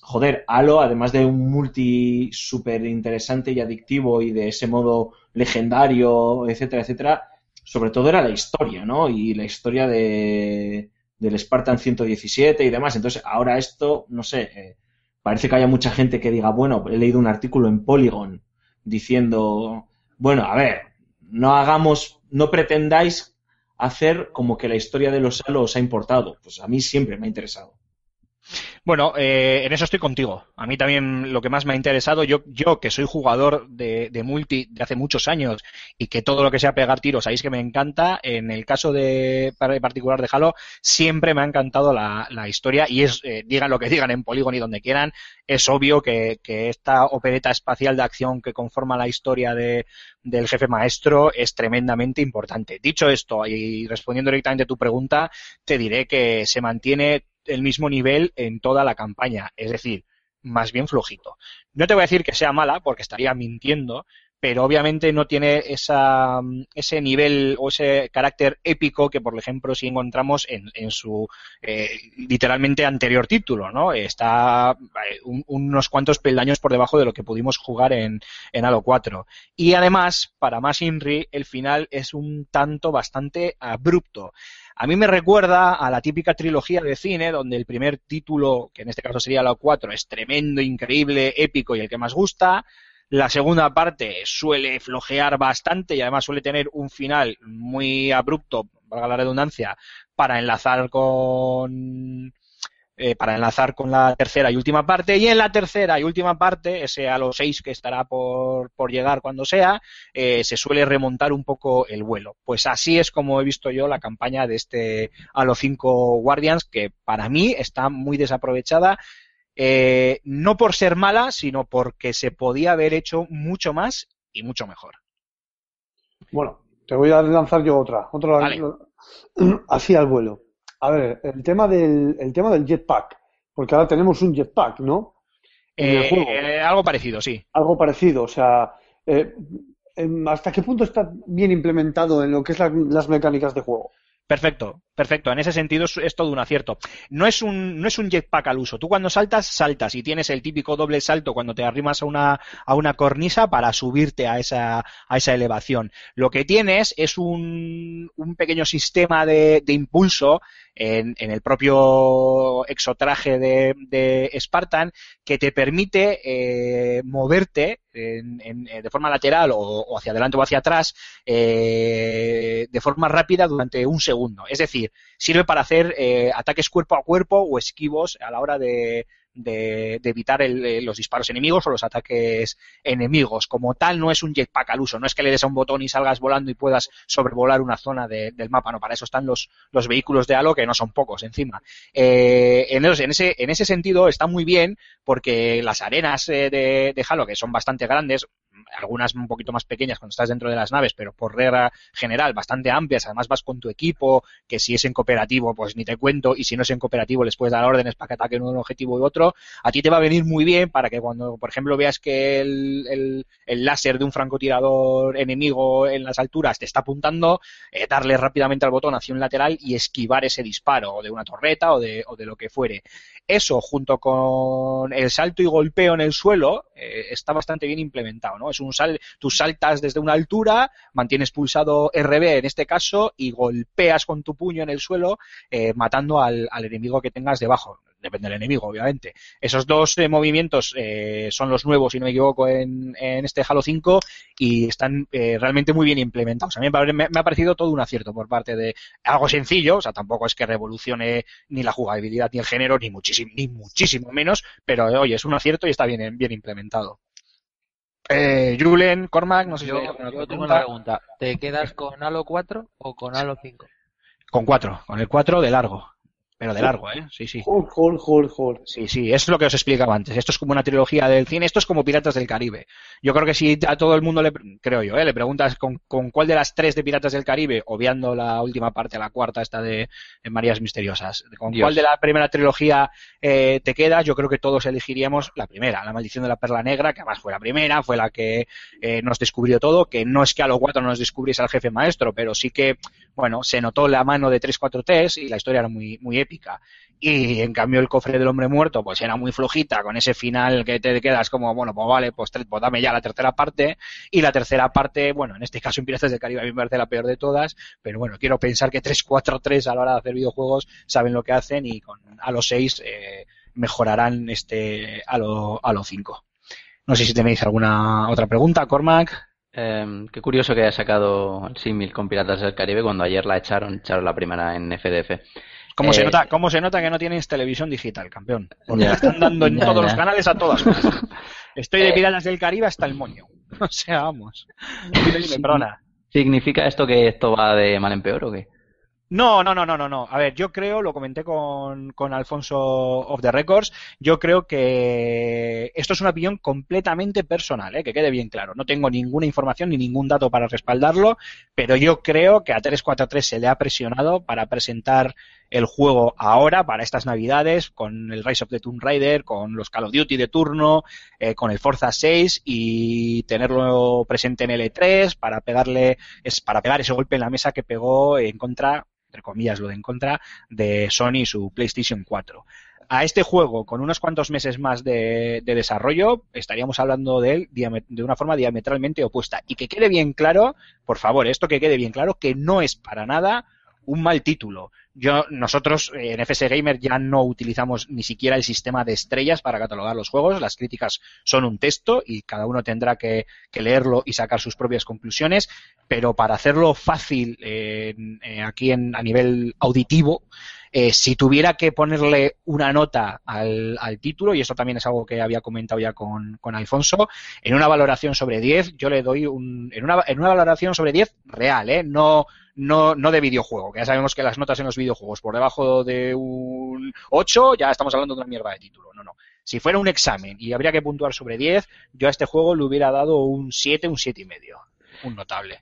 joder, Halo, además de un multi súper interesante y adictivo y de ese modo legendario, etcétera, etcétera, sobre todo era la historia, ¿no? Y la historia de, del Spartan 117 y demás. Entonces, ahora esto, no sé, eh, parece que haya mucha gente que diga, bueno, he leído un artículo en Polygon diciendo, bueno, a ver, no hagamos, no pretendáis hacer como que la historia de los Halo os ha importado. Pues a mí siempre me ha interesado. Bueno, eh, en eso estoy contigo. A mí también lo que más me ha interesado, yo, yo que soy jugador de, multi de hace muchos años y que todo lo que sea pegar tiros, sabéis que me encanta. En el caso de particular de Halo, siempre me ha encantado la, la historia y es, eh, digan lo que digan en Polygon y donde quieran, es obvio que, que esta opereta espacial de acción que conforma la historia de, del jefe maestro es tremendamente importante. Dicho esto, y respondiendo directamente a tu pregunta, te diré que se mantiene el mismo nivel en toda la campaña, es decir, más bien flojito. No te voy a decir que sea mala, porque estaría mintiendo, pero obviamente no tiene esa, ese nivel o ese carácter épico que, por ejemplo, si encontramos en, en su eh, literalmente anterior título, ¿no? Está eh, un- unos cuantos peldaños por debajo de lo que pudimos jugar en, en Halo 4. Y además, para más Inri, el final es un tanto bastante abrupto. A mí me recuerda a la típica trilogía de cine, donde el primer título, que en este caso sería Halo 4, es tremendo, increíble, épico y el que más gusta. La segunda parte suele flojear bastante y además suele tener un final muy abrupto, valga la redundancia, para enlazar con eh, para enlazar con la tercera y última parte. Y en la tercera y última parte, ese Halo 6 que estará por, por llegar cuando sea, eh, se suele remontar un poco el vuelo. Pues así es como he visto yo la campaña de este Halo 5 Guardians, que para mí está muy desaprovechada. eh, no por ser mala, sino porque se podía haber hecho mucho más y mucho mejor. Bueno, te voy a lanzar yo otra, otra Vale. así al vuelo. A ver, el tema del, el tema del jetpack, porque ahora tenemos un jetpack, ¿no? En el Eh, juego. eh, algo parecido, sí. Algo parecido, o sea, eh, em, ¿hasta qué punto está bien implementado en lo que es la- las mecánicas de juego? Perfecto, perfecto. En ese sentido es, es todo un acierto. No es un, no es un jetpack al uso. Tú cuando saltas, saltas y tienes el típico doble salto cuando te arrimas a una, a una cornisa para subirte a esa, a esa elevación. Lo que tienes es un, un pequeño sistema de, de impulso en, en el propio exotraje de, de Spartan que te permite eh, moverte eh, de forma lateral o, o hacia adelante o hacia atrás eh, de forma rápida durante un segundo. Es decir, sirve para hacer eh, ataques cuerpo a cuerpo o esquivos a la hora de, de- evitar el- eh, los disparos enemigos o los ataques enemigos. Como tal, no es un jetpack al uso, no es que le des a un botón y salgas volando y puedas sobrevolar una zona de- del mapa, no, para eso están los, los vehículos de Halo, que no son pocos encima. Eh, en, ese, en ese sentido está muy bien porque las arenas de, de Halo, que son bastante grandes, algunas un poquito más pequeñas cuando estás dentro de las naves, pero por regla general bastante amplias, además vas con tu equipo, que si es en cooperativo, pues ni te cuento, y si no es en cooperativo les puedes dar órdenes para que ataquen un objetivo u otro, a ti te va a venir muy bien para que cuando, por ejemplo, veas que el, el- el láser de un francotirador enemigo en las alturas te está apuntando, eh, darle rápidamente al botón hacia un lateral y esquivar ese disparo, o de una torreta o de, o de lo que fuere. Eso, junto con el salto y golpeo en el suelo, eh, está bastante bien implementado, ¿no? Es un sal, tú saltas desde una altura, mantienes pulsado RB en este caso y golpeas con tu puño en el suelo, eh, matando al, al enemigo que tengas debajo. Depende del enemigo, obviamente. Esos dos eh, movimientos eh, son los nuevos, si no me equivoco, en, en este Halo 5 y están realmente muy bien implementados. A mí me, me- ha parecido todo un acierto por parte de algo sencillo, o sea, tampoco es que revolucione ni la jugabilidad ni el género, ni muchísimo, ni muchísimo menos, pero oye, es un acierto y está bien, bien implementado. Eh, Julen, Cormac, no sé si Yo, alguna yo tengo pregunta. una pregunta. ¿Te quedas con Halo 4 o con Halo 5? Con cuatro, con el cuatro de largo. Pero de largo, ¿eh? Sí, sí. Jol. Sí, sí, es lo que os explicaba antes. Esto es como una trilogía del cine, esto es como Piratas del Caribe. Yo creo que si a todo el mundo le, creo yo, ¿eh? le preguntas con, con cuál de las tres de Piratas del Caribe, obviando la última parte, la cuarta, esta de, de Marías Misteriosas, con Dios. cuál de la primera trilogía eh, te quedas, yo creo que todos elegiríamos la primera, La Maldición de la Perla Negra, que además fue la primera, fue la que eh, nos descubrió todo, que no es que a los cuatro no nos descubriese al jefe maestro, pero sí que, bueno, se notó la mano de 343 y la historia era muy, muy épica. Y en cambio el cofre del hombre muerto pues era muy flojita con ese final que te quedas como, bueno, pues vale, pues, pues dame ya la tercera parte. Y la tercera parte, bueno, en este caso en Piratas del Caribe a mí me parece la peor de todas, pero bueno, quiero pensar que 343 a la hora de hacer videojuegos saben lo que hacen y con a los 6 eh, mejorarán este a lo, a los 5. No sé si tenéis alguna otra pregunta, Cormac. Eh, qué curioso que haya sacado el símil con Piratas del Caribe cuando ayer la echaron, echaron la primera en FDF. ¿Cómo, se Eh, nota, ¿Cómo se nota que no tienes televisión digital, campeón? Porque Ya. están dando en Ya, todos ya. los canales a todas horas. Estoy de. Piratas del Caribe hasta el moño. O sea, vamos. Perdona. ¿Significa esto que esto va de mal en peor o qué? No, no, no, no, no, no. A ver, yo creo, lo comenté con, con Alfonso of the Records, yo creo que esto es una opinión completamente personal, ¿eh? que quede bien claro. No tengo ninguna información ni ningún dato para respaldarlo, pero yo creo que a 343 se le ha presionado para presentar el juego ahora, para estas navidades, con el Rise of the Tomb Raider, con los Call of Duty de turno, eh, con el Forza 6 y tenerlo presente en L3 para pegarle, es para pegar ese golpe en la mesa que pegó en contra entre comillas lo de en contra, de Sony y su PlayStation 4. A este juego, con unos cuantos meses más de, de desarrollo, estaríamos hablando de él de una forma diametralmente opuesta. Y que quede bien claro, por favor, esto que quede bien claro, que no es para nada un mal título. yo, nosotros eh, en FS Gamer ya no utilizamos ni siquiera el sistema de estrellas para catalogar los juegos. Las críticas son un texto y cada uno tendrá que, leerlo y sacar sus propias conclusiones. Pero para hacerlo fácil eh, eh, aquí en, a nivel auditivo, eh, si tuviera que ponerle una nota al, al, título, y esto también es algo que había comentado ya con, con, Alfonso, en una valoración sobre 10, yo le doy un, en una, en una valoración sobre 10 real, ¿eh? No, no, no de videojuego, que ya sabemos que las notas en los videojuegos por debajo de un 8 ya estamos hablando de una mierda de título. No, no. Si fuera un examen y habría que puntuar sobre 10, yo a este juego le hubiera dado un 7, un 7 y medio. Un notable.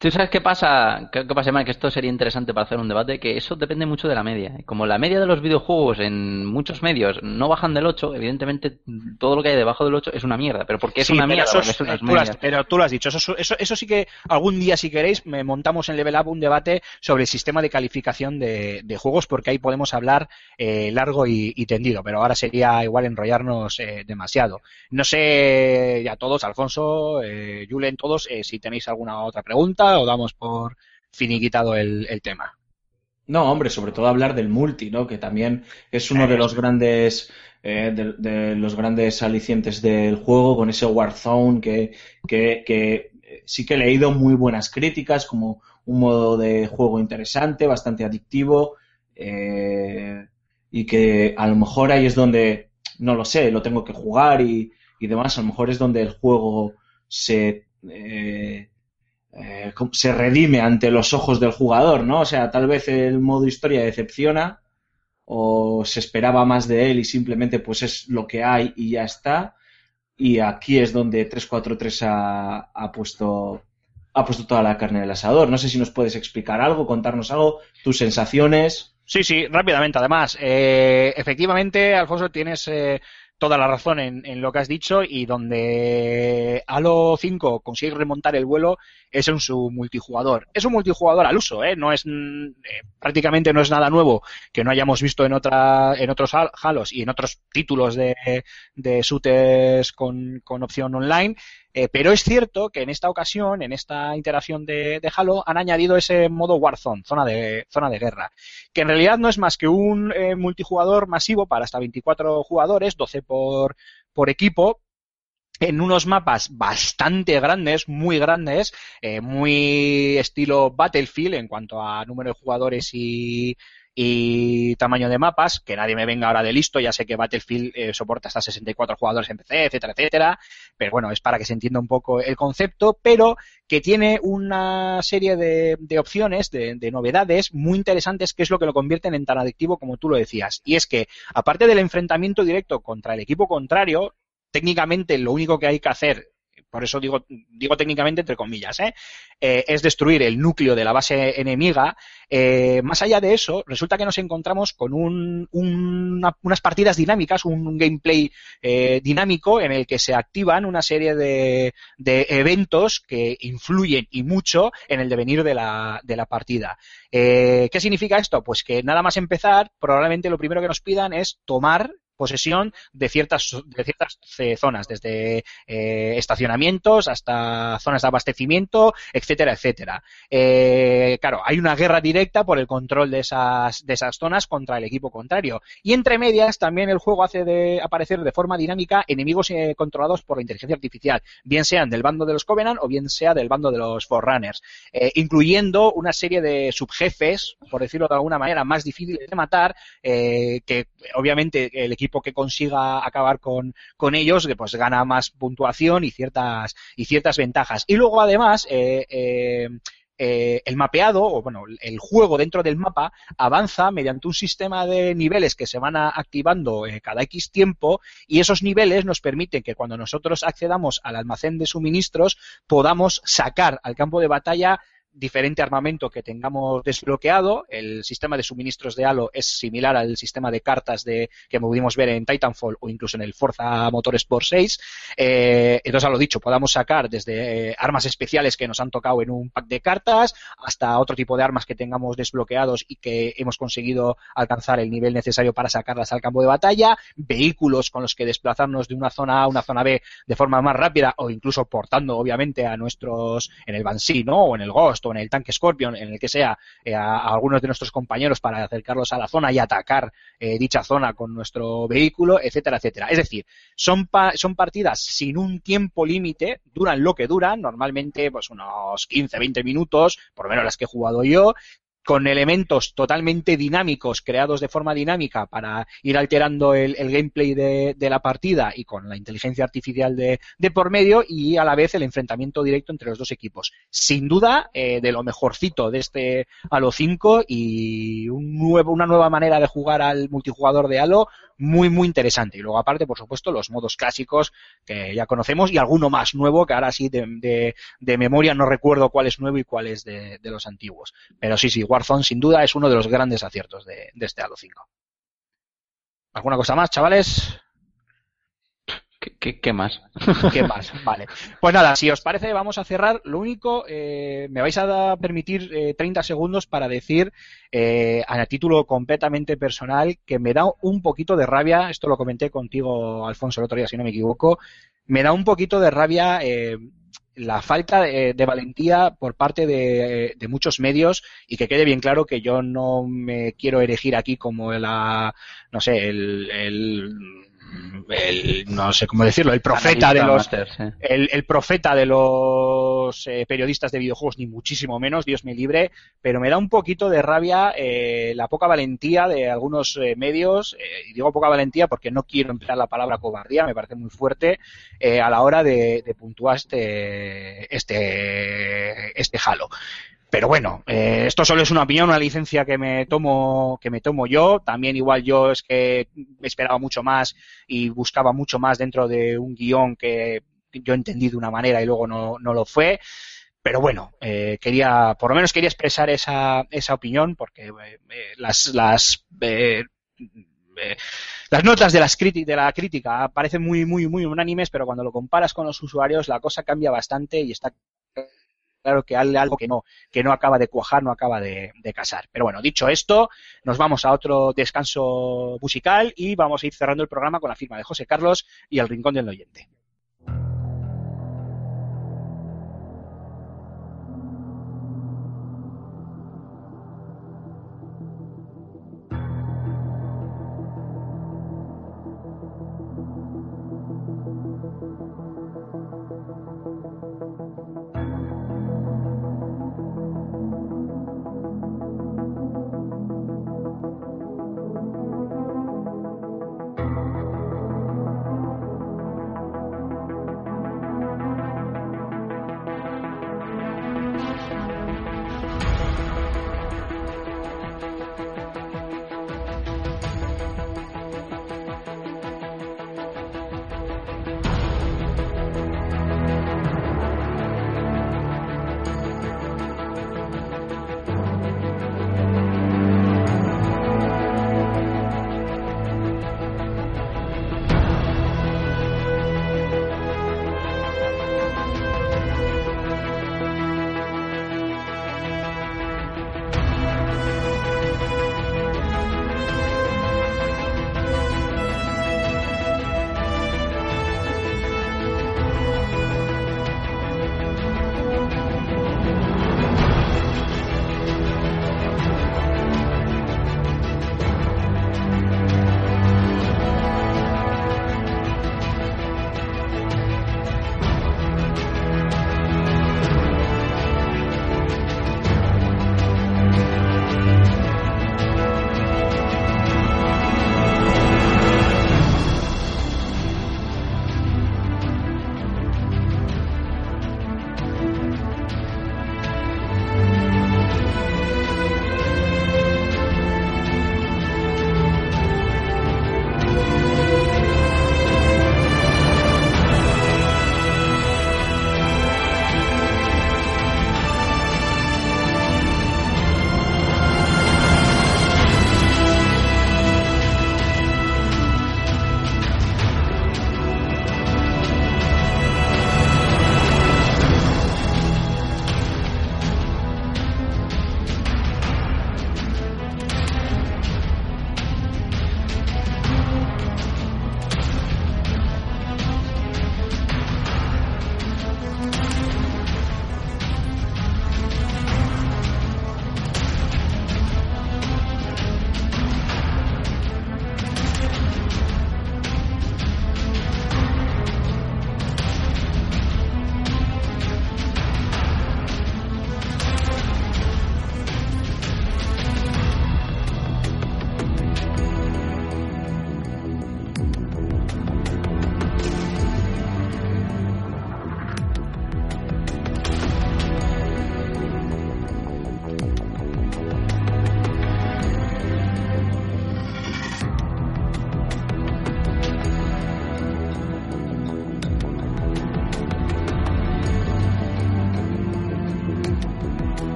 ¿Tú sabes qué pasa? ¿Qué, qué pasa, Mike? Que esto sería interesante para hacer un debate, que eso depende mucho de la media. Como la media de los videojuegos en muchos medios no bajan del 8, evidentemente todo lo que hay debajo del 8 es una mierda. ¿Pero por qué es sí, una mierda? Es, tú has, pero tú lo has dicho. Eso, eso, eso, sí que algún día, si queréis, me montamos en Level Up un debate sobre el sistema de calificación de, de juegos, porque ahí podemos hablar eh, largo y, y, tendido. Pero ahora sería igual enrollarnos eh, demasiado. No sé, ya todos, Alfonso, eh, Julen, todos, eh, si tenéis alguna otra pregunta o damos por finiquitado el, el, tema. No, hombre, sobre todo hablar del multi, ¿no? Que también es uno de los grandes eh, de, de, los grandes alicientes del juego con ese Warzone que, que, que, sí que he leído muy buenas críticas como un modo de juego interesante, bastante adictivo eh, y que a lo mejor ahí es donde no lo sé, lo tengo que jugar y, y demás, a lo mejor es donde el juego se eh, eh, se redime ante los ojos del jugador, ¿no? O sea, tal vez el modo historia decepciona o se esperaba más de él y simplemente pues es lo que hay y ya está. Y aquí es donde 343 ha, ha puesto ha puesto toda la carne del asador. No sé si nos puedes explicar algo, contarnos algo, tus sensaciones. Sí, sí, rápidamente. Además, eh, efectivamente, Alfonso, tienes eh, toda la razón en, en, lo que has dicho y donde Halo 5 consigue remontar el vuelo es en su multijugador. Es un multijugador al uso, ¿eh? No es, eh, prácticamente no es nada nuevo que no hayamos visto en otra, en otros Halos y en otros títulos de, de shooters con, con opción online. Eh, pero es cierto que en esta ocasión, en esta interacción de, Halo, han añadido ese modo Warzone, zona de, zona de guerra, que en realidad no es más que un eh, multijugador masivo para hasta 24 jugadores, 12 por, por equipo, en unos mapas bastante grandes, muy grandes, eh, muy estilo Battlefield en cuanto a número de jugadores y, y tamaño de mapas, que nadie me venga ahora de listo, ya sé que Battlefield eh, soporta hasta 64 jugadores en PC, etcétera, etcétera, pero bueno, es para que se entienda un poco el concepto, pero que tiene una serie de, de opciones, de, de, novedades muy interesantes, que es lo que lo convierten en tan adictivo como tú lo decías. Y es que, aparte del enfrentamiento directo contra el equipo contrario, técnicamente lo único que hay que hacer por eso digo, digo técnicamente entre comillas, ¿eh? Eh, es destruir el núcleo de la base enemiga. Eh, más allá de eso, resulta que nos encontramos con un, una, unas partidas dinámicas, un, gameplay eh, dinámico en el que se activan una serie de, de, eventos que influyen y mucho en el devenir de la, partida. ¿Qué significa esto? Pues que nada más empezar, probablemente lo primero que nos pidan es tomar posesión de ciertas, de ciertas eh, zonas, desde eh, estacionamientos hasta zonas de abastecimiento, etcétera, etcétera. Eh, claro, hay una guerra directa por el control de esas, de esas zonas contra el equipo contrario. Y entre medias también el juego hace de aparecer de forma dinámica enemigos controlados por la inteligencia artificial, bien sean del bando de los Covenant o bien sea del bando de los Forerunners, incluyendo una serie de subjefes, por decirlo de alguna manera, más difíciles de matar, que obviamente el equipo que consiga acabar con, con ellos, pues gana más puntuación y ciertas, y ciertas ventajas. Y luego además, eh, eh, eh, el mapeado, o bueno, el juego dentro del mapa avanza mediante un sistema de niveles que se van activando cada X tiempo y esos niveles nos permiten que cuando nosotros accedamos al almacén de suministros podamos sacar al campo de batalla diferente armamento que tengamos desbloqueado. El sistema de suministros de Halo es similar al sistema de cartas de, que pudimos ver en Titanfall o incluso en el Forza Motorsport 6. Eh, entonces, a lo dicho, podamos sacar desde eh, armas especiales que nos han tocado en un pack de cartas hasta otro tipo de armas que tengamos desbloqueados y que hemos conseguido alcanzar el nivel necesario para sacarlas al campo de batalla, vehículos con los que desplazarnos de una zona A a una zona B de forma más rápida o incluso portando, obviamente, a nuestros en el Banshee, ¿no? O en el Ghost Ghost o en el tanque Scorpion, en el que sea, eh, a, algunos de nuestros compañeros para acercarlos a la zona y atacar eh, dicha zona con nuestro vehículo, etcétera, etcétera. Es decir, son, son partidas sin un tiempo límite, duran lo que duran, normalmente pues unos 15, 20 minutos, por lo menos las que he jugado yo, con elementos totalmente dinámicos, creados de forma dinámica para ir alterando el, el gameplay de, de la partida y con la inteligencia artificial de, de por medio y a la vez el enfrentamiento directo entre los dos equipos. Sin duda, eh, de lo mejorcito de este Halo 5 y un nuevo, una nueva manera de jugar al multijugador de Halo muy, muy interesante. Y luego, aparte, por supuesto, los modos clásicos que ya conocemos y alguno más nuevo que ahora sí de, de, memoria no recuerdo cuál es nuevo y cuál es de, de los antiguos. Pero sí, sí, Warzone sin duda es uno de los grandes aciertos de, de este Halo 5. ¿Alguna cosa más, chavales? ¿Qué, más? ¿Qué más? Vale. Pues nada, si os parece, vamos a cerrar. Lo único, eh, me vais a da- permitir eh, 30 segundos para decir, eh, a título completamente personal, que me da un poquito de rabia, esto lo comenté contigo, Alfonso, el otro día, si no me equivoco, me da un poquito de rabia eh, la falta de, de valentía por parte de, muchos medios y que quede bien claro que yo no me quiero erigir aquí como la, no sé, el, el- no sé cómo decirlo, el profeta de los, sí. el, el profeta de los eh, periodistas de videojuegos, ni muchísimo menos, Dios me libre, pero me da un poquito de rabia eh, la poca valentía de algunos eh, medios, eh, y digo poca valentía porque no quiero emplear la palabra cobardía, me parece muy fuerte, a la hora de, de puntuar este, este, este Halo. Pero bueno, eh, esto solo es una opinión, una licencia que me tomo, que me tomo yo. También igual yo es que esperaba mucho más y buscaba mucho más dentro de un guion que yo entendí de una manera y luego no, no lo fue. Pero bueno, eh, quería, por lo menos quería expresar esa, esa opinión porque eh, eh, las, las, las notas de, las de la crítica parecen muy, muy, muy unánimes, pero cuando lo comparas con los usuarios la cosa cambia bastante y está claro que hay algo que no, que no acaba de cuajar, no acaba de, de casar. Pero bueno, dicho esto, nos vamos a otro descanso musical y vamos a ir cerrando el programa con la firma de José Carlos y el Rincón del Oyente.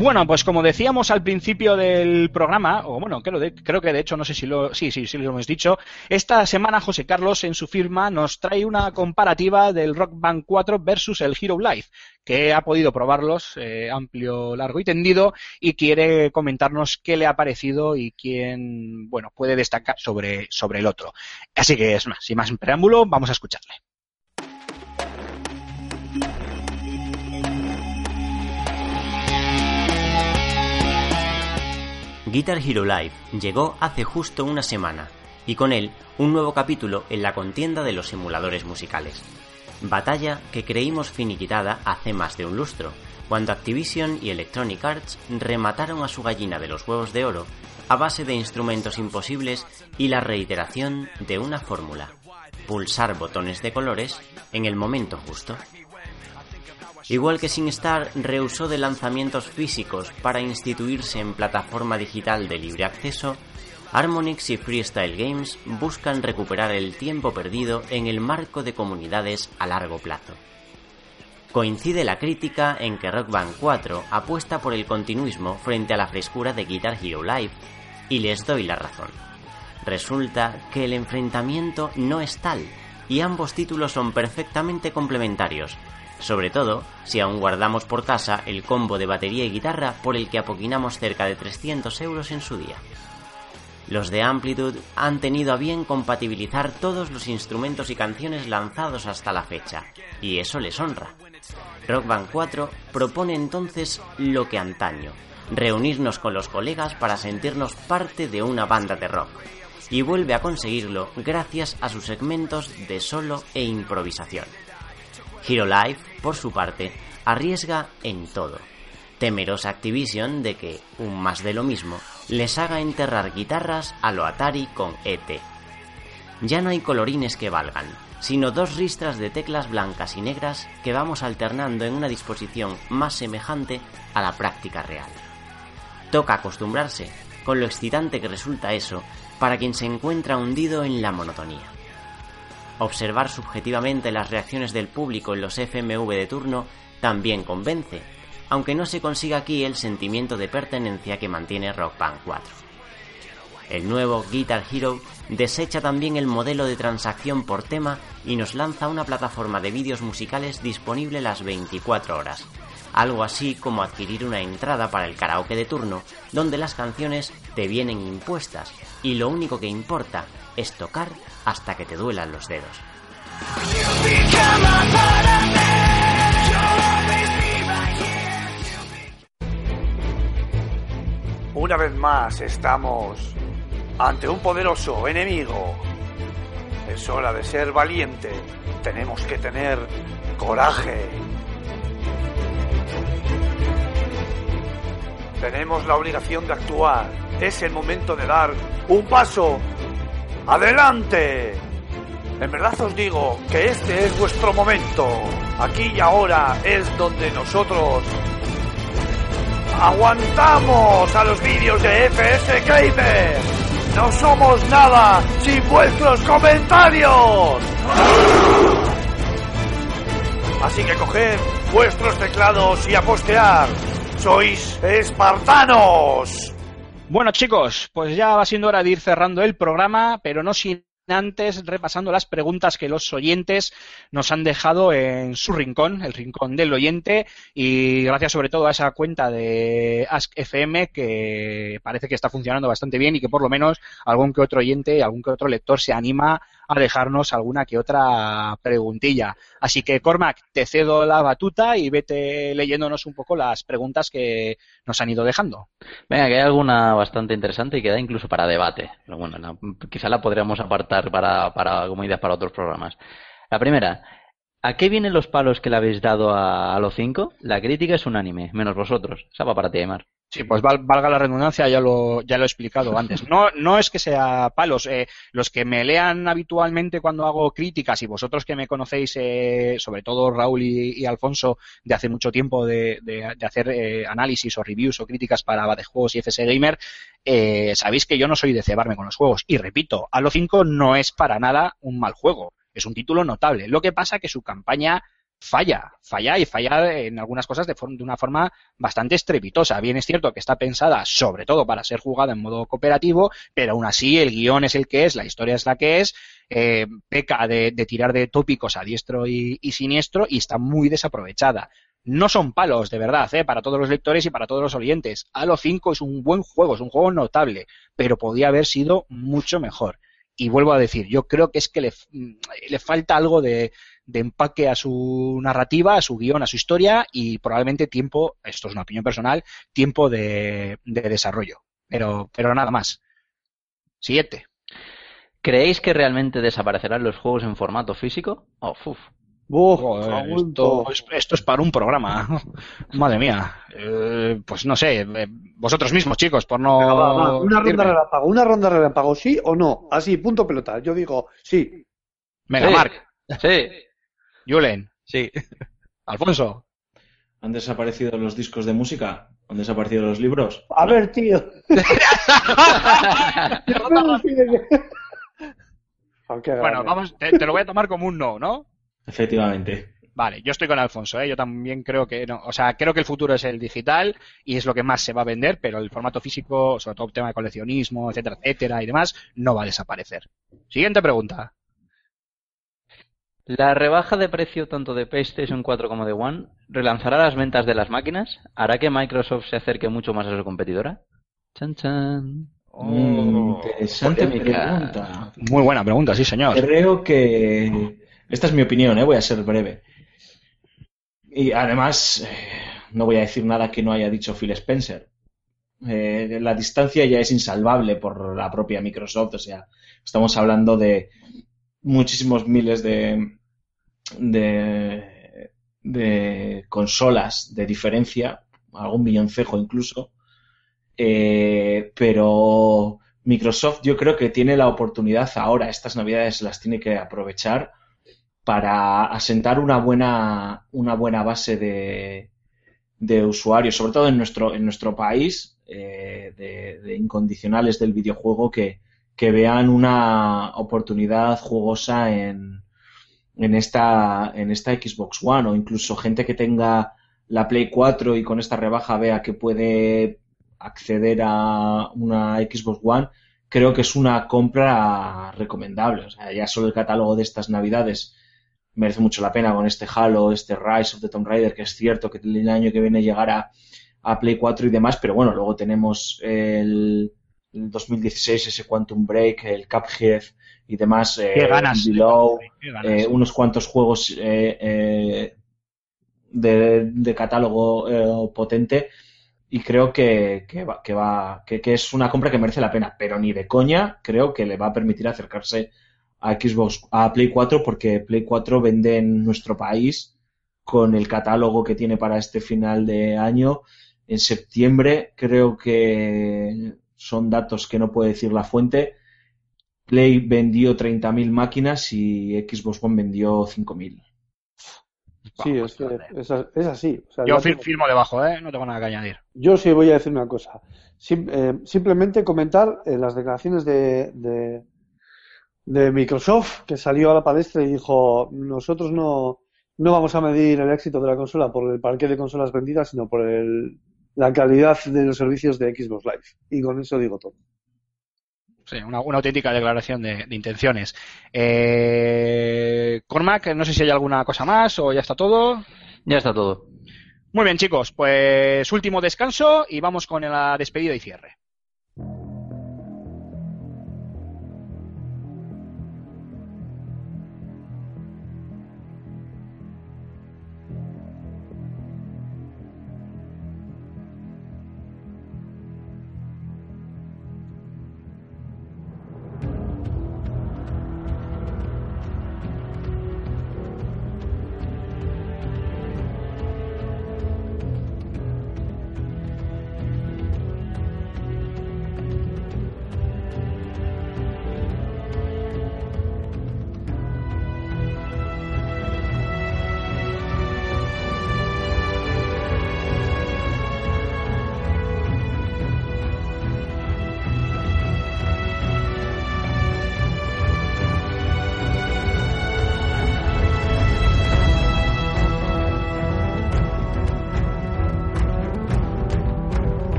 Bueno, pues como decíamos al principio del programa, o bueno, creo, que de hecho, no sé si lo, sí, sí, sí lo hemos dicho, esta semana José Carlos en su firma nos trae una comparativa del Rock Band 4 versus el Hero Life, que ha podido probarlos eh, amplio, largo y tendido y quiere comentarnos qué le ha parecido y quién, bueno, puede destacar sobre, sobre el otro. Así que es más, sin más preámbulo, vamos a escucharle. Guitar Hero Live llegó hace justo una semana y con él un nuevo capítulo en la contienda de los simuladores musicales. Batalla que creímos finiquitada hace más de un lustro, cuando Activision y Electronic Arts remataron a su gallina de los huevos de oro a base de instrumentos imposibles y la reiteración de una fórmula, pulsar botones de colores en el momento justo. Igual que SingStar rehusó de lanzamientos físicos para instituirse en plataforma digital de libre acceso, Harmonix y Freestyle Games buscan recuperar el tiempo perdido en el marco de comunidades a largo plazo. Coincide la crítica en que Rock Band 4 apuesta por el continuismo frente a la frescura de Guitar Hero Live, y les doy la razón. Resulta que el enfrentamiento no es tal, y ambos títulos son perfectamente complementarios, sobre todo si aún guardamos por casa el combo de batería y guitarra por el que apoquinamos cerca de 300 euros en su día. Los de Amplitude han tenido a bien compatibilizar todos los instrumentos y canciones lanzados hasta la fecha, y eso les honra. Rock Band 4 propone entonces lo que antaño, reunirnos con los colegas para sentirnos parte de una banda de rock, y vuelve a conseguirlo gracias a sus segmentos de solo e improvisación. Hero Life, por su parte, arriesga en todo. Temerosa Activision de que, un más de lo mismo, les haga enterrar guitarras a lo Atari con ET. Ya no hay colorines que valgan, sino dos ristras de teclas blancas y negras que vamos alternando en una disposición más semejante a la práctica real. Toca acostumbrarse con lo excitante que resulta eso para quien se encuentra hundido en la monotonía. Observar subjetivamente las reacciones del público en los FMV de turno también convence, aunque no se consiga aquí el sentimiento de pertenencia que mantiene Rock Band 4. El nuevo Guitar Hero desecha también el modelo de transacción por tema y nos lanza una plataforma de vídeos musicales disponible las 24 horas, algo así como adquirir una entrada para el karaoke de turno, donde las canciones te vienen impuestas y lo único que importa es tocar hasta que te duelan los dedos. Una vez más estamos ante un poderoso enemigo. Es hora de ser valiente. Tenemos que tener coraje. Tenemos la obligación de actuar. Es el momento de dar un paso adelante. En verdad os digo que este es vuestro momento. Aquí y ahora es donde nosotros aguantamos a los vídeos de FS Gamer. No somos nada sin vuestros comentarios. Así que coged vuestros teclados y a postear. Sois espartanos. Bueno, chicos, pues ya va siendo hora de ir cerrando el programa, pero no sin antes repasando las preguntas que los oyentes nos han dejado en su rincón, el rincón del oyente, y gracias sobre todo a esa cuenta de Ask FM que parece que está funcionando bastante bien y que por lo menos algún que otro oyente, algún que otro lector se anima a dejarnos alguna que otra preguntilla. Así que, Cormac, te cedo la batuta y vete leyéndonos un poco las preguntas que nos han ido dejando. Venga, que hay alguna bastante interesante y que da incluso para debate. Pero bueno, quizá la podríamos apartar para, para para otros programas. La primera, ¿a qué vienen los palos que le habéis dado a, los cinco? La crítica es unánime, menos vosotros. Esa para ti, Aymar. Sí, pues val- valga la redundancia, ya lo, ya lo he explicado antes. No, no es que sea palos. eh, los que me lean habitualmente cuando hago críticas y vosotros que me conocéis, eh, sobre todo Raúl y, Alfonso, de hace mucho tiempo de, de- de hacer eh, análisis o reviews o críticas para Badejuegos y FS Gamer, eh, sabéis que yo no soy de cebarme con los juegos. Y repito, Halo 5 no es para nada un mal juego. Es un título notable. Lo que pasa que su campaña falla, falla y falla en algunas cosas de, una forma bastante estrepitosa. Bien es cierto que está pensada sobre todo para ser jugada en modo cooperativo, pero aún así el guion es el que es, la historia es la que es, eh, peca de, tirar de tópicos a diestro y, y siniestro y está muy desaprovechada. No son palos, de verdad, ¿eh? para todos los lectores y para todos los oyentes. Halo 5 es un buen juego, es un juego notable, pero podía haber sido mucho mejor. Y vuelvo a decir, yo creo que es que le, le falta algo de, empaque a su narrativa, a su guion, a su historia y probablemente tiempo, esto es una opinión personal, tiempo de, de desarrollo. Pero, pero nada más. Siguiente. ¿Creéis que realmente desaparecerán los juegos en formato físico? Oh, uf. Joder, esto, es, esto es para un programa. Madre mía. Eh, pues no sé, eh, vosotros mismos, chicos, por no. Venga, va, va, Una ronda relámpago, una ronda relámpago, ¿sí o no? Así, punto pelota. Yo digo, sí. Venga, Sí. Marc, Sí. Julen, Sí. Alfonso. ¿Han desaparecido los discos de música? ¿Han desaparecido los libros? A ver, tío. Aunque Bueno, vamos, te, te lo voy a tomar como un no, ¿no? Efectivamente. Vale, yo estoy con Alfonso, ¿eh? yo también creo que no, o sea, creo que el futuro es el digital y es lo que más se va a vender, pero el formato físico, sobre todo el tema de coleccionismo, etcétera, etcétera y demás, no va a desaparecer. Siguiente pregunta. La rebaja de precio tanto de PlayStation 4 como de One relanzará las ventas de las máquinas. ¿Hará que Microsoft se acerque mucho más a su competidora? Chan chan. Mm, interesante pregunta. Muy buena pregunta, sí, señor. Creo que. Esta es mi opinión, ¿eh? voy a ser breve. Y además, eh, no voy a decir nada que no haya dicho Phil Spencer. Eh, la distancia ya es insalvable por la propia Microsoft, o sea, estamos hablando de muchísimos miles de, consolas de diferencia, algún milloncejo incluso, pero Microsoft yo creo que tiene la oportunidad ahora, estas navidades las tiene que aprovechar para asentar una buena, una buena base de, de usuarios, sobre todo en nuestro, en nuestro país, eh, de, incondicionales del videojuego que, que vean una oportunidad jugosa en, en, esta, en esta Xbox One o incluso gente que tenga la Play 4 y con esta rebaja vea que puede acceder a una Xbox One, creo que es una compra recomendable. O sea, ya solo el catálogo de estas navidades merece mucho la pena con este Halo, este Rise of the Tomb Raider, que es cierto que el año que viene llegará a Play 4 y demás, pero bueno, luego tenemos el, el 2016, ese Quantum Break, el Cuphead y demás, eh, Qué ganas. Below, ganas. eh, unos cuantos juegos eh, eh, de, de catálogo eh, potente y creo que, que, va, que, va que, que es una compra que merece la pena, pero ni de coña creo que le va a permitir acercarse a Xbox, a Play 4 porque Play 4 vende en nuestro país con el catálogo que tiene para este final de año. En septiembre creo que son datos que no puede decir la fuente. Play vendió 30.000 máquinas y Xbox One vendió 5.000. Sí, es, que es, es así. O sea, Yo fir- firmo debajo, ¿eh? No tengo nada que añadir. Yo sí voy a decir una cosa. Sim- eh, simplemente comentar eh, las declaraciones de, de, de Microsoft, que salió a la palestra y dijo, nosotros no, no vamos a medir el éxito de la consola por el parque de consolas vendidas, sino por el, la calidad de los servicios de Xbox Live. Y con eso digo todo. Sí, una, una auténtica declaración de, de intenciones. Eh, Cormac, no sé si hay alguna cosa más o ya está todo. Ya está todo. Muy bien, chicos, pues último descanso y vamos con la despedida y cierre.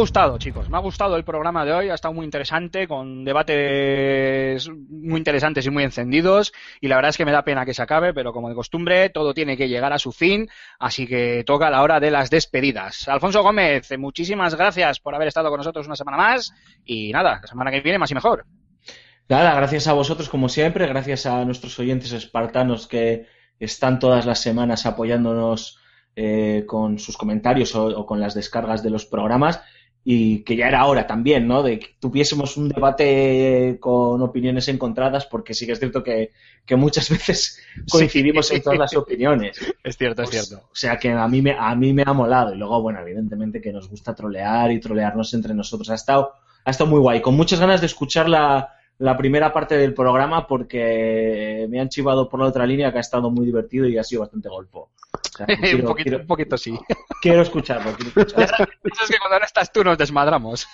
Gustado, chicos, me ha gustado el programa de hoy, ha estado muy interesante, con debates muy interesantes y muy encendidos, y la verdad es que me da pena que se acabe, pero como de costumbre, todo tiene que llegar a su fin, así que toca la hora de las despedidas. Alfonso Gómez, muchísimas gracias por haber estado con nosotros una semana más, y nada, la semana que viene más y mejor. Nada, gracias a vosotros como siempre, gracias a nuestros oyentes espartanos que están todas las semanas apoyándonos eh, con sus comentarios o, o, con las descargas de los programas y que ya era hora también, ¿no? De que tuviésemos un debate con opiniones encontradas porque sí que es cierto que, que muchas veces coincidimos sí. en todas las opiniones. Es cierto, pues, es cierto. O sea que a mí, me, a mí me ha molado y luego, bueno, evidentemente que nos gusta trolear y trolearnos entre nosotros. Ha estado, ha estado muy guay, con muchas ganas de escuchar la, la primera parte del programa porque me han chivado por la otra línea que ha estado muy divertido y ha sido bastante golfo. O sea, quiero, un, poquito, quiero, un, poquito, sí. Quiero escucharlo. Quiero escucharlo. Eso es que cuando no estás tú nos desmadramos.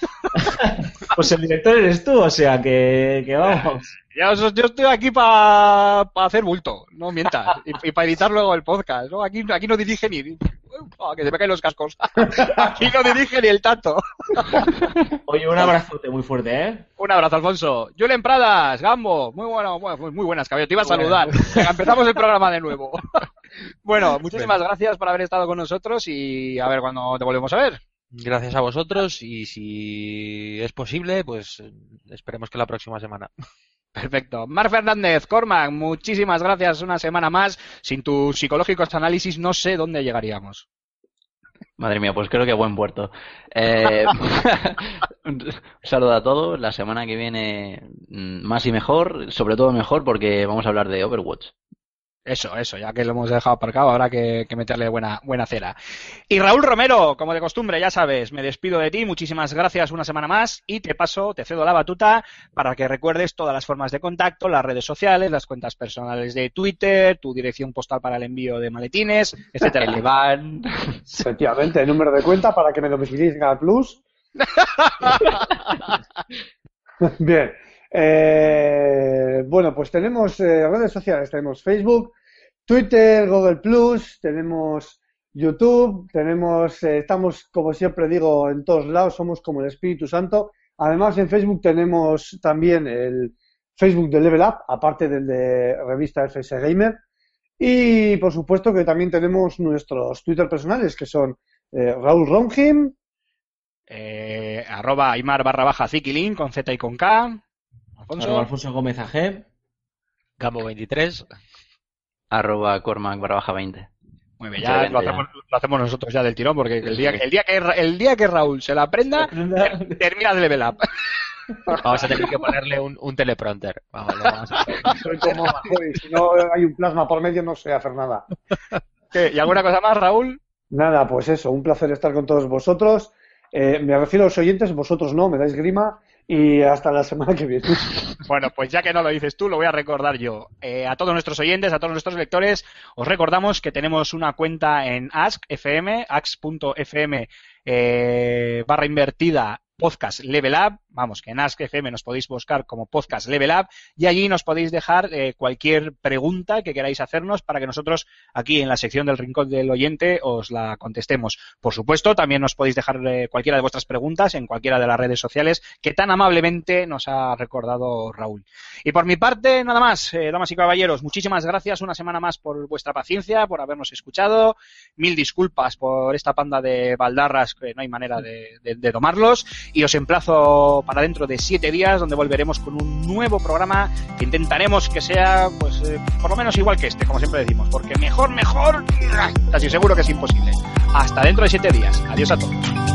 pues el director eres tú, o sea que, que vamos. Yo, yo, estoy aquí para pa hacer bulto, no mientas. Y, y para editar luego el podcast. ¿no? Aquí, aquí no dirige ni. Oh, que se me caen los cascos. Aquí no dirige ni el tato. Oye, un abrazote muy fuerte, ¿eh? Un abrazo, Alfonso. Julen Pradas, Gambo. Muy bueno, muy buenas, cabello. Te iba a saludar. Venga, empezamos el programa de nuevo. Bueno, muchísimas gracias por haber estado con nosotros y a ver cuándo te volvemos a ver. Gracias a vosotros y si es posible, pues esperemos que la próxima semana. Perfecto. Mar Fernández, Cormac, muchísimas gracias una semana más. Sin tus psicológicos análisis no sé dónde llegaríamos. Madre mía, pues creo que buen puerto. Eh, un saludo a todos. La semana que viene más y mejor, sobre todo mejor porque vamos a hablar de Overwatch. Eso, eso, ya que lo hemos dejado aparcado, habrá que, que, meterle buena, buena cera. Y Raúl Romero, como de costumbre, ya sabes, me despido de ti, muchísimas gracias una semana más y te paso, te cedo la batuta para que recuerdes todas las formas de contacto, las redes sociales, las cuentas personales de Twitter, tu dirección postal para el envío de maletines, etcétera. El Iván. Efectivamente, el número de cuenta para que me domiciléis en Canal Plus. Bien. Eh, bueno, pues tenemos eh, redes sociales, tenemos Facebook, Twitter, Google Plus, tenemos YouTube, tenemos, eh, estamos, como siempre digo, en todos lados, somos como el Espíritu Santo. Además, en Facebook tenemos también el Facebook de Level Up, aparte del de revista FS Gamer. Y por supuesto que también tenemos nuestros Twitter personales, que son Raúl Ronjim, arroba Aymar barra baja Zikilin con Z y con K. Alfonso. Alfonso Gómez AG. Gambo 23. Arroba Cormac barra baja 20. Muy bien, ya, lo hacemos, lo hacemos, nosotros ya del tirón, porque el día, el día, que, el día que Raúl se la aprenda, termina de level up. Vamos a tener que ponerle un, un teleprompter. Vamos, vamos a Soy como si no hay un plasma por medio, no sé hacer nada. ¿Qué? ¿Y alguna cosa más, Raúl? Nada, pues eso, un placer estar con todos vosotros. Eh, me refiero a los oyentes, vosotros no, me dais grima y hasta la semana que viene. Bueno, pues ya que no lo dices tú, lo voy a recordar yo. Eh, a todos nuestros oyentes, a todos nuestros lectores, os recordamos que tenemos una cuenta en Ask.fm, ask.fm eh, barra invertida podcast Level Up, vamos, que en Ask FM nos podéis buscar como podcast Level Up y allí nos podéis dejar eh, cualquier pregunta que queráis hacernos para que nosotros aquí en la sección del Rincón del Oyente os la contestemos. Por supuesto, también nos podéis dejar eh, cualquiera de vuestras preguntas en cualquiera de las redes sociales que tan amablemente nos ha recordado Raúl. Y por mi parte, nada más, eh, damas y caballeros, muchísimas gracias una semana más por vuestra paciencia, por habernos escuchado. Mil disculpas por esta panda de baldarras que no hay manera de, de, de domarlos y os emplazo para dentro de siete días donde volveremos con un nuevo programa que intentaremos que sea pues eh, por lo menos igual que este, como siempre decimos, porque mejor, mejor, casi seguro que es imposible. Hasta dentro de siete días. Adiós a todos.